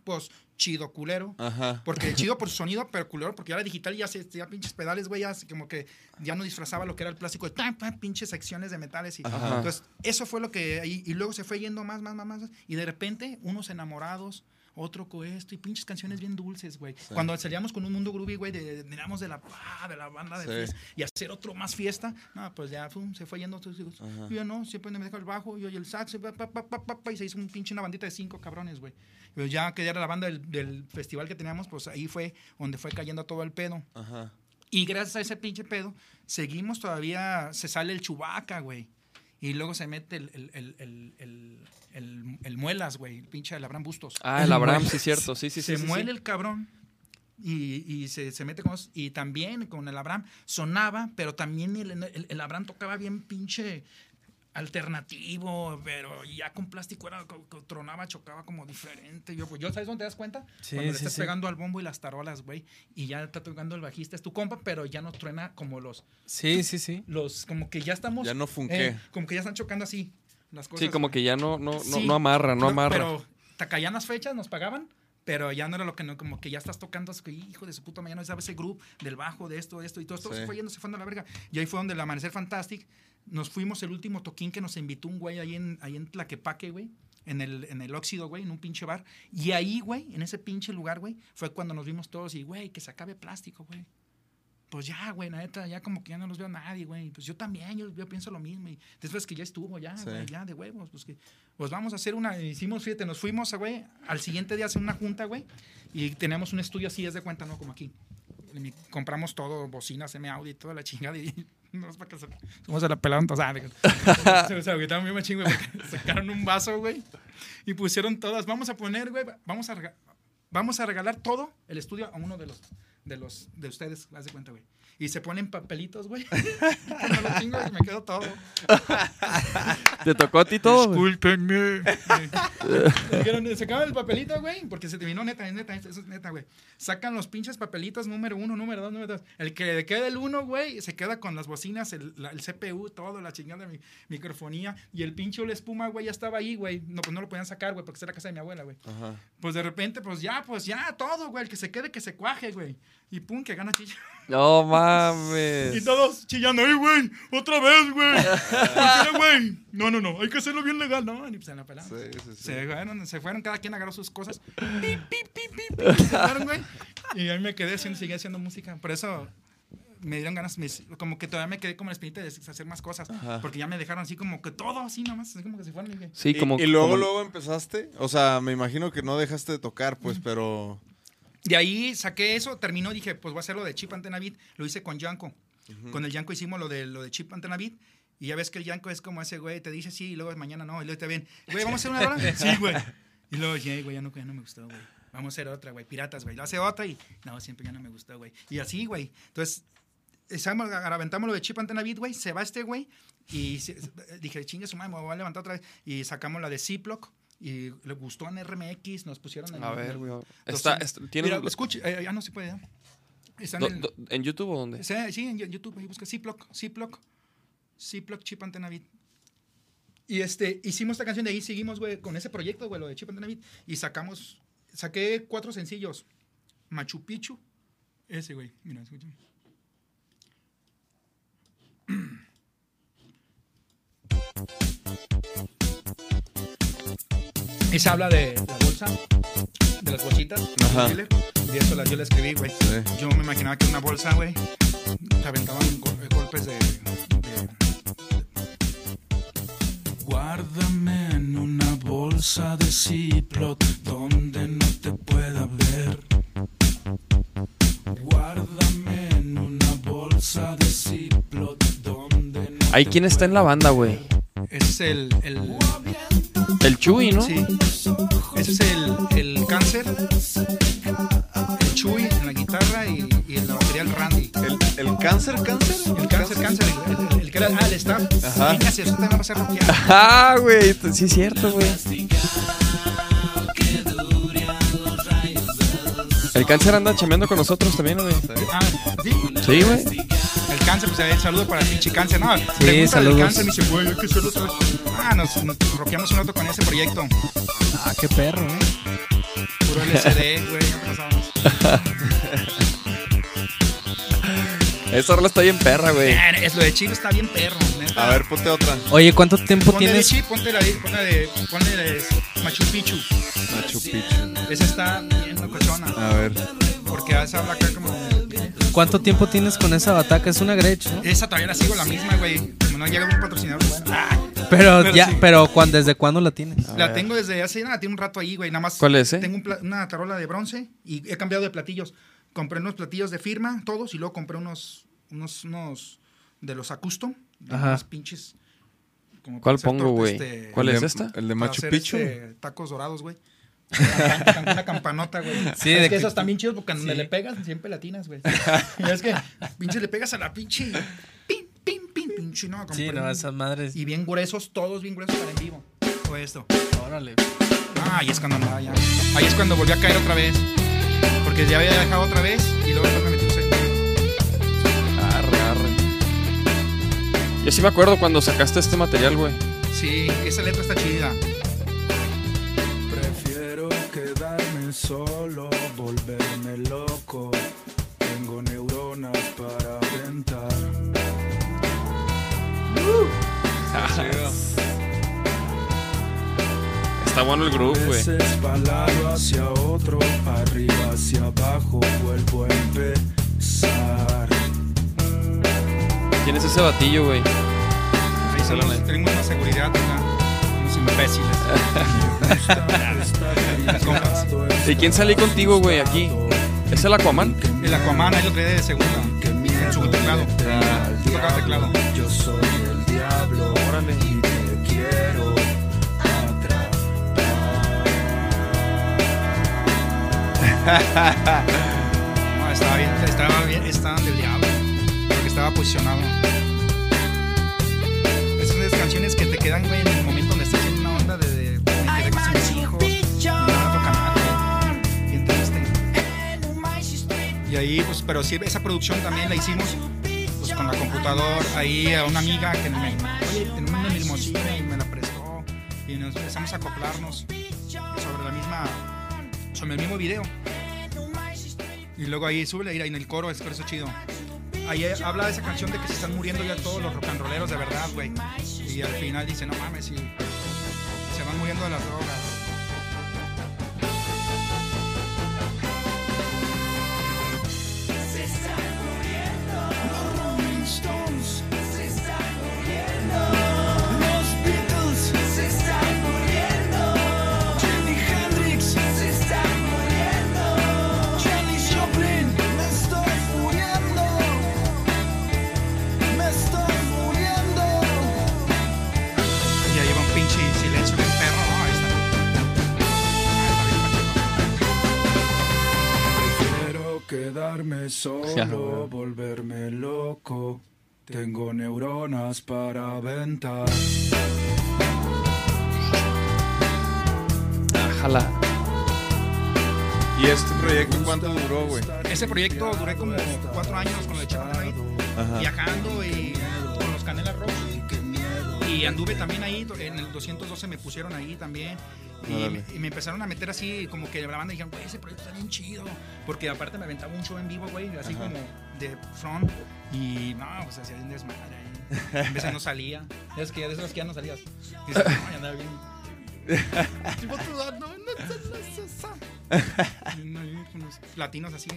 Speaker 3: pues chido culero.
Speaker 5: Ajá.
Speaker 3: Porque chido por su sonido, pero culero, porque ya era digital y ya, se, ya pinches pedales, güey, ya como que ya no disfrazaba lo que era el plástico de tan, tan, pinches secciones de metales. Y,
Speaker 2: Ajá.
Speaker 3: Entonces, eso fue lo que. Y, y luego se fue yendo más, más, más, más. Y de repente, unos enamorados, otro con esto, y pinches canciones bien dulces, güey. Cuando salíamos con un mundo groovy, güey, de, de, de la, ah, de la banda de
Speaker 5: Sí.
Speaker 3: fiesta, y hacer otro más fiesta, no, pues ya pum, se fue yendo.
Speaker 5: Ajá.
Speaker 3: Yo ya no, siempre me dejo el bajo, yo y el sax, pa, pa, pa, pa, pa, pa, y se hizo un pinche una bandita de cinco cabrones, güey. Pues ya que era la banda del, del festival que teníamos, pues ahí fue donde fue cayendo todo el pedo.
Speaker 5: Ajá.
Speaker 3: Y gracias a ese pinche pedo, seguimos todavía, se sale el chubaca, güey. Y luego se mete el, el, el, el, el, el- el muelas, güey, el pinche el Abraham Bustos.
Speaker 2: Ah, el Abraham, sí, cierto. Sí, sí, sí.
Speaker 3: se
Speaker 2: sí, sí.
Speaker 3: muele el cabrón y, y se, se mete con... Y también con el Abraham sonaba, pero también el, el, el Abraham tocaba bien pinche alternativo, pero ya con plástico era, tronaba, chocaba como diferente. Yo, pues, yo ¿sabes dónde te das cuenta?
Speaker 4: Sí,
Speaker 3: Cuando le
Speaker 4: sí,
Speaker 3: estás
Speaker 4: sí.
Speaker 3: pegando al bombo y las tarolas, güey, y ya está tocando el bajista, es tu compa, pero ya no truena como los,
Speaker 4: Sí, sí, sí.
Speaker 3: los, como que ya estamos...
Speaker 5: Ya no funqué.
Speaker 3: eh, como que ya están chocando así las cosas.
Speaker 2: Sí, como que ya no, no, no,
Speaker 3: Sí.
Speaker 2: no amarra, no amarra.
Speaker 3: Pero te caían las fechas, nos pagaban, pero ya no era lo que no, como que ya estás tocando, es que hijo de su puta mañana, sabes ese grupo del bajo, de esto, de esto, y todo esto
Speaker 5: Sí.
Speaker 3: se fue yendo, se fue a la verga. Y ahí fue donde el Amanecer Fantastic, nos fuimos el último toquín que nos invitó un güey ahí en, ahí en Tlaquepaque, güey. En el, en el óxido, güey, en un pinche bar. Y ahí, güey, en ese pinche lugar, güey, fue cuando nos vimos todos y, güey, que se acabe plástico, güey. Pues ya, güey, la neta, ya como que ya no los veo a nadie, güey. Pues yo también, yo, yo pienso lo mismo. Y después que ya estuvo, ya,
Speaker 5: Sí.
Speaker 3: güey, ya de huevos. Pues que, pues vamos a hacer una, hicimos, fíjate, nos fuimos, güey, al siguiente día a hacer una junta, güey. Y teníamos un estudio así, es de cuenta, ¿no? Como aquí. Y compramos todo, bocinas, M-Audio y toda la chingada. Y no es para que se, ¿Cómo se la pelaron? Se, se agüitaron bien machín, güey, porque sacaron un vaso, güey. Y pusieron todas. Vamos a poner, güey, vamos a, vamos a regalar todo el estudio a uno de los de los de ustedes, haz de cuenta, güey. Y se ponen papelitos, güey. Y me lo chingo y me quedo todo.
Speaker 2: ¿Te tocó a ti todo?
Speaker 3: Discúlpenme. Dijeron, sacaban el papelito, güey, porque se terminó neta, es neta, eso es neta, güey. Sacan los pinches papelitos número uno, número dos, número dos. El que le queda el uno, güey, se queda con las bocinas, el, la- el CPU, todo, la chingada mi microfonía. Y el pinche la espuma, güey, ya estaba ahí, güey. No, pues no lo podían sacar, güey, porque era la casa de mi abuela, güey.
Speaker 5: Ajá.
Speaker 3: Pues de repente, pues ya, pues ya, todo, güey. El que se quede, que se cuaje, güey. Y pum, que gana chilla.
Speaker 2: No
Speaker 3: Y
Speaker 2: mames.
Speaker 3: todos chillando, ¡ay, güey! ¡Otra vez, güey! ¿Por qué, güey? No, no, no, hay que hacerlo bien legal. No, ni pues en la pelada.
Speaker 5: Sí, sí, sí.
Speaker 3: Se fueron, se fueron, cada quien agarró sus cosas. Pip, pip, pip, pip, se fueron, güey. Y ahí me quedé haciendo, seguí haciendo música. Por eso me dieron ganas, me- como que todavía me quedé como la espinita de hacer más cosas.
Speaker 5: Ajá.
Speaker 3: Porque ya me dejaron así como que todo así nomás, así como que se fueron. y dije,
Speaker 2: Sí,
Speaker 5: Y-
Speaker 2: como.
Speaker 5: y, luego,
Speaker 2: como-
Speaker 5: luego empezaste. O sea, me imagino que no dejaste de tocar, pues, pero.
Speaker 3: De ahí saqué eso, terminó, dije, pues voy a hacer lo de Chip Antena Beat. Lo hice con Yanko. Con el Yanko hicimos lo de, lo de Chip Antena Beat. Y ya ves que el Yanko es como ese güey, te dice sí y luego mañana no. Y luego te bien, güey, ¿vamos a hacer una hora? sí, güey. Y luego, "Yeah, güey, ya no, ya no me gustó, güey. Vamos a hacer otra, güey. Piratas, güey. Lo hace otra y no, siempre ya no me gustó, güey. Y así, güey. Entonces, echamos- aventamos lo de Chip Antena Beat, güey. Se va este güey. Y se- dije, chingue su madre, me voy a levantar otra vez. Y sacamos la de Ziploc. Y le gustó en RMX, nos pusieron en
Speaker 2: A ver, güey. Está, está- tiene
Speaker 3: Mira,
Speaker 2: un-
Speaker 3: escuche, eh, ya no se puede. ¿eh? Está en, el-
Speaker 2: do- ¿En YouTube o dónde?
Speaker 3: sí, sí, en YouTube, ahí busca Ziploc, Ziploc, Ziploc Chip Antena Beat. Y este, hicimos esta canción de ahí, seguimos, güey, con ese proyecto, güey, lo de Chip Antena Beat. Y sacamos, saqué cuatro sencillos. Machu Picchu, ese, güey, mira, escúchame. Y se habla de la bolsa, de las bolsitas,
Speaker 5: Ajá.
Speaker 3: Chile, y eso la, yo la escribí, güey.
Speaker 5: Sí.
Speaker 3: Yo me imaginaba que una bolsa, güey, te aventaban go- golpes de, de-
Speaker 6: Guárdame en una bolsa de Ziploc donde no te pueda ver. Guárdame en una bolsa de Ziploc donde no
Speaker 2: Ahí quién está en la banda, güey.
Speaker 3: Ese es el, el
Speaker 2: El Chuy, ¿no?
Speaker 3: sí. Ese es el, el cáncer. El Chuy en la guitarra y, y en la batería el Randy.
Speaker 5: ¿El, el cáncer, cáncer?
Speaker 3: El cáncer, cáncer, el, el- el que era, ah, el staff.
Speaker 5: Ajá.
Speaker 3: Venga, si también va a ser rockear.
Speaker 2: Ah, güey, sí es cierto, güey. El cáncer anda chameando con nosotros también, güey.
Speaker 3: Ah, sí.
Speaker 2: Sí, güey.
Speaker 3: El cáncer, pues el saludo para el pinche cáncer. No, pregunta del
Speaker 4: saludos.
Speaker 3: cáncer, me dice, güey, hay que hacerlo otra vez. Ah, nos, nos rockeamos un rato con ese proyecto.
Speaker 4: Ah, qué perro, ¿eh?
Speaker 3: Puro LCD, güey, no pasábamos.
Speaker 2: Esa rola está bien perra, güey.
Speaker 3: Eh, Es lo de Chip está bien perro, neta.
Speaker 5: A ver, ponte otra.
Speaker 4: Oye, ¿cuánto tiempo
Speaker 3: Ponle de
Speaker 4: tienes?
Speaker 3: Chip, ponte la de, ponle de, ponle de Machu Picchu.
Speaker 5: Machu Picchu.
Speaker 3: Esa está bien locochona.
Speaker 5: A ver.
Speaker 3: Porque esa habla acá como.
Speaker 4: ¿Cuánto tiempo tienes con esa bataca? Es una Gretsch, ¿no?
Speaker 3: Esa todavía la sigo la misma, güey. Como no llega un patrocinador, bueno. Ah,
Speaker 4: Pero,
Speaker 3: Pero
Speaker 4: ya,
Speaker 3: sí.
Speaker 4: pero ¿cuán- ¿desde cuándo la tienes?
Speaker 3: la tengo desde hace nada, tiene un rato ahí, güey. Nada más.
Speaker 2: ¿Cuál es, eh?
Speaker 3: Tengo un una tarola de bronce y he cambiado de platillos. Compré unos platillos de firma, todos, y luego compré unos, unos, unos de los Acustom. De
Speaker 4: Ajá.
Speaker 3: unos pinches. como
Speaker 2: ¿Cuál pongo, güey?
Speaker 3: este,
Speaker 2: ¿Cuál es
Speaker 5: de-
Speaker 2: esta?
Speaker 5: El de Machu Picchu.
Speaker 3: este, tacos dorados, güey. Una, campanota, güey.
Speaker 4: Sí,
Speaker 3: es
Speaker 4: de
Speaker 3: que
Speaker 4: que-
Speaker 3: esos están bien chidos porque donde
Speaker 4: Sí.
Speaker 3: le pegas siempre latinas, güey. Y es que pinche le pegas a la pinche. Pim, pim, pim, pinche, no,
Speaker 4: Sí, no, esas madres.
Speaker 3: Y bien gruesos, todos bien gruesos para en vivo. O esto.
Speaker 4: Órale.
Speaker 3: Ah, ahí es cuando andaba ya. Ahí es cuando volví a caer otra vez. Porque ya había dejado otra vez y luego después me metí segundo.
Speaker 2: Arre, arre. Yo sí me acuerdo cuando sacaste este material, güey.
Speaker 3: Sí, esa letra está chida.
Speaker 6: Quedarme solo, volverme loco. Tengo neuronas para aventar.
Speaker 2: Está bueno el groove, güey.
Speaker 6: Hacia otro, arriba hacia abajo, vuelvo a empezar.
Speaker 2: ¿Quién es ese batillo, güey?
Speaker 3: Ahí
Speaker 2: ahí.
Speaker 3: tenemos una seguridad acá. Imbéciles. Las.
Speaker 2: ¿Y quién sale contigo, güey, aquí? ¿Es el Aquaman?
Speaker 3: El Aquaman ahí lo trae de segunda. En su teclado. Yo tocaba teclado.
Speaker 6: Yo soy el diablo
Speaker 2: Órale.
Speaker 6: y te quiero
Speaker 3: No, estaba bien, estaba bien, estaban del diablo. Porque estaba posicionado. Es una de esas canciones que te quedan, güey, en el momento Ahí, pues, pero sí, esa producción también la hicimos pues, con la computadora. Ahí a una amiga que me, oye, una limusina y me la prestó. Y nos empezamos a acoplarnos sobre la misma, sobre el mismo video. Y luego ahí sube ahí en el coro, es eso chido. Ahí habla de esa canción de que se están muriendo ya todos los rock and rolleros de verdad, güey. Y al final dice, no mames, y se van muriendo de las drogas.
Speaker 6: Solo, volverme loco. Tengo neuronas para aventar.
Speaker 2: Ájala.
Speaker 5: ¿Y este proyecto cuánto duró, güey?
Speaker 3: Ese proyecto duré como cuatro años con Chapman ahí,
Speaker 5: Ajá.
Speaker 3: viajando y con los Canela Rocks. Y anduve también ahí, en el 212 me pusieron ahí también. Y, me- y me empezaron a meter así, como que la banda dijeron, güey, ese proyecto está bien chido. Porque aparte me aventaba un show en vivo, güey, así como de front. Y no, pues hacía un desmadre ahí. Veces no salía. Es que de esas que ya no salías. Y dices, no, ya andaba bien. Ah, latinos así.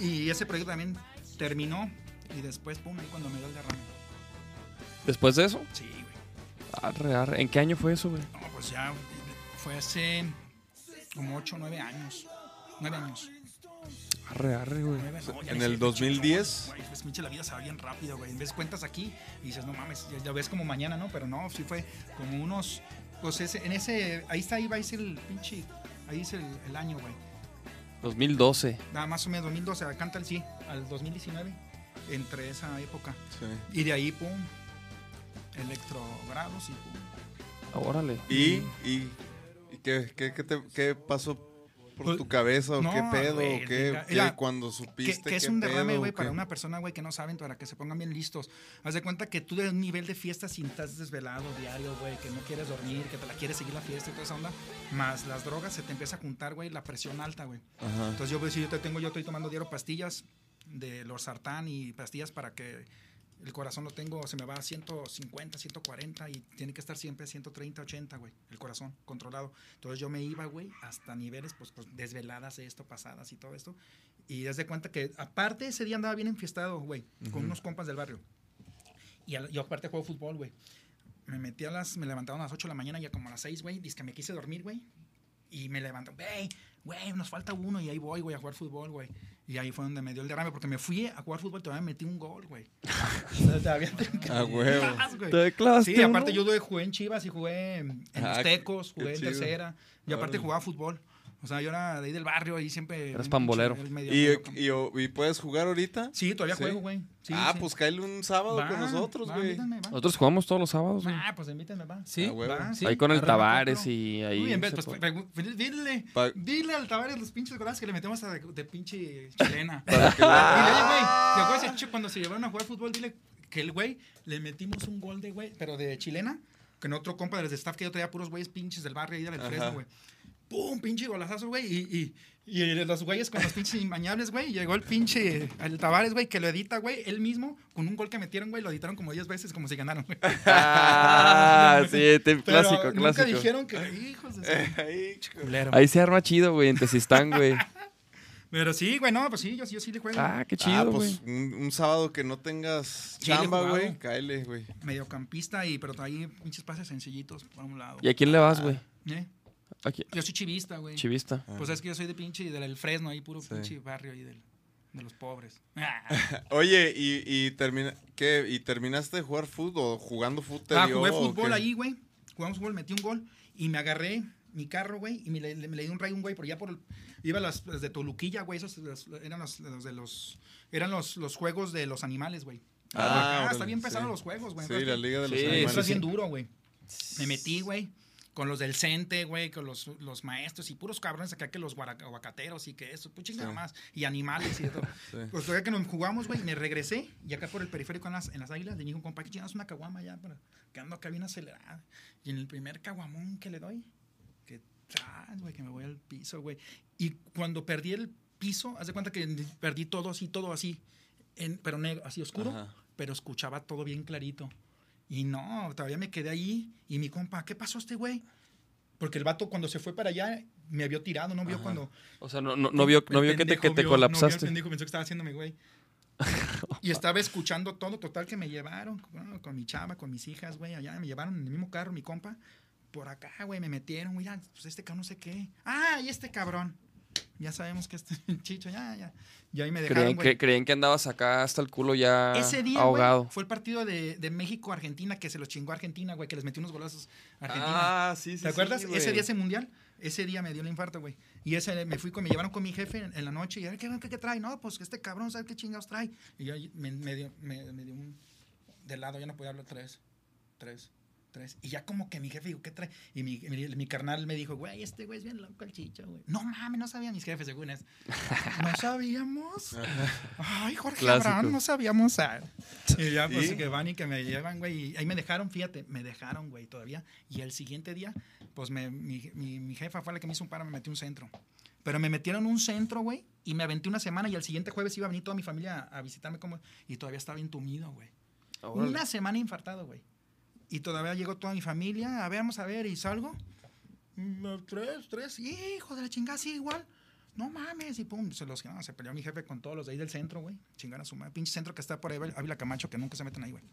Speaker 3: Y ese proyecto también terminó. Y después, pum, ahí cuando me dio el derrame.
Speaker 2: Después de eso,
Speaker 3: Sí, güey.
Speaker 2: arre, arre. ¿en qué año fue eso, güey?
Speaker 3: No, pues ya fue hace como 8 o 9 años. 9 años.
Speaker 2: Arre, arre, güey.
Speaker 3: No,
Speaker 5: En el
Speaker 3: sé,
Speaker 5: 2010.
Speaker 3: Güey, pues pinche la vida se va bien rápido, güey. En vez cuentas aquí y dices, no mames, ya, ya ves como mañana, ¿no? Pero no, sí fue como unos. Pues ese, en ese. Ahí está, ahí va a ser el pinche. Ahí es el, el año, güey.
Speaker 2: 2012.
Speaker 3: Nada más o menos 2012, canta el sí, al 2019. Entre esa época.
Speaker 5: Sí.
Speaker 3: Y de ahí, pum. Electrogrados y pum.
Speaker 2: Ah, Órale.
Speaker 5: ¿Y, y, y qué, qué, qué, te- qué pasó por
Speaker 3: Pues,
Speaker 5: tu cabeza o
Speaker 3: no,
Speaker 5: qué pedo o qué,
Speaker 3: mira,
Speaker 5: qué cuando supiste
Speaker 3: que es
Speaker 5: qué
Speaker 3: un derrame, güey, para una persona, güey, que no saben, para que se pongan bien listos. Haz de cuenta que tú de un nivel de fiesta, si estás desvelado diario, güey, que no quieres dormir, que te la quieres seguir la fiesta y toda esa onda, más las drogas, se te empieza a juntar, güey, la presión alta, güey. Entonces yo, pues, si yo te tengo, yo estoy tomando diario pastillas de los sartán y pastillas para que el corazón lo tengo, se me va a 150, 140 y tiene que estar siempre 130, 80, güey, el corazón controlado. Entonces yo me iba, güey, hasta niveles, pues, pues desveladas, esto, pasadas y todo esto. Y das de cuenta que, aparte, ese día andaba bien enfiestado, güey, con unos compas del barrio. Y al- yo aparte juego fútbol, güey. Me metí a las, me levantaron a las 8 de la mañana y ya como a las 6, güey, dice que me quise dormir, güey. Y me levanto, güey, güey, nos falta uno y ahí voy, güey, a jugar fútbol, güey. Y ahí fue donde me dio el derrame, porque me fui a jugar fútbol, todavía me metí un gol, güey. Todavía
Speaker 5: A huevo.
Speaker 2: ¿Te clavaste
Speaker 3: Sí, aparte yo jugué en Chivas y jugué en en
Speaker 5: Ah,
Speaker 3: los Tecos,
Speaker 5: qué
Speaker 3: jugué en tercera. Y aparte jugaba fútbol. O sea, yo era de ahí del barrio, ahí siempre...
Speaker 2: Eras
Speaker 3: un
Speaker 2: pambolero.
Speaker 5: ¿Y, puedes jugar ahorita?
Speaker 3: Sí, todavía
Speaker 5: ¿Sí?
Speaker 3: juego, güey. Sí,
Speaker 5: ah,
Speaker 3: sí.
Speaker 5: pues cáele un sábado
Speaker 3: Va,
Speaker 5: con nosotros, güey.
Speaker 2: Nosotros jugamos todos los sábados, güey.
Speaker 3: Ah, pues invítenme, va.
Speaker 4: Sí,
Speaker 5: Ah, huevo.
Speaker 3: Va, sí.
Speaker 2: Ahí con el Tavares
Speaker 3: pero-
Speaker 2: y ahí.
Speaker 3: Muy bien,
Speaker 2: se
Speaker 3: pues,
Speaker 2: puede.
Speaker 3: dile,
Speaker 5: Pa-
Speaker 3: dile al Tavares los pinches golazos que le metemos a de, de pinche chilena.
Speaker 5: Para que
Speaker 3: Dile, güey, ¿te acuerdas cuando se llevaron a jugar fútbol? Dile que el güey le metimos un gol de güey, pero de chilena, que en otro compa de los de staff que yo traía puros güeyes pinches del barrio ahí del
Speaker 5: Ajá.
Speaker 3: Fresno, güey. ¡Pum! Pinche golazazo, güey. Y, y, y los güeyes con los pinches imbañables, güey. Llegó el pinche, el Tavares, güey, que lo edita, güey. Él mismo, con un gol que metieron, güey, lo editaron como 10 veces, como si ganaron, güey.
Speaker 2: Ah, sí, te-
Speaker 3: Pero
Speaker 2: clásico,
Speaker 3: nunca
Speaker 2: clásico.
Speaker 3: dijeron que, hijos de su
Speaker 5: Ahí.
Speaker 2: Ahí se arma chido, güey, en Tezistán, güey.
Speaker 3: Pero sí, güey, no, pues sí, yo, sí- yo sí le juego.
Speaker 2: Ah, qué
Speaker 5: ah,
Speaker 2: chido, güey.
Speaker 5: pues un, un sábado que no tengas chamba, güey, cáele, güey.
Speaker 3: Mediocampista, y, pero ahí pinches pases sencillitos por un lado.
Speaker 2: ¿Y a quién le vas, güey?
Speaker 3: ¿Eh?
Speaker 2: Aquí.
Speaker 3: Yo soy chivista, güey.
Speaker 2: Chivista.
Speaker 3: Pues es que yo soy de pinche del Fresno, ahí puro
Speaker 5: Sí.
Speaker 3: pinche barrio ahí del, de los pobres.
Speaker 5: Oye, y, y, termina, ¿qué? ¿y terminaste de jugar fútbol o jugando fútbol?
Speaker 3: Ah, jugué fútbol ahí, güey. Jugamos fútbol, metí un gol y me agarré mi carro, güey, y me le, le- me le di un rayo un güey, pero ya por el, iba las, las de Toluquilla, güey, esos eran los, los de los eran los, los juegos de los animales, güey.
Speaker 5: Ah,
Speaker 3: Ah, está bien pesado
Speaker 5: sí.
Speaker 3: los juegos, güey.
Speaker 5: Sí,
Speaker 3: Entonces,
Speaker 5: la Liga de los
Speaker 2: Sí,
Speaker 3: Eso
Speaker 5: Animales.
Speaker 3: es bien duro, güey. Me metí, güey. Con los del CENTE, güey, con los, los maestros y puros cabrones acá que los aguacateros y que eso, pues chingada
Speaker 5: Sí.
Speaker 3: más. Y animales y todo.
Speaker 5: Sí.
Speaker 3: Pues todavía que nos jugamos, güey, me regresé y acá por el periférico en las, en las águilas le dije un compa que chingas una caguama ya, para, que ando acá bien acelerada. Y en el primer caguamón que le doy, que tras, güey, que me voy al piso, güey. Y cuando perdí el piso, haz de cuenta que perdí todo así, todo así, en, pero negro, así oscuro,
Speaker 5: Ajá.
Speaker 3: pero escuchaba todo bien clarito. Y no, todavía me quedé ahí. Y mi compa, ¿qué pasó este güey? Porque el vato cuando se fue para allá me vio tirado, no vio
Speaker 5: Ajá.
Speaker 3: cuando...
Speaker 2: O sea, no, no, no vio, no vio que te, que te
Speaker 3: vio- No vio el
Speaker 2: colapsaste.
Speaker 3: pendejo, pensó que estaba haciéndome, güey. y estaba escuchando todo, total, que me llevaron bueno, con mi chava, con mis hijas, güey, allá me llevaron en el mismo carro, mi compa. Por acá, güey, me metieron, güey, ah, pues este cabrón no sé qué. Ah, y este cabrón. Ya sabemos que este chicho, ya, ya. Y ahí me dejaron,
Speaker 2: que, creían que andabas acá hasta el culo ya
Speaker 3: Ese día,
Speaker 2: ahogado.
Speaker 3: güey, fue el partido de, de México-Argentina que se los chingó a Argentina, güey, que les metió unos golazos a Argentina.
Speaker 5: Ah, sí, sí.
Speaker 3: ¿Te acuerdas?
Speaker 5: sí,
Speaker 3: ese día ese mundial, ese día me dio el infarto, güey. Y ese me fui con, me llevaron con mi jefe en, en la noche y a ver, ¿qué, qué, qué trae? No, pues que este cabrón, ¿sabes qué chingados trae? Y yo me, me dio, me, me dio un de lado, ya no podía hablar tres, tres, Y ya como que mi jefe dijo, ¿qué trae? Y mi, mi, mi carnal me dijo, güey, este güey es bien loco el chicho, güey. No mames, no sabían mis jefes, según es. No sabíamos. Ay, Jorge
Speaker 2: Clásico.
Speaker 3: Abraham, no sabíamos. ah. Y ya, pues
Speaker 5: ¿Y?
Speaker 3: que van y que me llevan, güey. Y ahí me dejaron, fíjate, me dejaron, güey, todavía. Y el siguiente día, pues me, mi, mi, mi jefa fue la que me hizo un paro, me metió un centro. Pero me metieron un centro, güey, y me aventé una semana y el siguiente jueves iba a venir toda mi familia a, a visitarme como... Y todavía estaba entumido, güey.
Speaker 2: Órale.
Speaker 3: Una semana infartado, güey. Y todavía llegó toda mi familia. A ver, vamos a ver, y salgo. Mm, Tres, tres. Hijo de la chingada, sí, igual. No mames. Y pum, se los no, se peleó mi jefe con todos los de ahí del centro, güey. Chingar a su madre. Pinche centro que está por ahí, Ávila Camacho, que nunca se meten ahí, güey.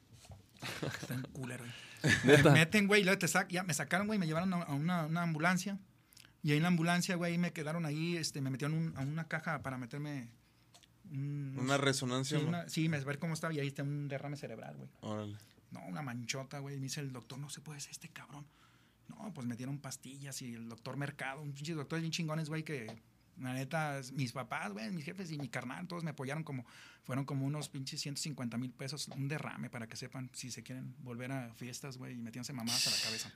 Speaker 3: Están culero, güey. Me meten, güey, y luego te sac- ya me sacaron, güey, me llevaron a una, una ambulancia. Y ahí en la ambulancia, güey, me quedaron ahí, este, me metieron un- a una caja para meterme. un-
Speaker 5: Una
Speaker 3: sí,
Speaker 5: resonancia. ¿no?
Speaker 3: una- sí, me ver cómo estaba y ahí está un derrame cerebral, güey.
Speaker 5: Órale.
Speaker 3: No, una manchota, güey. Me dice el doctor, no se puede ser este cabrón. No, pues me dieron pastillas y el doctor Mercado, un pinche doctor bien chingones, güey, que la neta, mis papás, güey, mis jefes y mi carnal, todos me apoyaron como, fueron como unos pinches 150 mil pesos, un derrame para que sepan si se quieren volver a fiestas, güey, y metiéndose mamadas a la cabeza.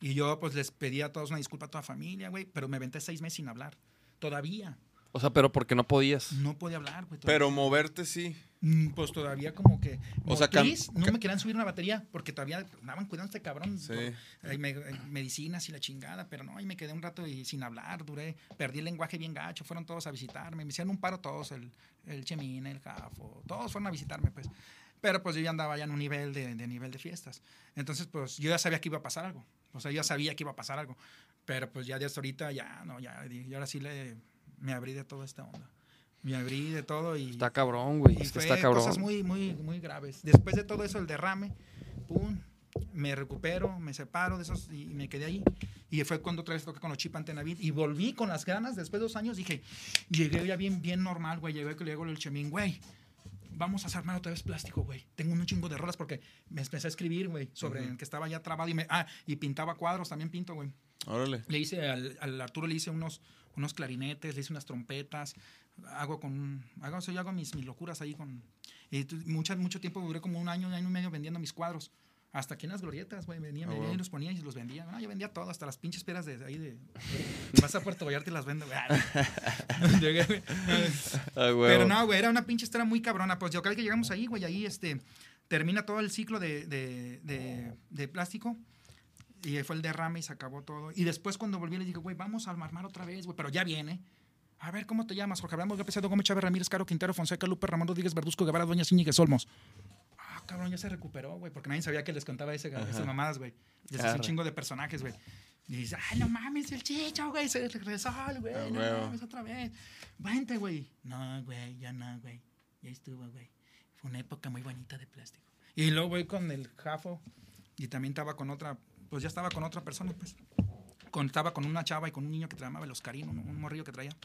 Speaker 3: Y yo, pues, les pedí a todos una disculpa a toda familia, güey, pero me aventé seis meses sin hablar. Todavía.
Speaker 2: O sea, pero porque no podías.
Speaker 3: No podía hablar, güey.
Speaker 5: Pero moverte sí.
Speaker 3: Mm, Pues todavía como que.
Speaker 5: O sea,
Speaker 3: motriz, no me querían subir una batería porque todavía andaban cuidando a este cabrón.
Speaker 5: Sí.
Speaker 3: por- eh, me- eh, medicinas y la chingada, pero no, y me quedé un rato y sin hablar, duré, perdí el lenguaje bien gacho, fueron todos a visitarme, me hicieron un paro todos, el, el Chemín, el Jafo, todos fueron a visitarme, pues. Pero pues yo ya andaba ya en un nivel de, de nivel de fiestas. Entonces, pues yo ya sabía que iba a pasar algo. O sea, yo ya sabía que iba a pasar algo. Pero pues ya de hasta ahorita ya, no, ya, y ahora sí le, me abrí de toda esta onda. Me abrí de todo y...
Speaker 2: Está cabrón, güey.
Speaker 3: Y
Speaker 2: Es que
Speaker 3: fue
Speaker 2: está cabrón.
Speaker 3: cosas muy, muy, muy graves. Después de todo eso, el derrame, pum, me recupero, me separo de esos y me quedé ahí. Y fue cuando otra vez toqué con los Chip Antenavid y volví con las ganas. Después de dos años dije, llegué ya bien, bien normal, güey. Llegué que le digo al Chemín, güey. Vamos a armar otra vez plástico, güey. Tengo un chingo de rolas porque me empecé a escribir, güey, sobre el que estaba ya trabado y me, ah, y pintaba cuadros, también pinto, güey.
Speaker 5: Órale.
Speaker 3: Le hice al, al Arturo le hice unos, unos clarinetes, le hice unas trompetas, hago con hago, yo hago mis, mis locuras ahí con y mucha- mucho tiempo duré como un año, un año y medio vendiendo mis cuadros. Hasta aquí en las glorietas, güey, venía,
Speaker 5: Ah,
Speaker 3: venía y los ponía y los vendía. No, yo vendía todo, hasta las pinches peras de ahí de... Vas a Puerto Vallarta y las vendo, güey. Llegué, güey.
Speaker 2: Ah, güey.
Speaker 3: Pero no, güey, era una pinche historia muy cabrona. Pues yo creo que llegamos ahí, güey, ahí este, termina todo el ciclo de, de, de- de plástico. Y fue el derrame y se acabó todo. Y después cuando volví le dije, güey, vamos a armar otra vez, güey, pero ya viene. A ver, ¿cómo te llamas? Jorge Abraham López Gómez Chávez Ramírez, Caro Quintero, Fonseca, Lupe, Ramón Rodríguez, Verduzco, Guevara, Doña Íñiguez, Olmos. Ah, cabrón, ya se recuperó, güey, porque nadie sabía que les contaba ese, esas mamadas, güey. Y ese es un chingo de personajes, güey. Y dice, ay, no mames, el chicho, güey, se regresó, güey, no mames, otra vez. Vente, güey. No, güey, ya no, güey. Ya estuvo, güey. Fue una época muy bonita de plástico. Y luego voy con el Jafo y también estaba con otra, pues ya estaba con otra persona, pues. Con, estaba con una chava y con un niño que se llamaba el Oscarino, un, un morrillo que traía.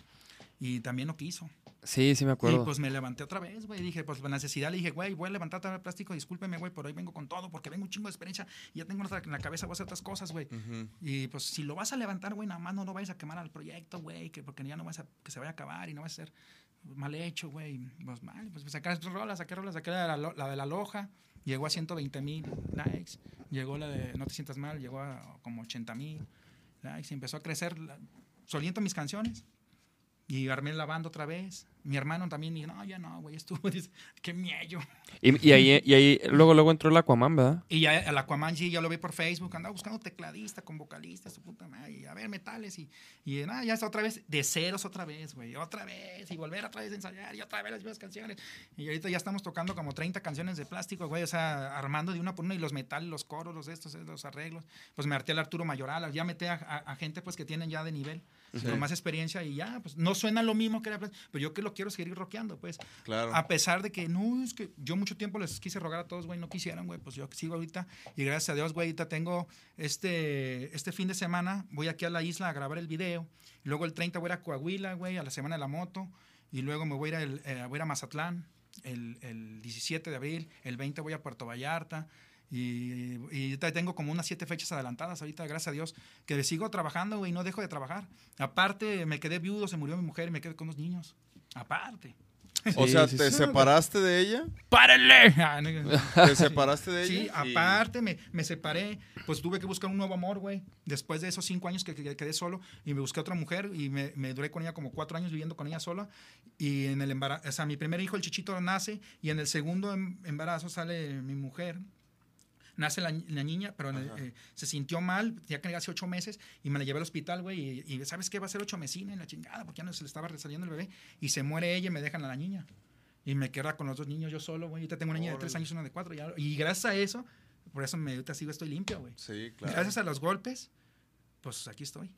Speaker 3: Y también no quiso.
Speaker 2: Sí, sí me acuerdo.
Speaker 3: Y pues me levanté otra vez, güey. Dije, pues la necesidad, le dije, güey, voy a levantar vez plástico, discúlpeme, güey, pero hoy vengo con todo porque vengo un chingo de experiencia y ya tengo en la cabeza, voy a hacer otras cosas, güey.
Speaker 5: Ujú.
Speaker 3: Y pues si lo vas a levantar, güey, nada más no lo vayas a quemar al proyecto, güey, que porque ya no vas a, que se vaya a acabar y no va a ser mal hecho, güey. Pues mal, pues sacar rolas, saqué rolas, saqué la, de la, la de la loja, llegó a 120 mil likes, llegó la de No te sientas mal, llegó a como 80 mil y empezó a crecer soliento mis canciones. Y armé la banda otra vez. Mi hermano también dijo, no, ya no, güey, estuvo, dice, qué miello.
Speaker 2: Y, y ahí, y ahí luego, luego entró el Aquaman, ¿verdad?
Speaker 3: Y ya el Aquaman, sí, ya lo vi por Facebook, andaba buscando tecladista con vocalista, su puta madre, y a ver, metales, y, y nada, ya está otra vez, de ceros otra vez, güey, otra vez, y volver otra vez a ensayar, y otra vez las mismas canciones. Y ahorita ya estamos tocando como 30 canciones de plástico, güey, o sea, armando de una por una, y los metales, los coros, los estos, eh, los arreglos. Pues me harté al Arturo Mayoral, ya metí a, a- a gente, pues, que tienen ya de nivel, con más experiencia, y ya, pues, no suena lo mismo que era, pero yo que lo quiero seguir rockeando, pues.
Speaker 5: Claro.
Speaker 3: A pesar de que, no, es que yo mucho tiempo les quise rogar a todos, güey, no quisieran, güey, pues yo sigo ahorita y gracias a Dios, güey, ahorita tengo este, este fin de semana, voy aquí a la isla a grabar el video, luego el 30 voy a a Coahuila, güey, a la Semana de la Moto, y luego me voy a ir, el- eh, voy a, ir a Mazatlán el, el 17 de abril, el 20 voy a Puerto Vallarta, y, y tengo como unas siete fechas adelantadas ahorita, gracias a Dios, que sigo trabajando, güey, no dejo de trabajar. Aparte, me quedé viudo, se murió mi mujer y me quedé con los niños. Aparte.
Speaker 5: o
Speaker 2: Sí,
Speaker 5: sea,
Speaker 2: sí,
Speaker 5: ¿te
Speaker 2: sí.
Speaker 5: separaste de ella?
Speaker 3: ¡Párenle! Ah.
Speaker 5: ¿Te separaste de
Speaker 3: Sí,
Speaker 5: ella? Y-
Speaker 3: aparte me, me separé, pues tuve que buscar un nuevo amor, güey. Después de esos cinco años que, que quedé solo y me busqué otra mujer y me, me duré con ella como cuatro años viviendo con ella sola. Y en el embarazo, o sea, mi primer hijo, el chichito, nace y en el segundo em- embarazo sale mi mujer. Nace la, la niña, pero eh, se sintió mal, ya que hace ocho meses, y me la llevé al hospital, güey, y, y ¿sabes qué? Va a ser ocho mesines en la chingada, porque ya no se le estaba saliendo el bebé, y se muere ella y me dejan a la niña. Y me queda con los dos niños yo solo, güey. Ahorita tengo una niña de tres años y una de cuatro. ya- y gracias a eso, por eso me, ahorita sigo, estoy limpio, güey.
Speaker 5: Sí, claro.
Speaker 3: Gracias a los golpes, pues aquí estoy.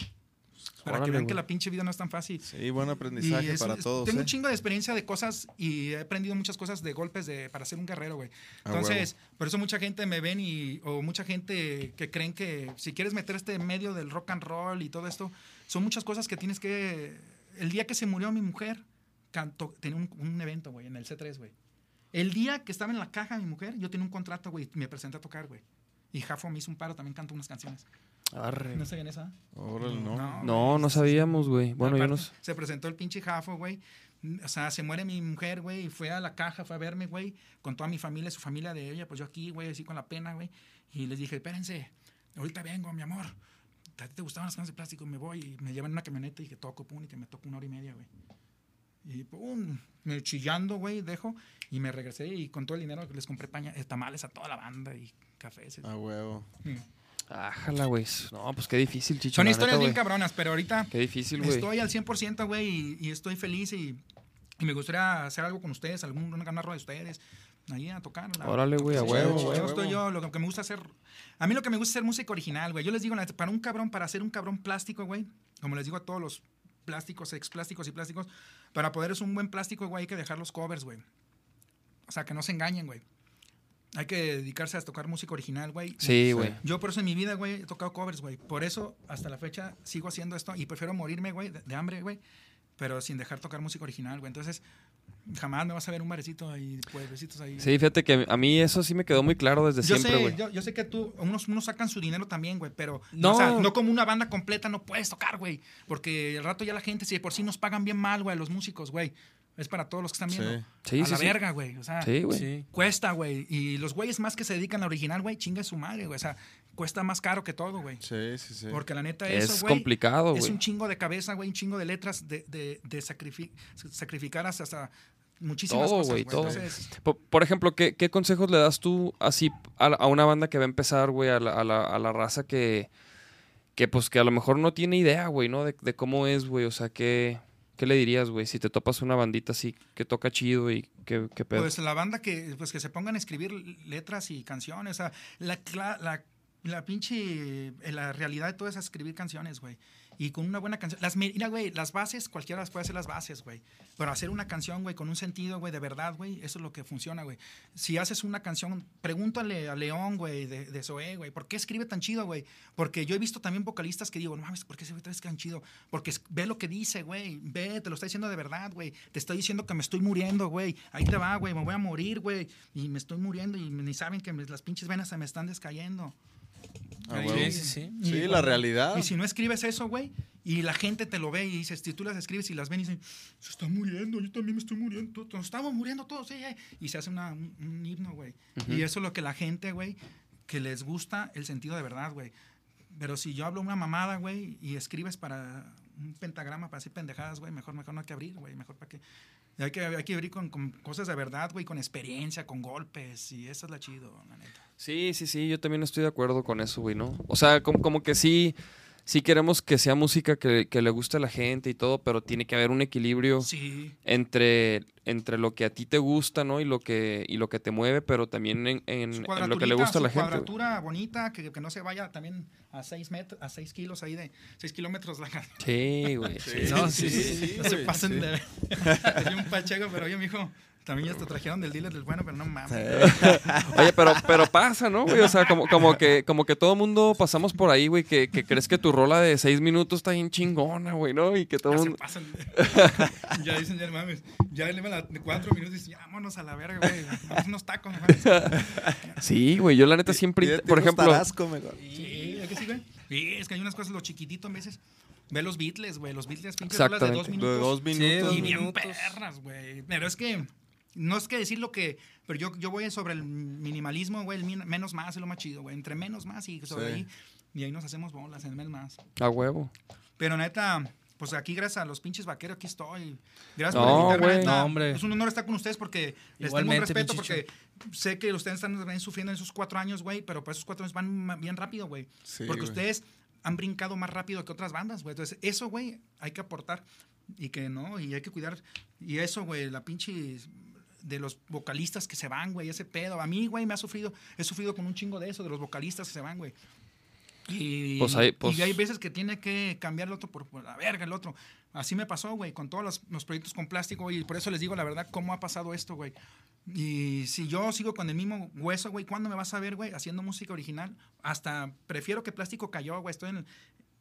Speaker 3: Para que
Speaker 2: Órale,
Speaker 3: vean que la pinche vida no es tan fácil.
Speaker 5: Sí, buen
Speaker 3: Y
Speaker 5: aprendizaje
Speaker 3: es-
Speaker 5: para
Speaker 3: es-
Speaker 5: todos.
Speaker 3: Tengo
Speaker 5: ¿eh?
Speaker 3: un chingo de experiencia de cosas y he aprendido muchas cosas de golpes de, para ser un guerrero, güey.
Speaker 5: A
Speaker 3: Entonces, por eso mucha gente me ven y, o mucha gente que creen que si quieres meter este medio del rock and roll y todo esto, son muchas cosas que tienes que... El día que se murió mi mujer, cantó, tenía un, un evento, güey, en el C3, güey. El día que estaba en la caja mi mujer, yo tenía un contrato, güey, me presenté a tocar, güey. Y Jafo me hizo un paro, también cantó unas canciones.
Speaker 2: Arre.
Speaker 3: ¿No sabían esa?
Speaker 5: Órale, no.
Speaker 2: No, no sabíamos, güey. Bueno, yo no
Speaker 3: Aparte,
Speaker 2: sé.
Speaker 3: Se presentó el pinche Jafo, güey. O sea, se muere mi mujer, güey, y fue a la caja, fue a verme, güey, con toda mi familia, su familia de ella, pues yo aquí, güey, así con la pena, güey. Y les dije, espérense, ahorita vengo, mi amor. ¿A ti te gustaban las canciones de plástico? Me voy y me llevan en una camioneta y que toco, pum, y que me toco una hora y media, güey. Y pum, me chillando, güey, dejo y me regresé y con todo el dinero les compré paña, eh, tamales a toda la banda y cafés.
Speaker 5: A huevo.
Speaker 3: Mm.
Speaker 2: Ájala, güey. No, pues qué difícil, chicho.
Speaker 3: Son historias
Speaker 2: neta,
Speaker 3: bien
Speaker 2: güey.
Speaker 3: cabronas, pero ahorita
Speaker 2: Qué difícil, güey.
Speaker 3: Estoy al 100%, güey, y, y estoy feliz y, y me gustaría hacer algo con ustedes, algún rueda de ustedes, ahí a tocar. la-
Speaker 2: Órale, güey, a huevo,
Speaker 3: yo
Speaker 2: huevo.
Speaker 3: estoy yo, lo que me gusta hacer, a mí lo que me gusta es hacer música original, güey. Yo les digo, para un cabrón, para hacer un cabrón plástico, güey, como les digo a todos los plásticos, ex plásticos y plásticos, para poder ser un buen plástico, güey, hay que dejar los covers, güey. O sea, que no se engañen, güey. Hay que dedicarse a tocar música original, güey.
Speaker 2: Sí, güey.
Speaker 3: Yo por eso en mi vida, güey, he tocado covers, güey. Por eso, hasta la fecha, sigo haciendo esto y prefiero morirme, güey, de, de hambre, güey, pero sin dejar tocar música original, güey. Entonces, jamás me vas a ver un barecito ahí, pueblecitos ahí.
Speaker 2: Sí, fíjate que a mí eso sí me quedó muy claro desde
Speaker 3: Yo
Speaker 2: siempre, güey.
Speaker 3: yo, yo sé que tú, unos, unos sacan su dinero también, güey, pero
Speaker 2: No.
Speaker 3: O sea, no como una banda completa no puedes tocar, güey. Porque el rato ya la gente, si de por sí nos pagan bien mal, güey, los músicos, güey. Es para todos los que están viendo.
Speaker 5: Sí.
Speaker 2: Sí,
Speaker 3: a
Speaker 2: sí,
Speaker 3: la
Speaker 2: sí.
Speaker 3: verga, güey. O sea,
Speaker 2: Sí, güey.
Speaker 4: Sí.
Speaker 3: cuesta, güey. Y los güeyes más que se dedican a la original, güey, chinga su madre, güey. O sea, cuesta más caro que todo, güey.
Speaker 5: Sí, sí, sí.
Speaker 3: Porque la neta
Speaker 2: Es
Speaker 3: eso, güey,
Speaker 2: complicado,
Speaker 3: Es
Speaker 2: güey.
Speaker 3: un chingo de cabeza, güey, un chingo de letras de, de, de sacrifi- sacrificar hasta, hasta muchísimas
Speaker 2: Todo,
Speaker 3: cosas,
Speaker 2: todo.
Speaker 3: Entonces,
Speaker 2: Por, por ejemplo, ¿qué, qué consejos le das tú así a, la- a una banda que va a empezar, güey, a la, a la- a la raza que, que, pues, que a lo mejor no tiene idea, güey, ¿no? De, de cómo es, güey. O sea, ¿qué, ¿qué le dirías, güey? Si te topas una bandita así que toca chido y que, que pedo.
Speaker 3: Pues la banda que, pues que se pongan a escribir letras y canciones. O sea, la, la, la pinche. eh, La realidad de todo es escribir canciones, güey. Y con una buena canción. Las, mira, güey, las bases, cualquiera las puede hacer las bases, güey. Pero hacer una canción, güey, con un sentido, güey, de verdad, güey, eso es lo que funciona, güey. Si haces una canción, pregúntale a León, güey, de, de Zoé, güey, ¿por qué escribe tan chido, güey? Porque yo he visto también vocalistas que digo, no mames, ¿por qué ese güey tan chido? Porque ve lo que dice, güey, ve, te lo está diciendo de verdad, güey. Te estoy diciendo que me estoy muriendo, güey. Ahí te va, güey, me voy a morir, güey. Y me estoy muriendo y ni saben que me- las pinches venas se me están descayendo.
Speaker 5: A
Speaker 3: Ahí-
Speaker 5: huevo.
Speaker 4: Sí, sí, sí.
Speaker 3: y
Speaker 5: Sí, la realidad.
Speaker 3: Y si no escribes eso, güey, y la gente te lo ve y dices, si tú las escribes y las ven y dicen, se está muriendo, yo también me estoy muriendo, nos estamos muriendo todos, sí, eh", y se hace una- un, un himno, güey. Y eso es lo que la gente, güey, que les gusta el sentido de verdad, güey. Pero si yo hablo una mamada, güey, y escribes para un pentagrama, para hacer pendejadas, güey, mejor, mejor no hay que abrir, güey, mejor para que... Hay que, hay que abrir con, cosas de verdad, güey, con experiencia, con golpes, y eso es la chido, la neta.
Speaker 2: Sí, sí, sí, yo también estoy de acuerdo con eso, güey, ¿no? O sea, como, como que sí, sí queremos que sea música que, que le guste a la gente y todo, pero tiene que haber un equilibrio
Speaker 3: Sí,
Speaker 2: entre, entre lo que a ti te gusta, ¿no? Y lo que, y lo que te mueve, pero también en, en- en lo que le gusta a la gente. güey.
Speaker 3: cuadratura bonita, que, que no se vaya también a 6 metros, a 6 kilos ahí de 6 kilómetros la
Speaker 2: Sí, güey. sí.
Speaker 4: No, sí, sí,
Speaker 5: sí,
Speaker 3: No se pasen
Speaker 5: sí.
Speaker 3: de. Un pacheco, pero oye, mijo, también ya te trajeron del dealer del bueno, pero no mames.
Speaker 2: Oye, pero, pero pasa, ¿no, güey? O sea, como, como que, como que todo mundo pasamos por ahí, güey, que, que crees que tu rola de seis minutos está bien chingona, güey, ¿no? Y que todo
Speaker 3: Ya se
Speaker 2: mundo.
Speaker 3: pasan. ya dicen, ya no mames. Ya le van a cuatro minutos y dicen, ya, vámonos a la verga, güey. Vamos unos tacos, no mames.
Speaker 2: Sí, güey, yo la neta siempre, por ejemplo,
Speaker 5: Tarasco mejor.
Speaker 3: Sí, ¿es que sí, güey? Sí, es que hay unas cosas, lo chiquitito en veces. Ve los Beatles, güey. Los Beatles, pinches de dos
Speaker 2: Exactamente.
Speaker 5: De
Speaker 3: minutos.
Speaker 5: dos minutos.
Speaker 3: Y
Speaker 4: dos
Speaker 3: bien
Speaker 4: minutos.
Speaker 3: perras, güey. Pero es que no es que decir lo que. Pero yo, yo voy sobre el minimalismo, güey. El min- menos más es lo más chido, güey. Entre menos más y sobre
Speaker 5: Sí.
Speaker 3: ahí. Y ahí nos hacemos bolas en el menos más.
Speaker 2: a huevo.
Speaker 3: Pero neta, pues aquí gracias a los pinches vaqueros, aquí estoy. Gracias
Speaker 2: No,
Speaker 3: por invitarme.
Speaker 2: güey.
Speaker 3: neta.
Speaker 4: No, hombre.
Speaker 3: Es un honor estar con ustedes porque les tengo un respeto porque sé que ustedes están también sufriendo en esos cuatro años, güey. Pero pues esos cuatro años van bien rápido, güey.
Speaker 5: Sí,
Speaker 3: porque
Speaker 5: güey.
Speaker 3: ustedes han brincado más rápido que otras bandas, güey. Entonces, eso, güey, hay que aportar. Y que no, y hay que cuidar. Y eso, güey, la pinche de los vocalistas que se van, güey, ese pedo. A mí, güey, me ha sufrido, he sufrido con un chingo de eso, de los vocalistas que se van, güey. Y,
Speaker 2: Pues ahí, pues-
Speaker 3: y hay veces que tiene que cambiar el otro por, por la verga, el otro. Así me pasó, güey, con todos los, los proyectos con plástico, güey. Y por eso les digo la verdad, cómo ha pasado esto, güey. Y si yo sigo con el mismo hueso, güey, ¿cuándo me vas a ver, güey, haciendo música original? Hasta prefiero que plástico cayó, güey. Estoy en,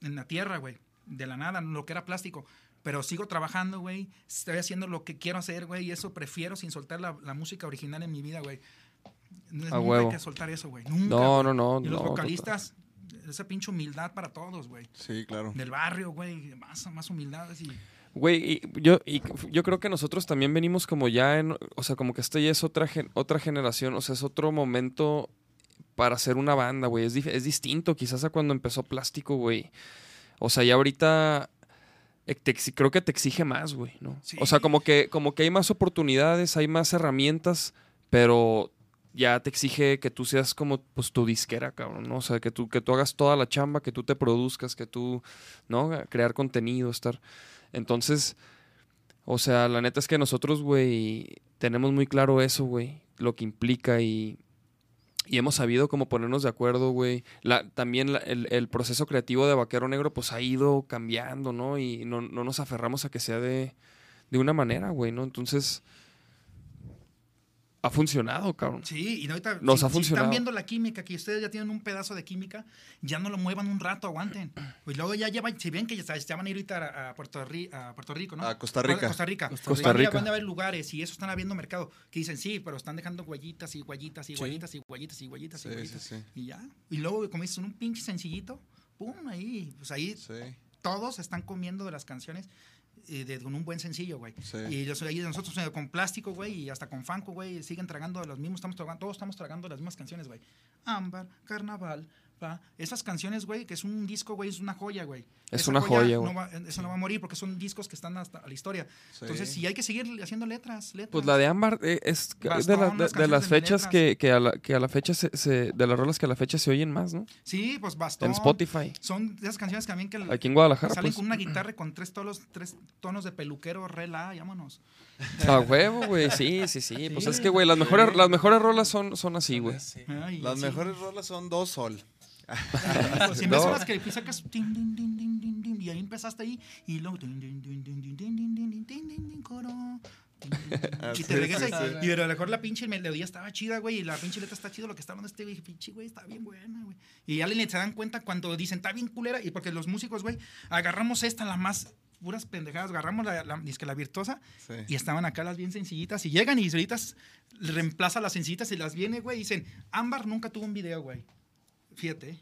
Speaker 3: en la tierra, güey. De la nada, lo que era plástico. Pero sigo trabajando, güey. Estoy haciendo lo que quiero hacer, güey. Y eso prefiero sin soltar la, la música original en mi vida, güey. Nunca hay que soltar eso, güey. Nunca.
Speaker 2: No, no, no.
Speaker 3: Y los
Speaker 2: no,
Speaker 3: vocalistas, esa pinche humildad para todos, güey.
Speaker 5: Sí, claro.
Speaker 3: Del barrio, güey. Más, más humildad. así.
Speaker 2: Güey, y yo, y yo creo que nosotros también venimos como ya en, o sea, como que esta ya es otra, gen- otra generación, o sea, es otro momento para hacer una banda, güey. Es, es distinto quizás a cuando empezó Plástico, güey. O sea, ya ahorita te exi- creo que te exige más, güey, ¿no?
Speaker 3: Sí.
Speaker 2: O sea, como que, como que hay más oportunidades, hay más herramientas, pero ya te exige que tú seas como pues tu disquera, cabrón, ¿no? O sea, que tú, que tú hagas toda la chamba, que tú te produzcas, que tú, ¿no? Crear contenido, estar. Entonces, o sea, la neta es que nosotros, güey, tenemos muy claro eso, güey, lo que implica y, y hemos sabido cómo ponernos de acuerdo, güey. La, también la- el, el proceso creativo de Vaquero Negro, pues ha ido cambiando, ¿no? Y no, no nos aferramos a que sea de, de una manera, güey, ¿no? Entonces, ha funcionado, cabrón.
Speaker 3: Sí, y ahorita
Speaker 2: Nos
Speaker 3: si,
Speaker 2: ha
Speaker 3: si
Speaker 2: funcionado.
Speaker 3: están viendo la química, que ustedes ya tienen un pedazo de química, ya no lo muevan un rato, aguanten. Pues luego ya llevan, si ven que ya, ya van a ir ahorita a, a Puerto, Ri- a Puerto Rico, ¿no?
Speaker 5: A Costa Rica.
Speaker 3: Costa Rica.
Speaker 2: Costa
Speaker 3: Van a-
Speaker 2: Rica.
Speaker 3: Van a haber lugares y eso están habiendo mercado que dicen sí, pero están dejando huellitas y huellitas y
Speaker 4: Sí.
Speaker 3: huellitas y huellitas y huellitas y
Speaker 5: Sí,
Speaker 3: huellitas.
Speaker 5: sí, sí.
Speaker 3: Y ya. Y luego, como dices, un pinche sencillito, pum, ahí. Pues ahí
Speaker 5: Sí.
Speaker 3: todos están comiendo de las canciones eh, de, con un buen sencillo, güey.
Speaker 5: Sí.
Speaker 3: Y los, ahí nosotros eh, con plástico, güey, y hasta con Fanco, güey, siguen tragando los mismos, estamos tragando, todos estamos tragando las mismas canciones, güey. Ámbar, Carnaval, Esas canciones, güey, que es un disco, güey, es una joya, güey.
Speaker 2: Es
Speaker 3: Esa
Speaker 2: una joya,
Speaker 3: no
Speaker 2: güey.
Speaker 3: va- eso no va a morir porque son discos que están hasta la historia.
Speaker 5: Sí.
Speaker 3: Entonces, sí hay que seguir haciendo letras, letras.
Speaker 2: Pues la de Ámbar eh, es de, la- de-
Speaker 3: las
Speaker 2: de
Speaker 3: canciones
Speaker 2: las
Speaker 3: de
Speaker 2: fechas que, que, a la, que a la fecha se, se- de las rolas que a la fecha se oyen más, ¿no?
Speaker 3: Sí, pues bastón.
Speaker 2: En Spotify.
Speaker 3: Son de esas canciones que también que
Speaker 2: Aquí en Guadalajara,
Speaker 3: salen
Speaker 2: pues.
Speaker 3: con una guitarra con tres tonos, tres tonos de peluquero, re la, llámonos.
Speaker 2: A huevo, güey. Sí, sí, sí. Pues
Speaker 3: Sí.
Speaker 2: es que, güey, las mejores, las mejores rolas son, son así, güey.
Speaker 4: Sí.
Speaker 5: Las
Speaker 3: sí.
Speaker 5: mejores rolas son dos sol
Speaker 3: que y ahí empezaste ahí y luego y te regresas y a lo mejor la pinche melodía estaba chida, güey, y la pinche letra está chida, lo que está hablando este güey, pinche güey, está bien buena, güey. Y ya le se dan cuenta cuando dicen, está bien culera, y porque los músicos, güey, agarramos esta, la más puras pendejadas, agarramos la, la, virtuosa y estaban acá las bien sencillitas y llegan y solitas reemplaza las sencillitas y las viene, güey, y dicen, Ámbar nunca tuvo un video, güey. Fíjate,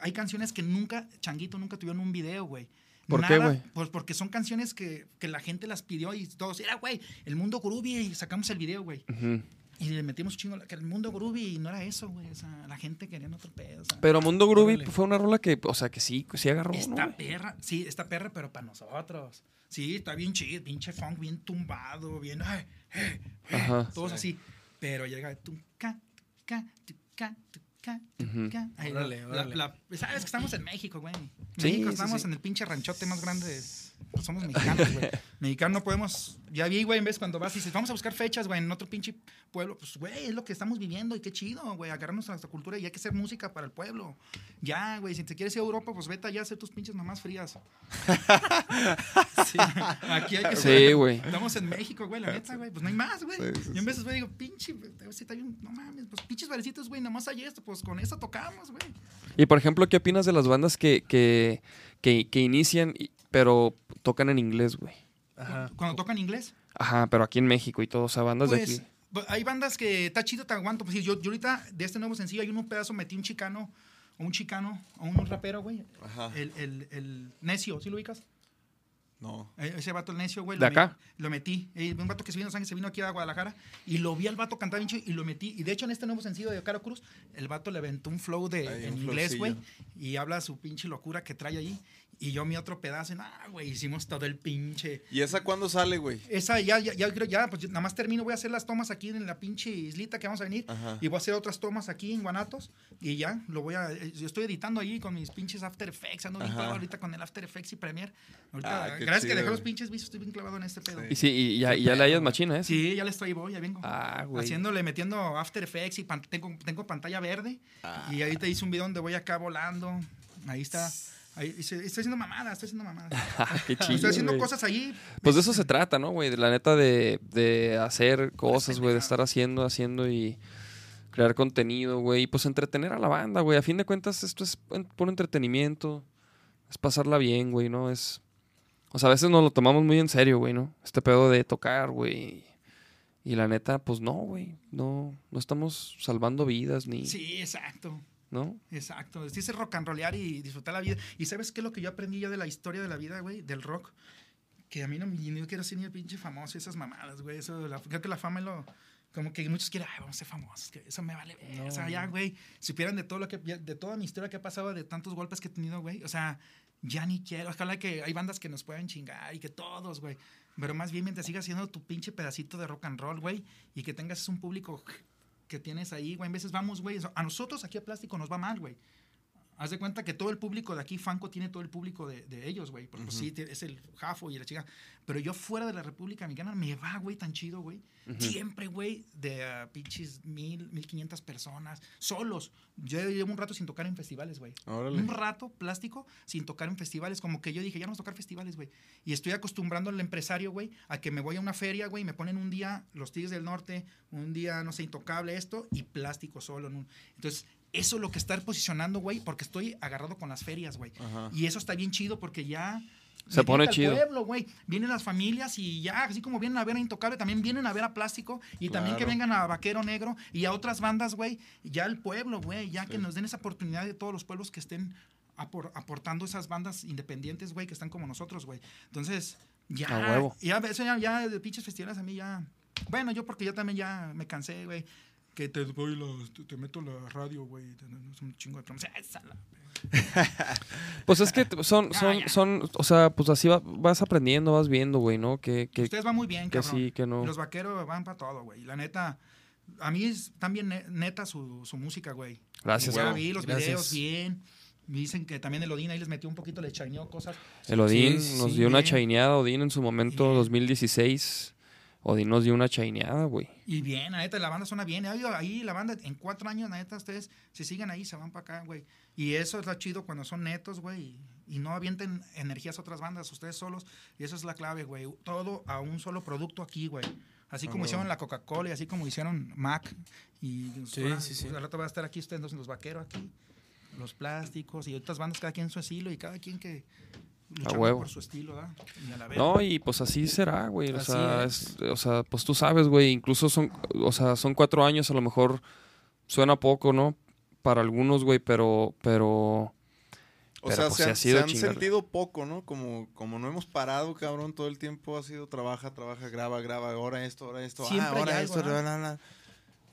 Speaker 3: hay canciones que nunca, Changuito, nunca tuvieron un video, güey.
Speaker 2: ¿Por qué, güey?
Speaker 3: Pues porque son canciones que, que la gente las pidió y todos, era, güey, el mundo groovy y sacamos el video, güey.
Speaker 2: Ujú.
Speaker 3: Y le metimos chingo, que el mundo groovy y no era eso, güey. O sea, la gente quería otro pedo. O sea,
Speaker 2: Pero Mundo Groovy fue una rola que, o sea, que sí, sí agarró, ¿no,
Speaker 3: Está
Speaker 2: güey?
Speaker 3: perra, sí, está perra, pero para nosotros. Sí, está bien chido, pinche funk, bien tumbado, bien. ay, eh, eh,
Speaker 2: Ajá.
Speaker 3: Todos
Speaker 5: Sí.
Speaker 3: así. Pero llega tu ca, ca, tu, ca, tu, ca, tu,
Speaker 2: Ujú.
Speaker 3: ca. Ay,
Speaker 4: Órale,
Speaker 3: la-
Speaker 4: órale.
Speaker 3: la- Sabes que estamos en México, güey.
Speaker 2: Sí,
Speaker 3: México,
Speaker 2: sí,
Speaker 3: estamos
Speaker 2: sí.
Speaker 3: en el pinche ranchote más grande. de- pues somos mexicanos, güey. Mexicanos no podemos. Ya vi, güey, en vez cuando vas y dices, vamos a buscar fechas, güey, en otro pinche pueblo. Pues, güey, es lo que estamos viviendo y qué chido, güey. Agarrarnos a nuestra cultura y hay que hacer música para el pueblo. Ya, güey, si te quieres ir a Europa, pues vete allá a hacer tus pinches mamás frías. Sí, aquí hay que
Speaker 2: Sí, güey.
Speaker 3: Estamos en México, güey, la neta, güey. Pues no hay más, güey.
Speaker 5: Sí, sí,
Speaker 3: Yo en veces, güey, digo, pinche, güey, sí está bien, no mames, pues pinches barecitos, güey, nada más hay esto, pues con eso tocamos, güey.
Speaker 2: Y por ejemplo, ¿qué opinas de las bandas que, que, que, que inician, y- pero tocan en inglés, güey?
Speaker 4: Ajá.
Speaker 3: Cuando tocan inglés,
Speaker 2: Ajá, pero aquí en México y todo, o sea, bandas de
Speaker 3: pues
Speaker 2: aquí.
Speaker 3: hay bandas que está chido, te aguanto. Pues yo, yo ahorita de este nuevo sencillo hay un pedazo, metí un chicano, o un chicano, o un rapero, güey.
Speaker 5: Ajá.
Speaker 3: El, el, el necio, ¿sí lo ubicas?
Speaker 5: No.
Speaker 3: Eh, Ese vato el necio, güey.
Speaker 2: ¿De
Speaker 3: lo me-
Speaker 2: acá?
Speaker 3: Lo metí. Un vato que se vino, ¿saben? se vino aquí a Guadalajara y lo vi al vato cantar bien chido y lo metí. Y de hecho, en este nuevo sencillo de Caro Cruz, el vato le aventó un flow de,
Speaker 5: Ahí,
Speaker 3: en
Speaker 5: un
Speaker 3: inglés, güey. Y habla su pinche locura que trae ahí. Y yo mi otro pedazo, ah, güey, hicimos todo el pinche.
Speaker 5: ¿Y esa cuándo sale, güey?
Speaker 3: Esa ya, ya, ya, creo- ya, pues nada más termino, voy a hacer las tomas aquí en la pinche islita que vamos a venir.
Speaker 5: Ajá.
Speaker 3: Y voy a hacer otras tomas aquí en Guanatos. Y ya, lo voy a. eh, Yo estoy editando ahí con mis pinches After Effects. Ando bien clavado ahorita con el After Effects y Premiere. Ahorita,
Speaker 5: Ah, qué
Speaker 3: gracias que
Speaker 5: chido,
Speaker 3: dejé los pinches vicios, estoy bien clavado en este pedo.
Speaker 5: Sí.
Speaker 2: Y sí, y ya, y ya le hayas machina, ¿eh?
Speaker 3: Sí, ya le estoy, voy, ya vengo.
Speaker 2: Ah, güey.
Speaker 3: Haciéndole, metiendo After Effects y pan- tengo, tengo pantalla verde.
Speaker 5: Ah.
Speaker 3: Y ahorita hice un video donde voy acá volando. Ahí está. Ahí, dice, estoy haciendo mamadas, estoy haciendo mamadas.
Speaker 2: Qué chido,
Speaker 3: estoy haciendo cosas ahí.
Speaker 2: Pues de eso se trata, ¿no, güey? De la neta de, de hacer cosas, güey, de estar haciendo, haciendo y crear contenido, güey. Y pues entretener a la banda, güey. A fin de cuentas, esto es puro entretenimiento. Es pasarla bien, güey, ¿no? Es. O sea, a veces nos lo tomamos muy en serio, güey, ¿no? Este pedo de tocar, güey. Y la neta, pues no, güey. No, no estamos salvando vidas ni.
Speaker 3: Sí, exacto.
Speaker 2: ¿No?
Speaker 3: Exacto. Es ese rock and rollear y disfrutar la vida. ¿Y sabes qué es lo que yo aprendí ya de la historia de la vida, güey? Del rock. Que a mí no, no quiero ser ni el pinche famoso y esas mamadas, güey. Eso, la- creo que la fama es lo... Como que muchos quieren, ay, vamos a ser famosos. Que eso me vale ver. O sea, ya, güey, supieran de todo lo que... De toda mi historia que ha pasado, de tantos golpes que he tenido, güey. O sea, ya ni quiero. Ojalá que hay bandas que nos puedan chingar y que todos, güey. Pero más bien mientras sigas haciendo tu pinche pedacito de rock and roll, güey. Y que tengas un público que tienes ahí, güey. En veces vamos, güey. A nosotros aquí a Plástico nos va mal, güey. Haz de cuenta que todo el público de aquí, Fanco, tiene todo el público de, de ellos, güey. Porque pues, sí, es el Jafo y la chica. Pero yo fuera de la República Mexicana me va, güey, tan chido, güey. Siempre, güey, de ah, pinches mil, mil quinientas personas, solos. Yo llevo un rato sin tocar en festivales, güey. Un rato plástico sin tocar en festivales. Como que yo dije, ya no vamos a tocar festivales, güey. Y estoy acostumbrando al empresario, güey, a que me voy a una feria, güey, y me ponen un día los Tigres del Norte, un día, no sé, intocable esto, y plástico solo. en un- Entonces, eso es lo que está posicionando, güey, porque estoy agarrado con las ferias, güey. Y eso está bien chido porque ya...
Speaker 2: Se pone
Speaker 3: grita el
Speaker 2: chido.
Speaker 3: pueblo, güey. Vienen las familias y ya, así como vienen a ver a Intocable, también vienen a ver a Plástico y también que vengan a Vaquero Negro y a otras bandas, güey. Ya el pueblo, güey, ya que nos den esa oportunidad de todos los pueblos que estén apor- aportando esas bandas independientes, güey, que están como nosotros, güey. Entonces, ya,
Speaker 2: A huevo.
Speaker 3: ya, eso ya, ya de pinches festivales a mí ya. Bueno, yo porque yo también ya me cansé, güey. Que te doy la- te, te meto la radio, güey. te- Es un chingo de la-
Speaker 2: Pues es que son,
Speaker 3: Ya,
Speaker 2: son,
Speaker 3: ya.
Speaker 2: son, o sea, pues así va- vas aprendiendo, vas viendo, güey, ¿no? Que, que,
Speaker 3: Ustedes van muy bien,
Speaker 2: que
Speaker 3: cabrón.
Speaker 2: sí, que no.
Speaker 3: Los vaqueros van para todo, güey. La neta, a mí es también ne- neta su, su música, güey.
Speaker 2: Gracias,
Speaker 3: Ya
Speaker 2: güey.
Speaker 3: vi los
Speaker 4: Gracias.
Speaker 3: videos bien. Dicen que también el Odín ahí les metió un poquito, le chaineó cosas.
Speaker 2: El Odín
Speaker 4: Sí,
Speaker 2: nos
Speaker 3: sí,
Speaker 2: dio una
Speaker 3: bien.
Speaker 2: chaineada, Odín en su momento,
Speaker 3: Bien.
Speaker 2: 2016. Odín nos dio una chaineada, güey.
Speaker 3: Y bien, la neta, la banda suena bien. Ahí, ahí la banda, en cuatro años, la neta, ustedes, si siguen ahí, se van para acá, güey. Y eso es lo chido cuando son netos, güey. Y, no avienten energías a otras bandas, ustedes solos. Y eso es la clave, güey. Todo a un solo producto aquí, güey. Así como hicieron la Coca-Cola y así como hicieron Mac. Y
Speaker 4: Sí,
Speaker 3: ahora,
Speaker 4: sí, sí.
Speaker 3: pues, al rato va a estar aquí ustedes, los vaqueros aquí. Los plásticos y otras bandas, cada quien su estilo y cada quien que luchando
Speaker 2: huevo.
Speaker 3: por su estilo, ¿verdad? Y a la vez.
Speaker 2: No, y pues así será, güey. O sea,
Speaker 4: es.
Speaker 2: es- o sea, pues tú sabes, güey. Incluso son, o sea, son cuatro años, a lo mejor suena poco, ¿no? Para algunos, güey, pero, pero,
Speaker 5: O
Speaker 2: Pero,
Speaker 5: sea,
Speaker 2: pues,
Speaker 5: se han,
Speaker 2: ha sido
Speaker 5: se han
Speaker 2: chingar.
Speaker 5: sentido poco, ¿no? Como, como no hemos parado, cabrón, todo el tiempo ha sido trabaja, trabaja, graba, graba, ahora esto, ahora esto,
Speaker 3: Siempre
Speaker 5: ah, ahora
Speaker 3: algo,
Speaker 5: esto,
Speaker 3: ¿no?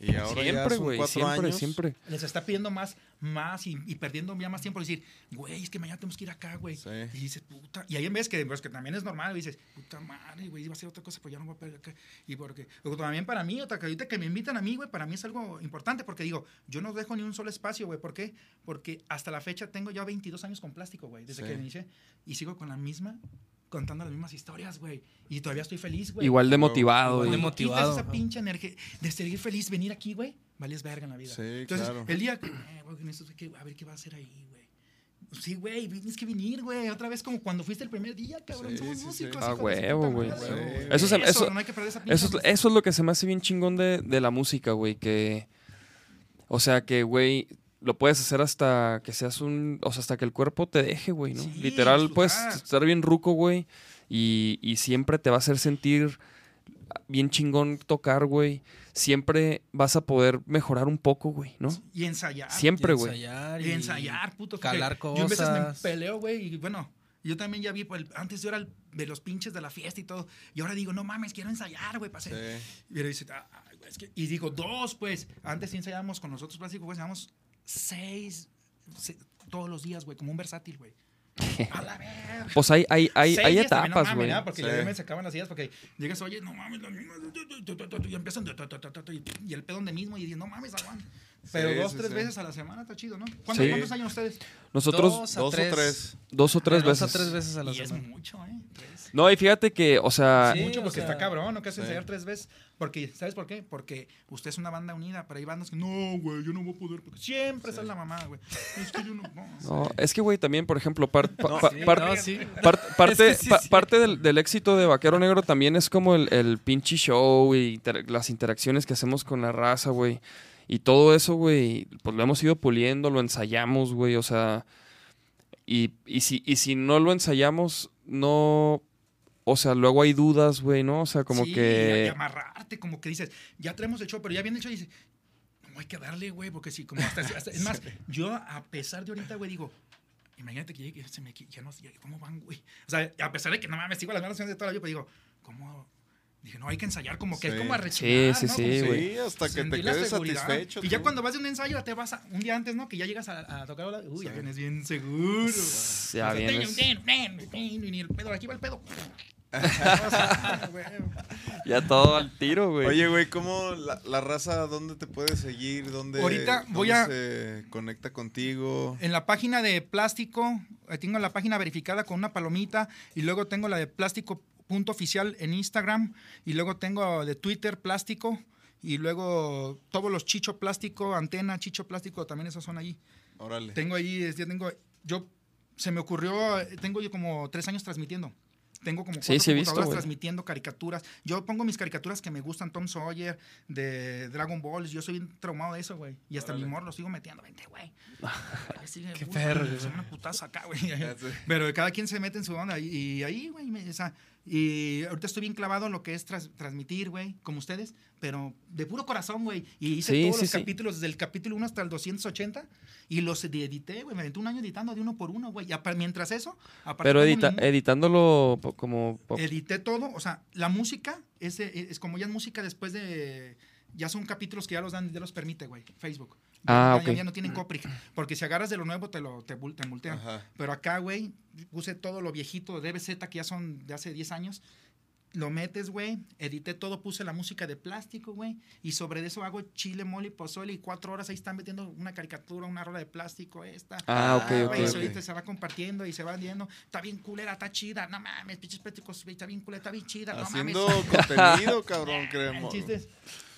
Speaker 5: Y ahora
Speaker 2: siempre,
Speaker 5: son
Speaker 2: güey,
Speaker 5: cuatro
Speaker 2: siempre,
Speaker 5: años.
Speaker 2: siempre.
Speaker 3: les está pidiendo más, más y, y perdiendo ya más tiempo. Decir, güey, es que mañana tenemos que ir acá, güey.
Speaker 5: Sí.
Speaker 3: Y dices, puta. Y ahí en vez que, pues, que también es normal, dices, puta madre, güey, iba a hacer otra cosa, pero ya no voy a perder acá. Y porque, luego también para mí, otra que que me invitan a mí, güey, para mí es algo importante porque digo, yo no dejo ni un solo espacio, güey. ¿Por qué? Porque hasta la fecha tengo ya 22 años con plástico, güey, desde
Speaker 5: Sí.
Speaker 3: que inicié. Y sigo con la misma, contando las mismas historias, güey. Y todavía estoy feliz, güey.
Speaker 2: Igual de motivado,
Speaker 4: Igual de motivado,
Speaker 3: esa pinche energía de seguir feliz, venir aquí, güey, vales verga en la vida.
Speaker 5: Sí,
Speaker 3: Entonces,
Speaker 5: claro.
Speaker 3: el día que, eh, que- a ver qué va a hacer ahí, güey. Sí, güey, tienes que venir, güey. Otra vez como cuando fuiste el primer día, cabrón.
Speaker 5: Sí,
Speaker 3: Somos
Speaker 5: sí, sí.
Speaker 3: músicos.
Speaker 2: Ah,
Speaker 3: de su
Speaker 2: huevo, güey.
Speaker 5: Sí.
Speaker 2: Eso se- eso-
Speaker 3: no hay que perder esa pinche
Speaker 2: Eso, eso es lo que se me hace bien chingón de, de la música, güey. Que. O sea, que, güey, lo puedes hacer hasta que seas un. O sea, hasta que el cuerpo te deje, güey, ¿no?
Speaker 3: Sí,
Speaker 2: Literal,
Speaker 3: disfrutar.
Speaker 2: puedes estar bien ruco, güey. Y, y siempre te va a hacer sentir bien chingón tocar, güey. Siempre vas a poder mejorar un poco, güey, ¿no?
Speaker 3: Y ensayar.
Speaker 2: Siempre,
Speaker 4: Y
Speaker 2: güey.
Speaker 4: ensayar.
Speaker 3: Y ensayar, puto.
Speaker 4: Calar
Speaker 3: Yo a veces me
Speaker 4: cosas.
Speaker 3: peleo, güey, y bueno, yo también ya vi, pues, antes yo era el de los pinches de la fiesta y todo, y ahora digo, no mames, quiero ensayar, güey,
Speaker 5: Sí.
Speaker 3: Y, dice, "Ay, güey, es que-". y digo, dos, pues, antes sí ensayábamos con nosotros plásticos, güey, ensayábamos seis, se- todos los días, güey, como un versátil, güey. A la verga.
Speaker 2: Pues hay, hay, hay, hay
Speaker 3: no
Speaker 2: etapas, güey.
Speaker 3: ¿verdad? Porque
Speaker 5: Sí.
Speaker 3: ya me sacaban las ideas porque llegas, oye, no mames, tu, tu, y empiezan, y el pedo donde mismo, y dices, no mames, aguanta. Pero
Speaker 5: Sí,
Speaker 3: dos,
Speaker 5: sí,
Speaker 3: tres
Speaker 5: sí.
Speaker 3: veces a la semana está chido, ¿no? ¿Cuántos,
Speaker 2: Sí.
Speaker 3: cuántos años ustedes?
Speaker 2: Nosotros
Speaker 4: Dos a
Speaker 5: Dos
Speaker 4: tres.
Speaker 5: o tres.
Speaker 2: dos o tres
Speaker 4: Dos
Speaker 2: veces.
Speaker 4: a tres veces a la
Speaker 3: Y es
Speaker 4: semana.
Speaker 3: mucho, ¿eh? Tres.
Speaker 2: No, y fíjate que, o sea,
Speaker 4: Sí,
Speaker 3: mucho
Speaker 4: o
Speaker 3: porque
Speaker 4: sea,
Speaker 3: está cabrón, ¿no? Que hace
Speaker 5: sí.
Speaker 3: ensayar tres veces. Porque, ¿sabes por qué? Porque usted es una banda unida, pero hay bandas que no, güey, yo no voy a poder. Porque siempre sale la mamá, güey. Es que yo no. no,
Speaker 2: no, es que, güey, también, por ejemplo, parte,
Speaker 4: Es
Speaker 2: del, del éxito de Vaquero Negro también es como el, el pinche show y inter- las interacciones que hacemos con la raza, güey. Y todo eso, güey, pues lo hemos ido puliendo, lo ensayamos, güey, o sea... Y, y, si, y si no lo ensayamos, no... O sea, luego hay dudas, güey, ¿no? O sea, como
Speaker 3: Sí,
Speaker 2: que...
Speaker 3: Y amarrarte, como que dices, ya traemos el show, pero ya viene el show y dices, no hay que darle, güey, porque sí, como hasta. hasta- es más, yo a pesar de ahorita, güey, digo, imagínate que llegue, se me, ya no sé, ¿cómo van, güey? O sea, a pesar de que no mames, sigo las canciones de toda la vida, pero digo, ¿cómo? Dije, no, hay que ensayar como que es
Speaker 5: Sí.
Speaker 3: como arrechinar,
Speaker 2: Sí, sí,
Speaker 3: ¿no?
Speaker 2: sí, güey.
Speaker 5: Sí, hasta que te quedes satisfecho.
Speaker 3: Y ya cuando vas de un ensayo, ya te vas a, un día antes, ¿no? Que ya llegas a, a tocar, la- uy, ya
Speaker 5: Sí.
Speaker 3: vienes bien seguro.
Speaker 2: Ya vienes...
Speaker 3: ten, ten, ten, ten, Y ni el pedo, aquí va el pedo.
Speaker 2: Ya todo al tiro, güey.
Speaker 5: Oye, güey, ¿cómo la, la raza, dónde te puede seguir? ¿Dónde,
Speaker 3: Ahorita voy a-
Speaker 5: se conecta contigo?
Speaker 3: En la página de plástico, eh, tengo la página verificada con una palomita y luego tengo la de plástico punto oficial en Instagram y luego tengo de Twitter plástico y luego todos los chicho plástico, antena, chicho plástico, también esos son ahí.
Speaker 5: Órale.
Speaker 3: Tengo ahí, es- ya tengo, yo, se me ocurrió, tengo yo como tres años transmitiendo. Tengo como
Speaker 2: Sí,
Speaker 3: cuatro
Speaker 2: sí he visto,
Speaker 3: computadoras transmitiendo caricaturas. Yo pongo mis caricaturas que me gustan, Tom Sawyer, de Dragon Ball. Yo soy bien traumado de eso, güey. Y hasta mi morro lo sigo metiendo. Vente, güey.
Speaker 4: Qué perro,
Speaker 3: una putaza acá, güey. Pero cada quien se mete en su onda. Y, y ahí, güey, o sea, y ahorita estoy bien clavado en lo que es tras- transmitir, güey, como ustedes, pero de puro corazón, güey. Y hice
Speaker 2: Sí,
Speaker 3: todos
Speaker 2: sí,
Speaker 3: los
Speaker 2: sí.
Speaker 3: capítulos, desde el capítulo 1 hasta el 280, y los edité, güey. Me aventé un año editando de uno por uno, güey. Mientras eso, aparte
Speaker 2: Pero edita- editándolo como...
Speaker 3: edité todo. O sea, la música es, eh, es como ya es música después de. Ya son capítulos que ya los dan, ya los permite, güey. Facebook.
Speaker 2: Ah,
Speaker 3: ya-
Speaker 2: ok.
Speaker 3: ya no tienen copy. Porque si agarras de lo nuevo, te lo te, te multean.
Speaker 5: Ajá.
Speaker 3: Pero acá, güey, puse todo lo viejito de DBZ que ya son de hace 10 años. Lo metes, güey. Edité todo, puse la música de plástico, güey. Y sobre eso hago chile, mole y pozole. Y cuatro horas ahí están metiendo una caricatura, una rola de plástico, esta.
Speaker 2: Ah, ok,
Speaker 5: Ah,
Speaker 2: ok,
Speaker 3: Güey,
Speaker 5: ok.
Speaker 3: eso ahorita se va compartiendo y se va viendo. Está bien culera, está chida. No mames, pinches pláticos, güey, está bien culera, está bien chida. No
Speaker 5: Haciendo
Speaker 3: mames.
Speaker 5: contenido, cabrón,
Speaker 3: El
Speaker 5: creemos.
Speaker 3: chiste es-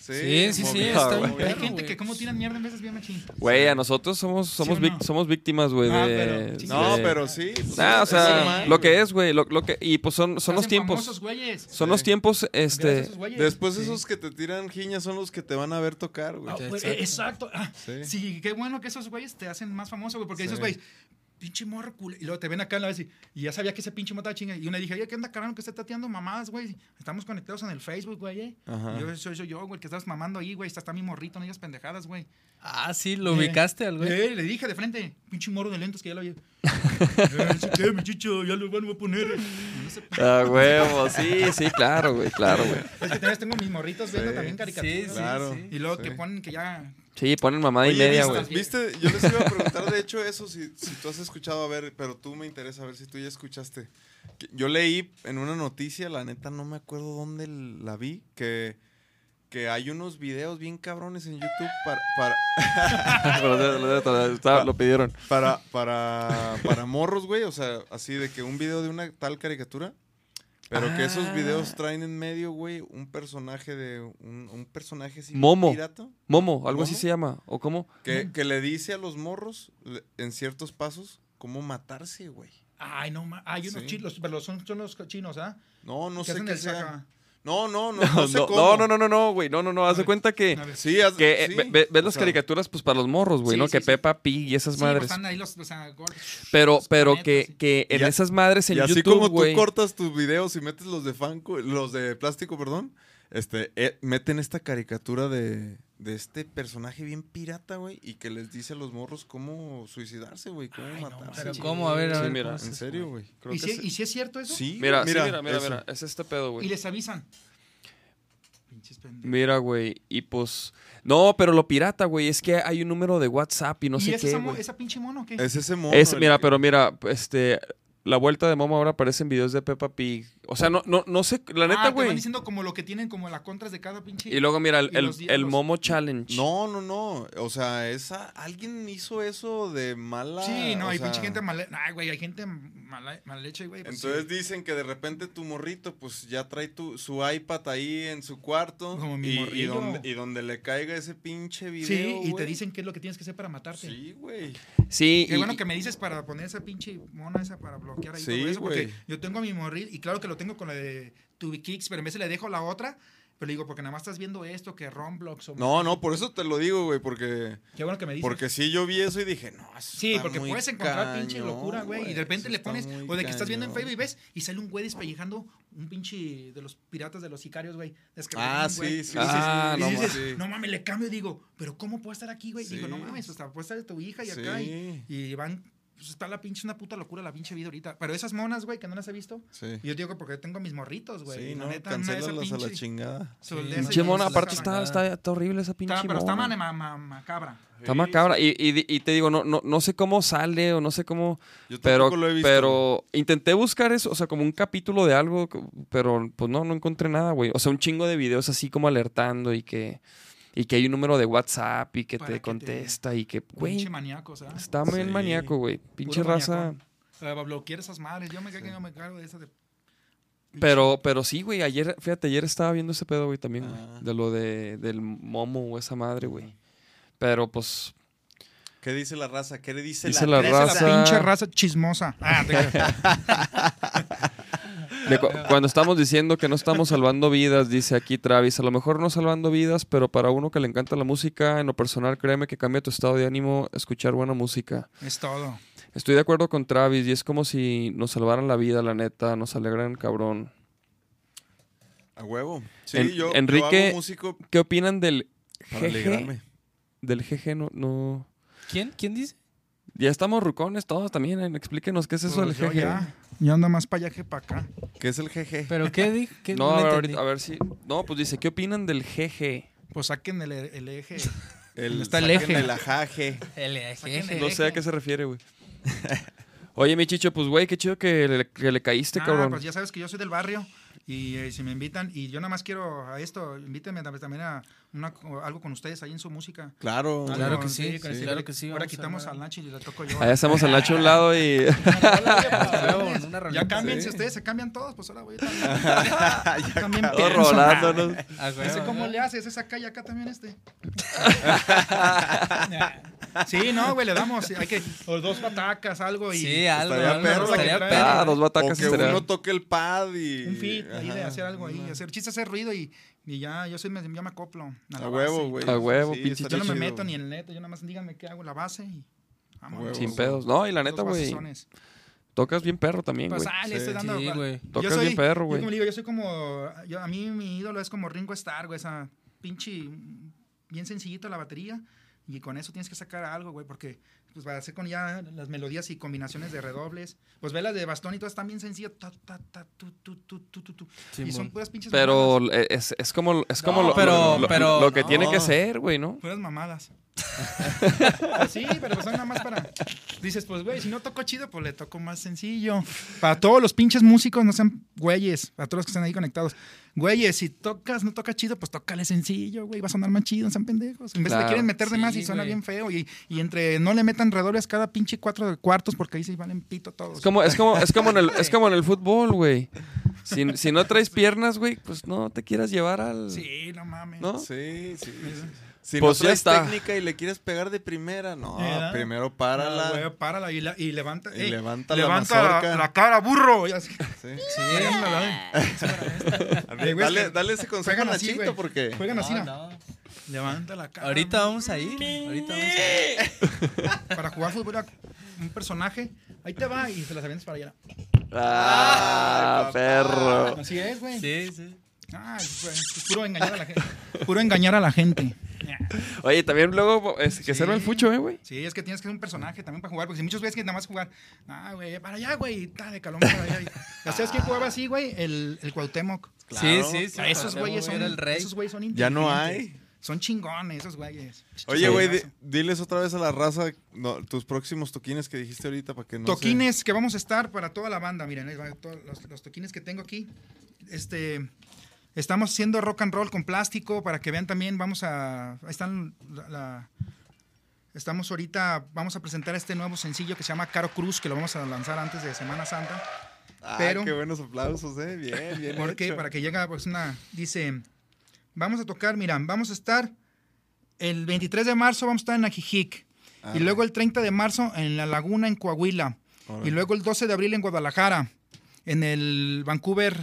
Speaker 4: Sí, sí, sí, está bien
Speaker 5: moviendo.
Speaker 3: Hay gente
Speaker 4: güey.
Speaker 3: que como tiran mierda en veces bien machín.
Speaker 2: Güey, a nosotros somos somos, vic-
Speaker 3: no?
Speaker 2: somos víctimas, güey,
Speaker 3: Ah,
Speaker 2: de...
Speaker 3: pero- sí,
Speaker 5: No,
Speaker 2: de-
Speaker 5: pero sí. pues,
Speaker 2: Nah, o sea,
Speaker 5: normal,
Speaker 2: lo que es, güey, lo, lo que... Y pues son, son los tiempos...
Speaker 3: famosos.
Speaker 2: Son
Speaker 5: Sí.
Speaker 2: los tiempos, este...
Speaker 3: esos.
Speaker 5: Después
Speaker 3: Sí.
Speaker 5: esos que te tiran giñas son los que te van a ver tocar, güey.
Speaker 3: Ah,
Speaker 4: Sí,
Speaker 3: pues,
Speaker 4: exacto.
Speaker 3: exacto. Ah,
Speaker 5: Sí.
Speaker 3: sí. qué bueno que esos güeyes te hacen más famoso, güey, porque
Speaker 5: Sí.
Speaker 3: esos güeyes, pinche morro culo. Y luego te ven acá en la vez y, y ya sabía que ese pinche mota chinga. Y una dije, oye, ¿qué onda, caramba, que está tateando mamadas, güey? Estamos conectados en el Facebook, güey, eh. Yo soy, soy yo, güey, que estás mamando ahí, güey. Está, está mi morrito, no digas pendejadas, güey.
Speaker 4: Ah, sí, lo ubicaste al güey.
Speaker 3: Eh, le dije de frente, pinche morro de lentes que ya lo oye. eh, ¿sí ¿Qué, mi chicho? Ya lo van a poner. No sé,
Speaker 2: Ah, huevo, sí, sí, claro, güey, claro, güey.
Speaker 3: Es que también tengo mis morritos viendo
Speaker 5: Sí.
Speaker 3: también caricaturas.
Speaker 4: Sí, sí,
Speaker 5: Claro.
Speaker 4: sí.
Speaker 3: Y luego
Speaker 5: Sí.
Speaker 3: que ponen que ya.
Speaker 2: Sí, ponen mamada y
Speaker 5: Oye,
Speaker 2: media,
Speaker 5: ¿viste,
Speaker 2: güey.
Speaker 5: ¿viste? Yo les iba a preguntar, de hecho, eso, si, si tú has escuchado, a ver, pero tú me interesa, a ver si tú ya escuchaste. Yo leí en una noticia, la neta no me acuerdo dónde la vi, que, que hay unos videos bien cabrones en YouTube para, para,
Speaker 2: Lo pidieron.
Speaker 5: para, para, para morros, güey, o sea, así de que un video de una tal caricatura, pero que esos
Speaker 2: Ah.
Speaker 5: videos traen en medio, güey, un personaje de, un, un personaje así
Speaker 2: Momo.
Speaker 5: pirata.
Speaker 2: Momo, algo así se llama. ¿O cómo?
Speaker 5: Que, que le dice a los morros, le- en ciertos pasos, cómo matarse, güey.
Speaker 3: Ay, no más. Hay unos
Speaker 5: Sí.
Speaker 3: chinos, pero son, son los chinos, ¿ah?
Speaker 5: No, no
Speaker 3: que
Speaker 5: sé qué
Speaker 3: el
Speaker 5: sea. No, no, no,
Speaker 2: No,
Speaker 5: no sé
Speaker 2: no,
Speaker 5: cómo.
Speaker 2: no, no, no, no, güey. No, no, no. Haz de cuenta que...
Speaker 5: Sí, haz-
Speaker 2: Que eh,
Speaker 5: sí,
Speaker 2: ve- ve- ves
Speaker 5: o
Speaker 2: las
Speaker 5: sea,
Speaker 2: caricaturas pues para los morros, güey,
Speaker 3: Sí,
Speaker 2: ¿no?
Speaker 3: sí,
Speaker 2: que
Speaker 3: sí.
Speaker 2: Peppa Pig y esas
Speaker 3: Sí, pues
Speaker 2: madres.
Speaker 3: están ahí los, o sea, gordos.
Speaker 2: pero
Speaker 3: los
Speaker 2: pero
Speaker 3: planetas,
Speaker 2: que, que en
Speaker 5: a-
Speaker 2: esas madres en
Speaker 5: Y así
Speaker 2: YouTube,
Speaker 5: como
Speaker 2: güey.
Speaker 5: tú cortas tus videos y metes los de Fanco, los de plástico, perdón, este, eh, meten esta caricatura de, de este personaje bien pirata, güey, y que les dice a los morros cómo suicidarse, güey, cómo
Speaker 3: Ay, no
Speaker 5: matarse.
Speaker 4: Pero
Speaker 3: Sí.
Speaker 4: cómo, a ver, a
Speaker 2: Sí,
Speaker 4: ver.
Speaker 2: mira,
Speaker 4: ¿cómo es
Speaker 5: En serio, güey.
Speaker 3: ¿Y si,
Speaker 2: es-
Speaker 3: ¿Y si es cierto eso?
Speaker 5: Sí,
Speaker 2: Mira,
Speaker 5: mira,
Speaker 2: sí, mira, mira, mira. Es este pedo,
Speaker 3: Y
Speaker 2: güey.
Speaker 3: les avisan. Pinches pendejos.
Speaker 2: Mira, güey. Y pues. No, pero lo pirata, güey. Es que hay un número de WhatsApp y no
Speaker 3: ¿Y
Speaker 2: sé
Speaker 3: es
Speaker 2: qué.
Speaker 3: esa, esa pinche mono o qué?
Speaker 5: Es ese mono.
Speaker 2: Es, mira,
Speaker 5: que-
Speaker 2: pero mira, este. La vuelta de Momo ahora aparecen videos de Peppa Pig. O sea, no, no, no sé, la
Speaker 3: Ah,
Speaker 2: neta,
Speaker 3: van
Speaker 2: güey.
Speaker 3: diciendo como lo que tienen, como las contras de cada pinche.
Speaker 2: Y luego, mira, el, el-
Speaker 3: los
Speaker 2: el
Speaker 3: diálogos.
Speaker 2: Momo Challenge.
Speaker 5: No, no, no. O sea, esa, alguien hizo eso de mala.
Speaker 3: Sí, no, hay
Speaker 5: sea,
Speaker 3: pinche gente mala. Ay, güey, hay gente mala, mala leche, güey. pues
Speaker 5: Entonces
Speaker 3: sí.
Speaker 5: dicen que de repente tu morrito, pues ya trae tu, su iPad ahí en su cuarto.
Speaker 3: Como mi
Speaker 5: y, y donde, y donde le caiga ese pinche video.
Speaker 3: Sí, y te dicen qué es lo que tienes que hacer para matarte.
Speaker 5: Sí, güey.
Speaker 2: Sí,
Speaker 3: Qué
Speaker 2: y-
Speaker 3: bueno que me dices para poner esa pinche mona esa para bloquear ahí
Speaker 5: Sí,
Speaker 3: todo eso. Porque yo tengo a mi morril y claro que lo tengo con la de TubiKicks, pero en vez le dejo la otra. Pero le digo, porque nada más estás viendo esto, que Roblox o...
Speaker 5: No, no, por eso te lo digo, güey, porque,
Speaker 3: Qué bueno que me dices.
Speaker 5: porque sí yo vi eso y dije, no, eso
Speaker 3: Sí,
Speaker 5: está
Speaker 3: porque
Speaker 5: muy
Speaker 3: puedes encontrar pinche
Speaker 5: cañón,
Speaker 3: locura, güey. Y de repente le pones, o de que estás viendo en. Facebook y ves, y sale un güey despellejando un pinche de los piratas de los sicarios, güey.
Speaker 5: Ah, sí, sí,
Speaker 3: Y dices,
Speaker 2: Ah,
Speaker 3: y
Speaker 2: no
Speaker 3: dices,
Speaker 5: mames.
Speaker 3: no mames, le cambio y digo, pero ¿cómo puede estar aquí, güey? Digo, no
Speaker 5: Sí.
Speaker 3: mames, hasta puede estar de tu hija y acá. Y,
Speaker 5: Sí.
Speaker 3: y van, pues está la pinche, una puta locura la pinche vida ahorita. Pero esas monas, güey, que no las he visto.
Speaker 5: Sí.
Speaker 3: y Yo digo porque tengo mis morritos, güey.
Speaker 5: Sí,
Speaker 3: y la
Speaker 5: no,
Speaker 3: neta, de esas
Speaker 5: cancélalas a la
Speaker 3: pinche-
Speaker 5: chingada.
Speaker 4: Sí,
Speaker 2: Pinche mona,
Speaker 3: esa
Speaker 2: aparte está, está, está horrible esa pinche
Speaker 3: Está- pero está
Speaker 2: mona.
Speaker 3: ma- ma- ma- macabra.
Speaker 2: Está macabra. Y, y- y te digo, no, no, no sé cómo sale o no sé cómo.
Speaker 5: Yo
Speaker 2: Pero,
Speaker 5: tampoco lo he visto.
Speaker 2: pero intenté buscar eso, o sea, como un capítulo de algo, pero pues no, no encontré nada, güey. O sea, un chingo de videos así como alertando y que, y que hay un número de WhatsApp y que
Speaker 3: Para
Speaker 2: te
Speaker 3: que te-
Speaker 2: contesta y que, güey,
Speaker 3: Pinche maníaco, ¿sabes?
Speaker 2: está muy
Speaker 5: Sí.
Speaker 2: maníaco, güey. Pinche
Speaker 3: Puro
Speaker 2: raza.
Speaker 3: Eh, bloquear esas madres. Yo me cago que no me cargo de esas de.
Speaker 2: Pero, pero sí, güey, ayer, fíjate, ayer estaba viendo ese pedo, güey, también, güey.
Speaker 5: Ah.
Speaker 2: De lo de, del momo o esa madre, güey. Pero, pues,
Speaker 5: ¿Qué dice la raza? ¿Qué le dice,
Speaker 2: Dice
Speaker 5: la,
Speaker 2: raza-
Speaker 3: la pinche raza chismosa. Ah, te-
Speaker 2: de cu- cuando estamos diciendo que no estamos salvando vidas, dice aquí Travis, a lo mejor no salvando vidas, pero para uno que le encanta la música, en lo personal, créeme que cambia tu estado de ánimo escuchar buena música.
Speaker 3: es todo.
Speaker 2: Estoy de acuerdo con Travis y es como si nos salvaran la vida, la neta, nos alegran cabrón.
Speaker 5: A huevo. Sí,
Speaker 2: En-
Speaker 5: yo,
Speaker 2: Enrique-
Speaker 5: yo hago músico
Speaker 2: ¿Qué opinan del
Speaker 5: para alegrarme.
Speaker 2: Del GG no, no...
Speaker 4: ¿Quién? ¿Quién dice?
Speaker 2: Ya estamos rucones todos también, eh, explíquenos qué es eso
Speaker 3: Pues
Speaker 2: del
Speaker 3: yo
Speaker 2: GG.
Speaker 3: ya. Yo ando más para allá que para acá.
Speaker 5: ¿Qué es el GG?
Speaker 4: ¿Pero qué? ¿Qué
Speaker 2: No, a ver, a ver si... No, pues dice, ¿qué opinan del GG?
Speaker 3: Pues saquen el, el eje.
Speaker 5: El,
Speaker 3: está el eje.
Speaker 5: El ajaje.
Speaker 4: El eje.
Speaker 2: No sé a qué se refiere, güey. Oye, mi chicho, pues, güey, qué chido que le, que le caíste,
Speaker 3: Ah,
Speaker 2: cabrón.
Speaker 3: pues ya sabes que yo soy del barrio. Y eh, si me invitan, y yo nada más quiero a esto, invítenme tam- también a una- algo con ustedes ahí en su música.
Speaker 5: Claro.
Speaker 3: Algo,
Speaker 4: Claro que sí, claro que sí,
Speaker 3: Ahora quitamos al Nacho y le toco yo.
Speaker 2: Allá estamos al Nacho a un lado y...
Speaker 3: ya cambien,
Speaker 5: Sí.
Speaker 3: si ustedes se cambian todos, pues ahora voy a también. también
Speaker 2: Todos
Speaker 3: pienso.
Speaker 2: rolándonos.
Speaker 4: Ah,
Speaker 3: No sé
Speaker 4: huevo,
Speaker 3: cómo le haces, es acá y acá también este. sí, no, güey, le damos, hay que, o dos batacas, algo y
Speaker 4: Sí, algo,
Speaker 5: Estaría
Speaker 4: algo,
Speaker 5: perro.
Speaker 4: estaría
Speaker 3: Ah,
Speaker 4: perro.
Speaker 2: Ah, dos
Speaker 5: O
Speaker 2: batacas
Speaker 5: que
Speaker 2: estaría-
Speaker 5: uno toque el pad y...
Speaker 3: un fit ahí de hacer algo ahí, hacer chistes, hacer ruido y, y ya, yo soy, me, yo me acoplo. la
Speaker 5: A huevo, güey.
Speaker 2: A huevo,
Speaker 5: Sí,
Speaker 2: pinche
Speaker 3: Yo no me
Speaker 5: chido.
Speaker 3: meto ni en el neto, yo nada más díganme qué hago la base y vámonos.
Speaker 2: Sin pedos. No, y la neta, güey, tocas bien perro también,
Speaker 3: Pues
Speaker 2: güey.
Speaker 3: ah, le
Speaker 5: Sí.
Speaker 3: estoy dando.
Speaker 4: Sí, güey.
Speaker 3: Yo
Speaker 2: Tocas
Speaker 3: soy,
Speaker 2: bien perro,
Speaker 3: yo
Speaker 2: güey.
Speaker 3: como le digo, yo soy como. Yo, a mí mi ídolo es como Ringo Starr, güey. Esa pinche. Bien sencillito la batería. Y con eso tienes que sacar algo, güey. Porque pues va a hacer con ya las melodías y combinaciones de redobles. Pues velas de bastón y todas están bien sencillas. Ta, ta, ta, tu, tu, tu, tu, tu, tu.
Speaker 4: Sí,
Speaker 3: y son puras pinches
Speaker 2: Pero
Speaker 3: mamadas.
Speaker 2: es, es como, es como
Speaker 4: No,
Speaker 2: lo,
Speaker 4: pero-
Speaker 2: lo-
Speaker 4: pero
Speaker 2: lo que
Speaker 4: no.
Speaker 2: tiene que ser, güey, ¿no?
Speaker 3: Puras mamadas. Pues sí, pero pues son nada más para. Dices, pues, güey, si no toco chido, pues le toco más sencillo. Para todos los pinches músicos, no sean güeyes. Para todos los que están ahí conectados. Güeyes, si tocas, no toca chido, pues tócale sencillo, güey. Va a sonar más chido, no sean pendejos. En vez de
Speaker 2: Claro.
Speaker 3: le quieren meter de
Speaker 4: Sí,
Speaker 3: más y suena
Speaker 4: güey.
Speaker 3: bien feo. Y, y entre no le metan redobles cada pinche cuatro cuartos, porque ahí se valen pito todos.
Speaker 2: Es como, es como, es como en el, es como en el fútbol, güey. Si, si no traes piernas, güey, pues no te quieras llevar al...
Speaker 3: Sí, no mames.
Speaker 2: ¿No?
Speaker 5: Sí, sí. Si
Speaker 2: Pues
Speaker 5: no
Speaker 2: ya
Speaker 5: traes
Speaker 2: está.
Speaker 5: técnica y le quieres pegar de primera, no, primero
Speaker 3: Ah,
Speaker 5: párala.
Speaker 3: güey, párala y, la- y levanta.
Speaker 5: Y
Speaker 3: ey,
Speaker 5: levanta la
Speaker 3: levanta la, cara, burro. Y así.
Speaker 5: Sí.
Speaker 3: Es
Speaker 5: dale, dale ese consejo a
Speaker 3: juegan así,
Speaker 5: Nachito porque...
Speaker 3: Juegan así,
Speaker 4: No,
Speaker 3: ¿no?
Speaker 4: no.
Speaker 3: Levanta la cara.
Speaker 4: Ahorita vamos a ir. Ahorita vamos a ir.
Speaker 3: Para jugar fútbol, a un personaje. Ahí te va y se las avientas para allá.
Speaker 2: Ah, perro.
Speaker 3: Así es, güey.
Speaker 4: Sí, sí.
Speaker 3: Ah, es, güey, es puro engañar a la gente. Puro engañar a la gente.
Speaker 2: Oye, también luego es que
Speaker 3: Sí.
Speaker 2: serva el fucho, eh, güey.
Speaker 3: Sí, es que tienes que ser un personaje también para jugar. Porque si muchos veces que nada más jugar. Ah, güey, para allá, güey. Dale, calón para allá. ¿Ya ¿Sabes quién jugaba así, güey? El, el Cuauhtémoc.
Speaker 4: Sí, sí, sí.
Speaker 3: esos güeyes son.
Speaker 4: el rey.
Speaker 3: Esos güeyes son
Speaker 5: Ya no hay.
Speaker 3: Son chingones esos güeyes.
Speaker 5: Oye, güey, di- diles otra vez a la raza no, tus próximos toquines que dijiste ahorita para que no se-
Speaker 3: toquines que vamos a estar para toda la banda. Miren, los toquines que tengo aquí. Este, estamos haciendo rock and roll con plástico para que vean también. Vamos a. Ahí están. La, la- estamos ahorita. Vamos a presentar este nuevo sencillo que se llama Caro Cruz, que lo vamos a lanzar antes de Semana Santa.
Speaker 5: Ah,
Speaker 3: pero-
Speaker 5: qué buenos aplausos, eh. Bien, bien.
Speaker 3: Porque
Speaker 5: hecho.
Speaker 3: para que llegue pues una dice, vamos a tocar, mira, vamos a estar el 23 de marzo vamos a estar en Ajijic
Speaker 5: Ah,
Speaker 3: y luego el 30 de marzo en La Laguna en Coahuila y luego el 12 de abril en Guadalajara en el Vancouver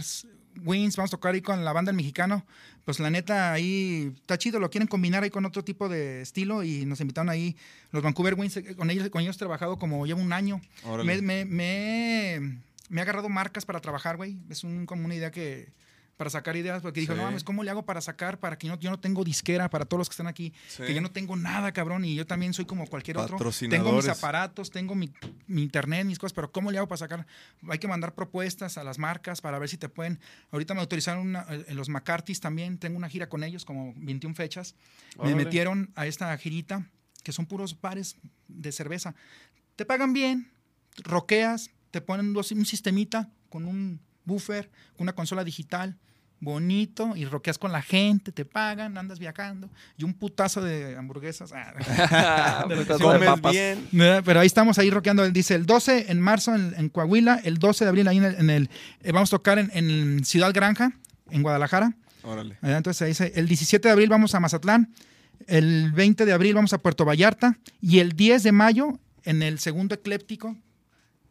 Speaker 3: Wings vamos a tocar ahí con la banda El Mexicano. Pues la neta ahí está chido, lo quieren combinar ahí con otro tipo de estilo y nos invitaron ahí los Vancouver Wings, eh, con ellos, con ellos he trabajado como llevo un año. Me, me, me, me ha agarrado marcas para trabajar, güey. Es un, como una idea que. Para sacar ideas, porque dijo,
Speaker 5: Sí.
Speaker 3: no mames, ¿cómo le hago para sacar? Para que no, yo no tengo disquera, para todos los que están aquí,
Speaker 5: Sí.
Speaker 3: que yo no tengo nada, cabrón, y yo también soy como cualquier otro. Tengo mis aparatos, tengo mi, mi internet, mis cosas, pero ¿cómo le hago para sacar? Hay que mandar propuestas a las marcas para ver si te pueden. Ahorita me autorizaron una- en los McCarthy's también, tengo una gira con ellos, como 21 fechas. Me metieron a esta girita, que son puros bares de cerveza. Te pagan bien, roqueas, te ponen un sistemita con un buffer, con una consola digital, bonito, y roqueas con la gente, te pagan, andas viajando, y un putazo de hamburguesas. Ah,
Speaker 2: De
Speaker 5: Comes
Speaker 2: papas.
Speaker 5: bien.
Speaker 3: ¿verdad? Pero ahí estamos ahí rockeando. Él dice el 12 en marzo en, en Coahuila, el 12 de abril ahí en el, en el- eh, vamos a tocar en, en Ciudad Granja, en Guadalajara.
Speaker 5: Órale.
Speaker 3: Entonces ahí dice, el 17 de abril vamos a Mazatlán, el 20 de abril vamos a Puerto Vallarta y el 10 de mayo en el segundo ecléptico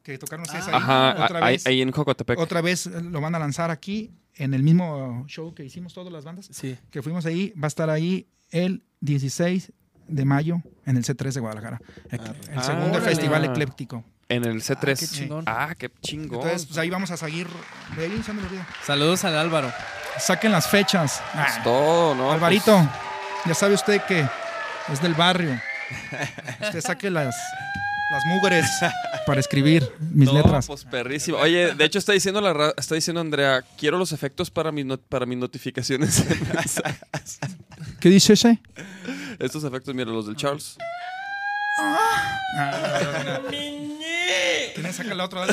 Speaker 3: que tocaron ustedes ahí.
Speaker 2: Ajá,
Speaker 3: otra,
Speaker 2: ahí,
Speaker 3: vez,
Speaker 2: ahí en Jocotepec.
Speaker 3: otra vez lo van a lanzar aquí en el mismo show que hicimos todas las bandas
Speaker 4: Sí.
Speaker 3: que fuimos ahí. Va a estar ahí el 16 de mayo en el C3 de Guadalajara. El, el
Speaker 2: Ah,
Speaker 3: segundo festival ecléptico.
Speaker 2: En el C3.
Speaker 4: qué chingón.
Speaker 2: Ah, qué chingón.
Speaker 3: Entonces, pues ahí vamos a seguir. Ahí.
Speaker 4: Saludos al Álvaro.
Speaker 3: Saquen las fechas.
Speaker 2: Es
Speaker 3: Ah,
Speaker 2: todo, ¿no?
Speaker 3: Alvarito, ya sabe usted que es del barrio. Usted saque las, las mugres para escribir mis
Speaker 2: No,
Speaker 3: letras.
Speaker 2: pues perrísimo. Oye, de hecho está diciendo la está diciendo Andrea, quiero los efectos para mis para mis notificaciones.
Speaker 3: ¿Qué dice ese?
Speaker 2: Estos efectos, mira, los del Charles.
Speaker 3: ¿Quién saca la otra?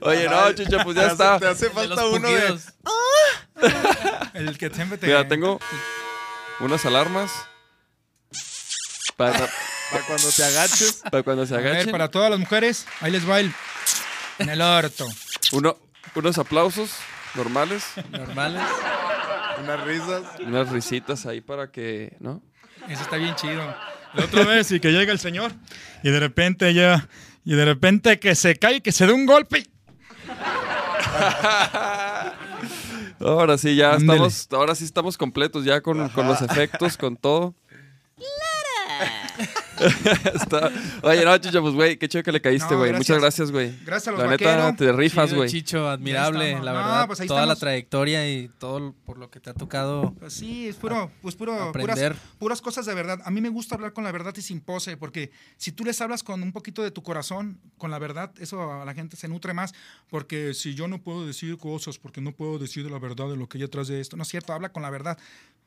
Speaker 2: Oye, no, chicha, pues ya está.
Speaker 5: Te hace falta uno de.
Speaker 4: pujidos.
Speaker 3: El que siempre te.
Speaker 2: Mira, tengo unas alarmas para,
Speaker 5: Para cuando te agaches.
Speaker 2: para cuando se
Speaker 3: A ver,
Speaker 2: agachen.
Speaker 3: para todas las mujeres, ahí les va el. En el orto.
Speaker 2: Uno, unos aplausos normales,
Speaker 4: Normales.
Speaker 5: Unas risas.
Speaker 2: unas risitas ahí para que, ¿no?
Speaker 3: Eso está bien chido. La otra vez y que llega el señor y de repente ya. Y de repente que se cae, que se dé un golpe.
Speaker 2: Ahora sí, ya
Speaker 3: Ándele.
Speaker 2: estamos, ahora sí estamos completos ya con, con los efectos, con todo. Está- Oye, no, Chicho, pues, güey, qué chido que le caíste,
Speaker 3: No,
Speaker 2: güey. Muchas gracias, güey.
Speaker 3: Gracias a los
Speaker 2: La neta, te rifas, güey.
Speaker 4: Chicho, admirable, la
Speaker 3: No,
Speaker 4: verdad.
Speaker 3: pues ahí
Speaker 4: toda la trayectoria y todo por lo que te ha tocado
Speaker 3: Pues sí, es puro, pues puro, puras,
Speaker 4: aprender.
Speaker 3: puras cosas de verdad. A mí me gusta hablar con la verdad y sin pose, porque si tú les hablas con un poquito de tu corazón, con la verdad, eso a la gente se nutre más. Porque si yo no puedo decir cosas, porque no puedo decir la verdad de lo que hay atrás de esto, no es cierto, habla con la verdad.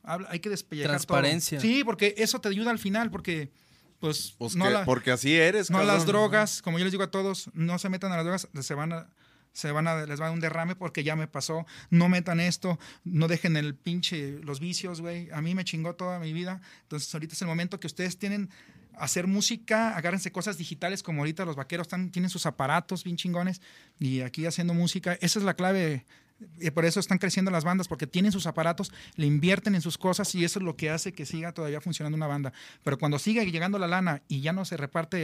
Speaker 3: Habla- hay que despellejar todo.
Speaker 4: Transparencia.
Speaker 3: Sí, porque eso te ayuda al final, porque pues,
Speaker 5: Pues
Speaker 3: no,
Speaker 5: que-
Speaker 3: la-
Speaker 5: porque así eres,
Speaker 3: no
Speaker 5: cabrón.
Speaker 3: las drogas, como yo les digo a todos, no se metan a las drogas, se van a se van a, les va a dar un derrame porque ya me pasó. No metan esto, no dejen el pinche, los vicios, güey. A mí me chingó toda mi vida. Entonces, ahorita es el momento que ustedes tienen hacer música, agárrense cosas digitales como ahorita los vaqueros están, tienen sus aparatos bien chingones y aquí haciendo música. Esa es la clave. Y por eso están creciendo las bandas, porque tienen sus aparatos, le invierten en sus cosas y eso es lo que hace que siga todavía funcionando una banda. Pero cuando sigue llegando la lana y ya no se reparte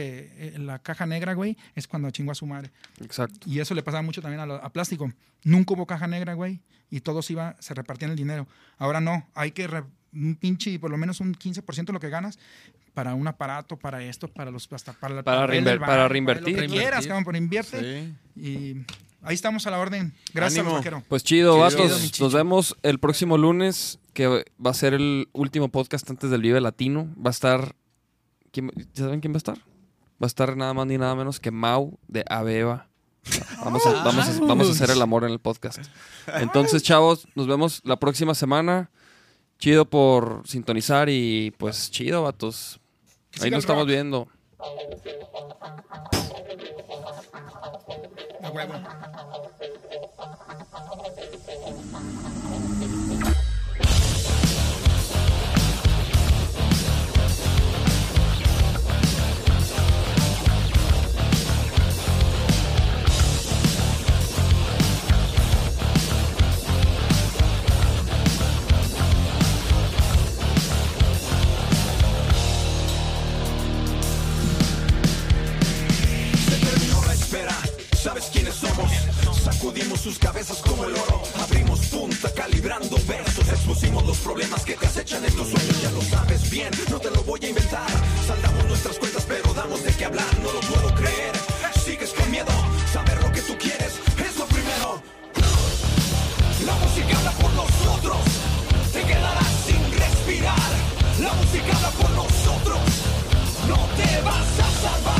Speaker 3: eh, la caja negra, güey, es cuando chingó a su madre.
Speaker 2: Exacto.
Speaker 3: Y eso le pasaba mucho también a, lo- a plástico. Nunca hubo caja negra, güey, y todos iba, se repartían el dinero. Ahora no, hay que re- un pinche, por lo menos un 15% de lo que ganas para un aparato, para esto, para los hasta para,
Speaker 2: Para reinver- para reinvertir.
Speaker 3: Lo que quieras,
Speaker 4: Reinvertir.
Speaker 3: cabrón, pero invierte.
Speaker 5: Sí.
Speaker 3: Y ahí estamos a la orden. Gracias, vaquero.
Speaker 2: Pues chido, vatos. Nos vemos el próximo lunes, que va a ser el último podcast antes del Vive Latino. Va a estar. ¿quién, ¿Saben quién va a estar? Va a estar nada más ni nada menos que Mau de Abeba. Vamos a, vamos a hacer el amor en el podcast. Entonces, chavos, nos vemos la próxima semana. Chido por sintonizar y pues chido, vatos. Ahí nos estamos viendo.
Speaker 6: wait, wait. sabes quiénes somos. Sacudimos sus cabezas como el oro, abrimos punta calibrando versos, expusimos los problemas que te acechan en tus sueños, ya lo sabes bien, no te lo voy a inventar. Saldamos nuestras cuentas, pero damos de qué hablar, no lo puedo creer. Sigues con miedo, saber lo que tú quieres es lo primero. La música habla por nosotros, te quedarás sin respirar. La música habla por nosotros, no te vas a salvar.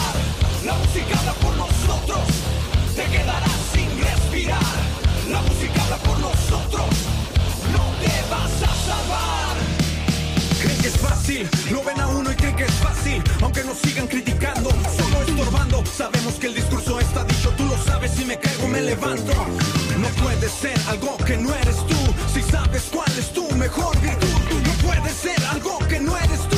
Speaker 6: fácil. Lo ven a uno y creen que es fácil, aunque nos sigan criticando, solo estorbando. Sabemos que el discurso está dicho, tú lo sabes. Si me caigo, me levanto. No puede ser algo que no eres tú. Si sabes cuál es tu mejor virtud, no puedes ser algo que no eres tú.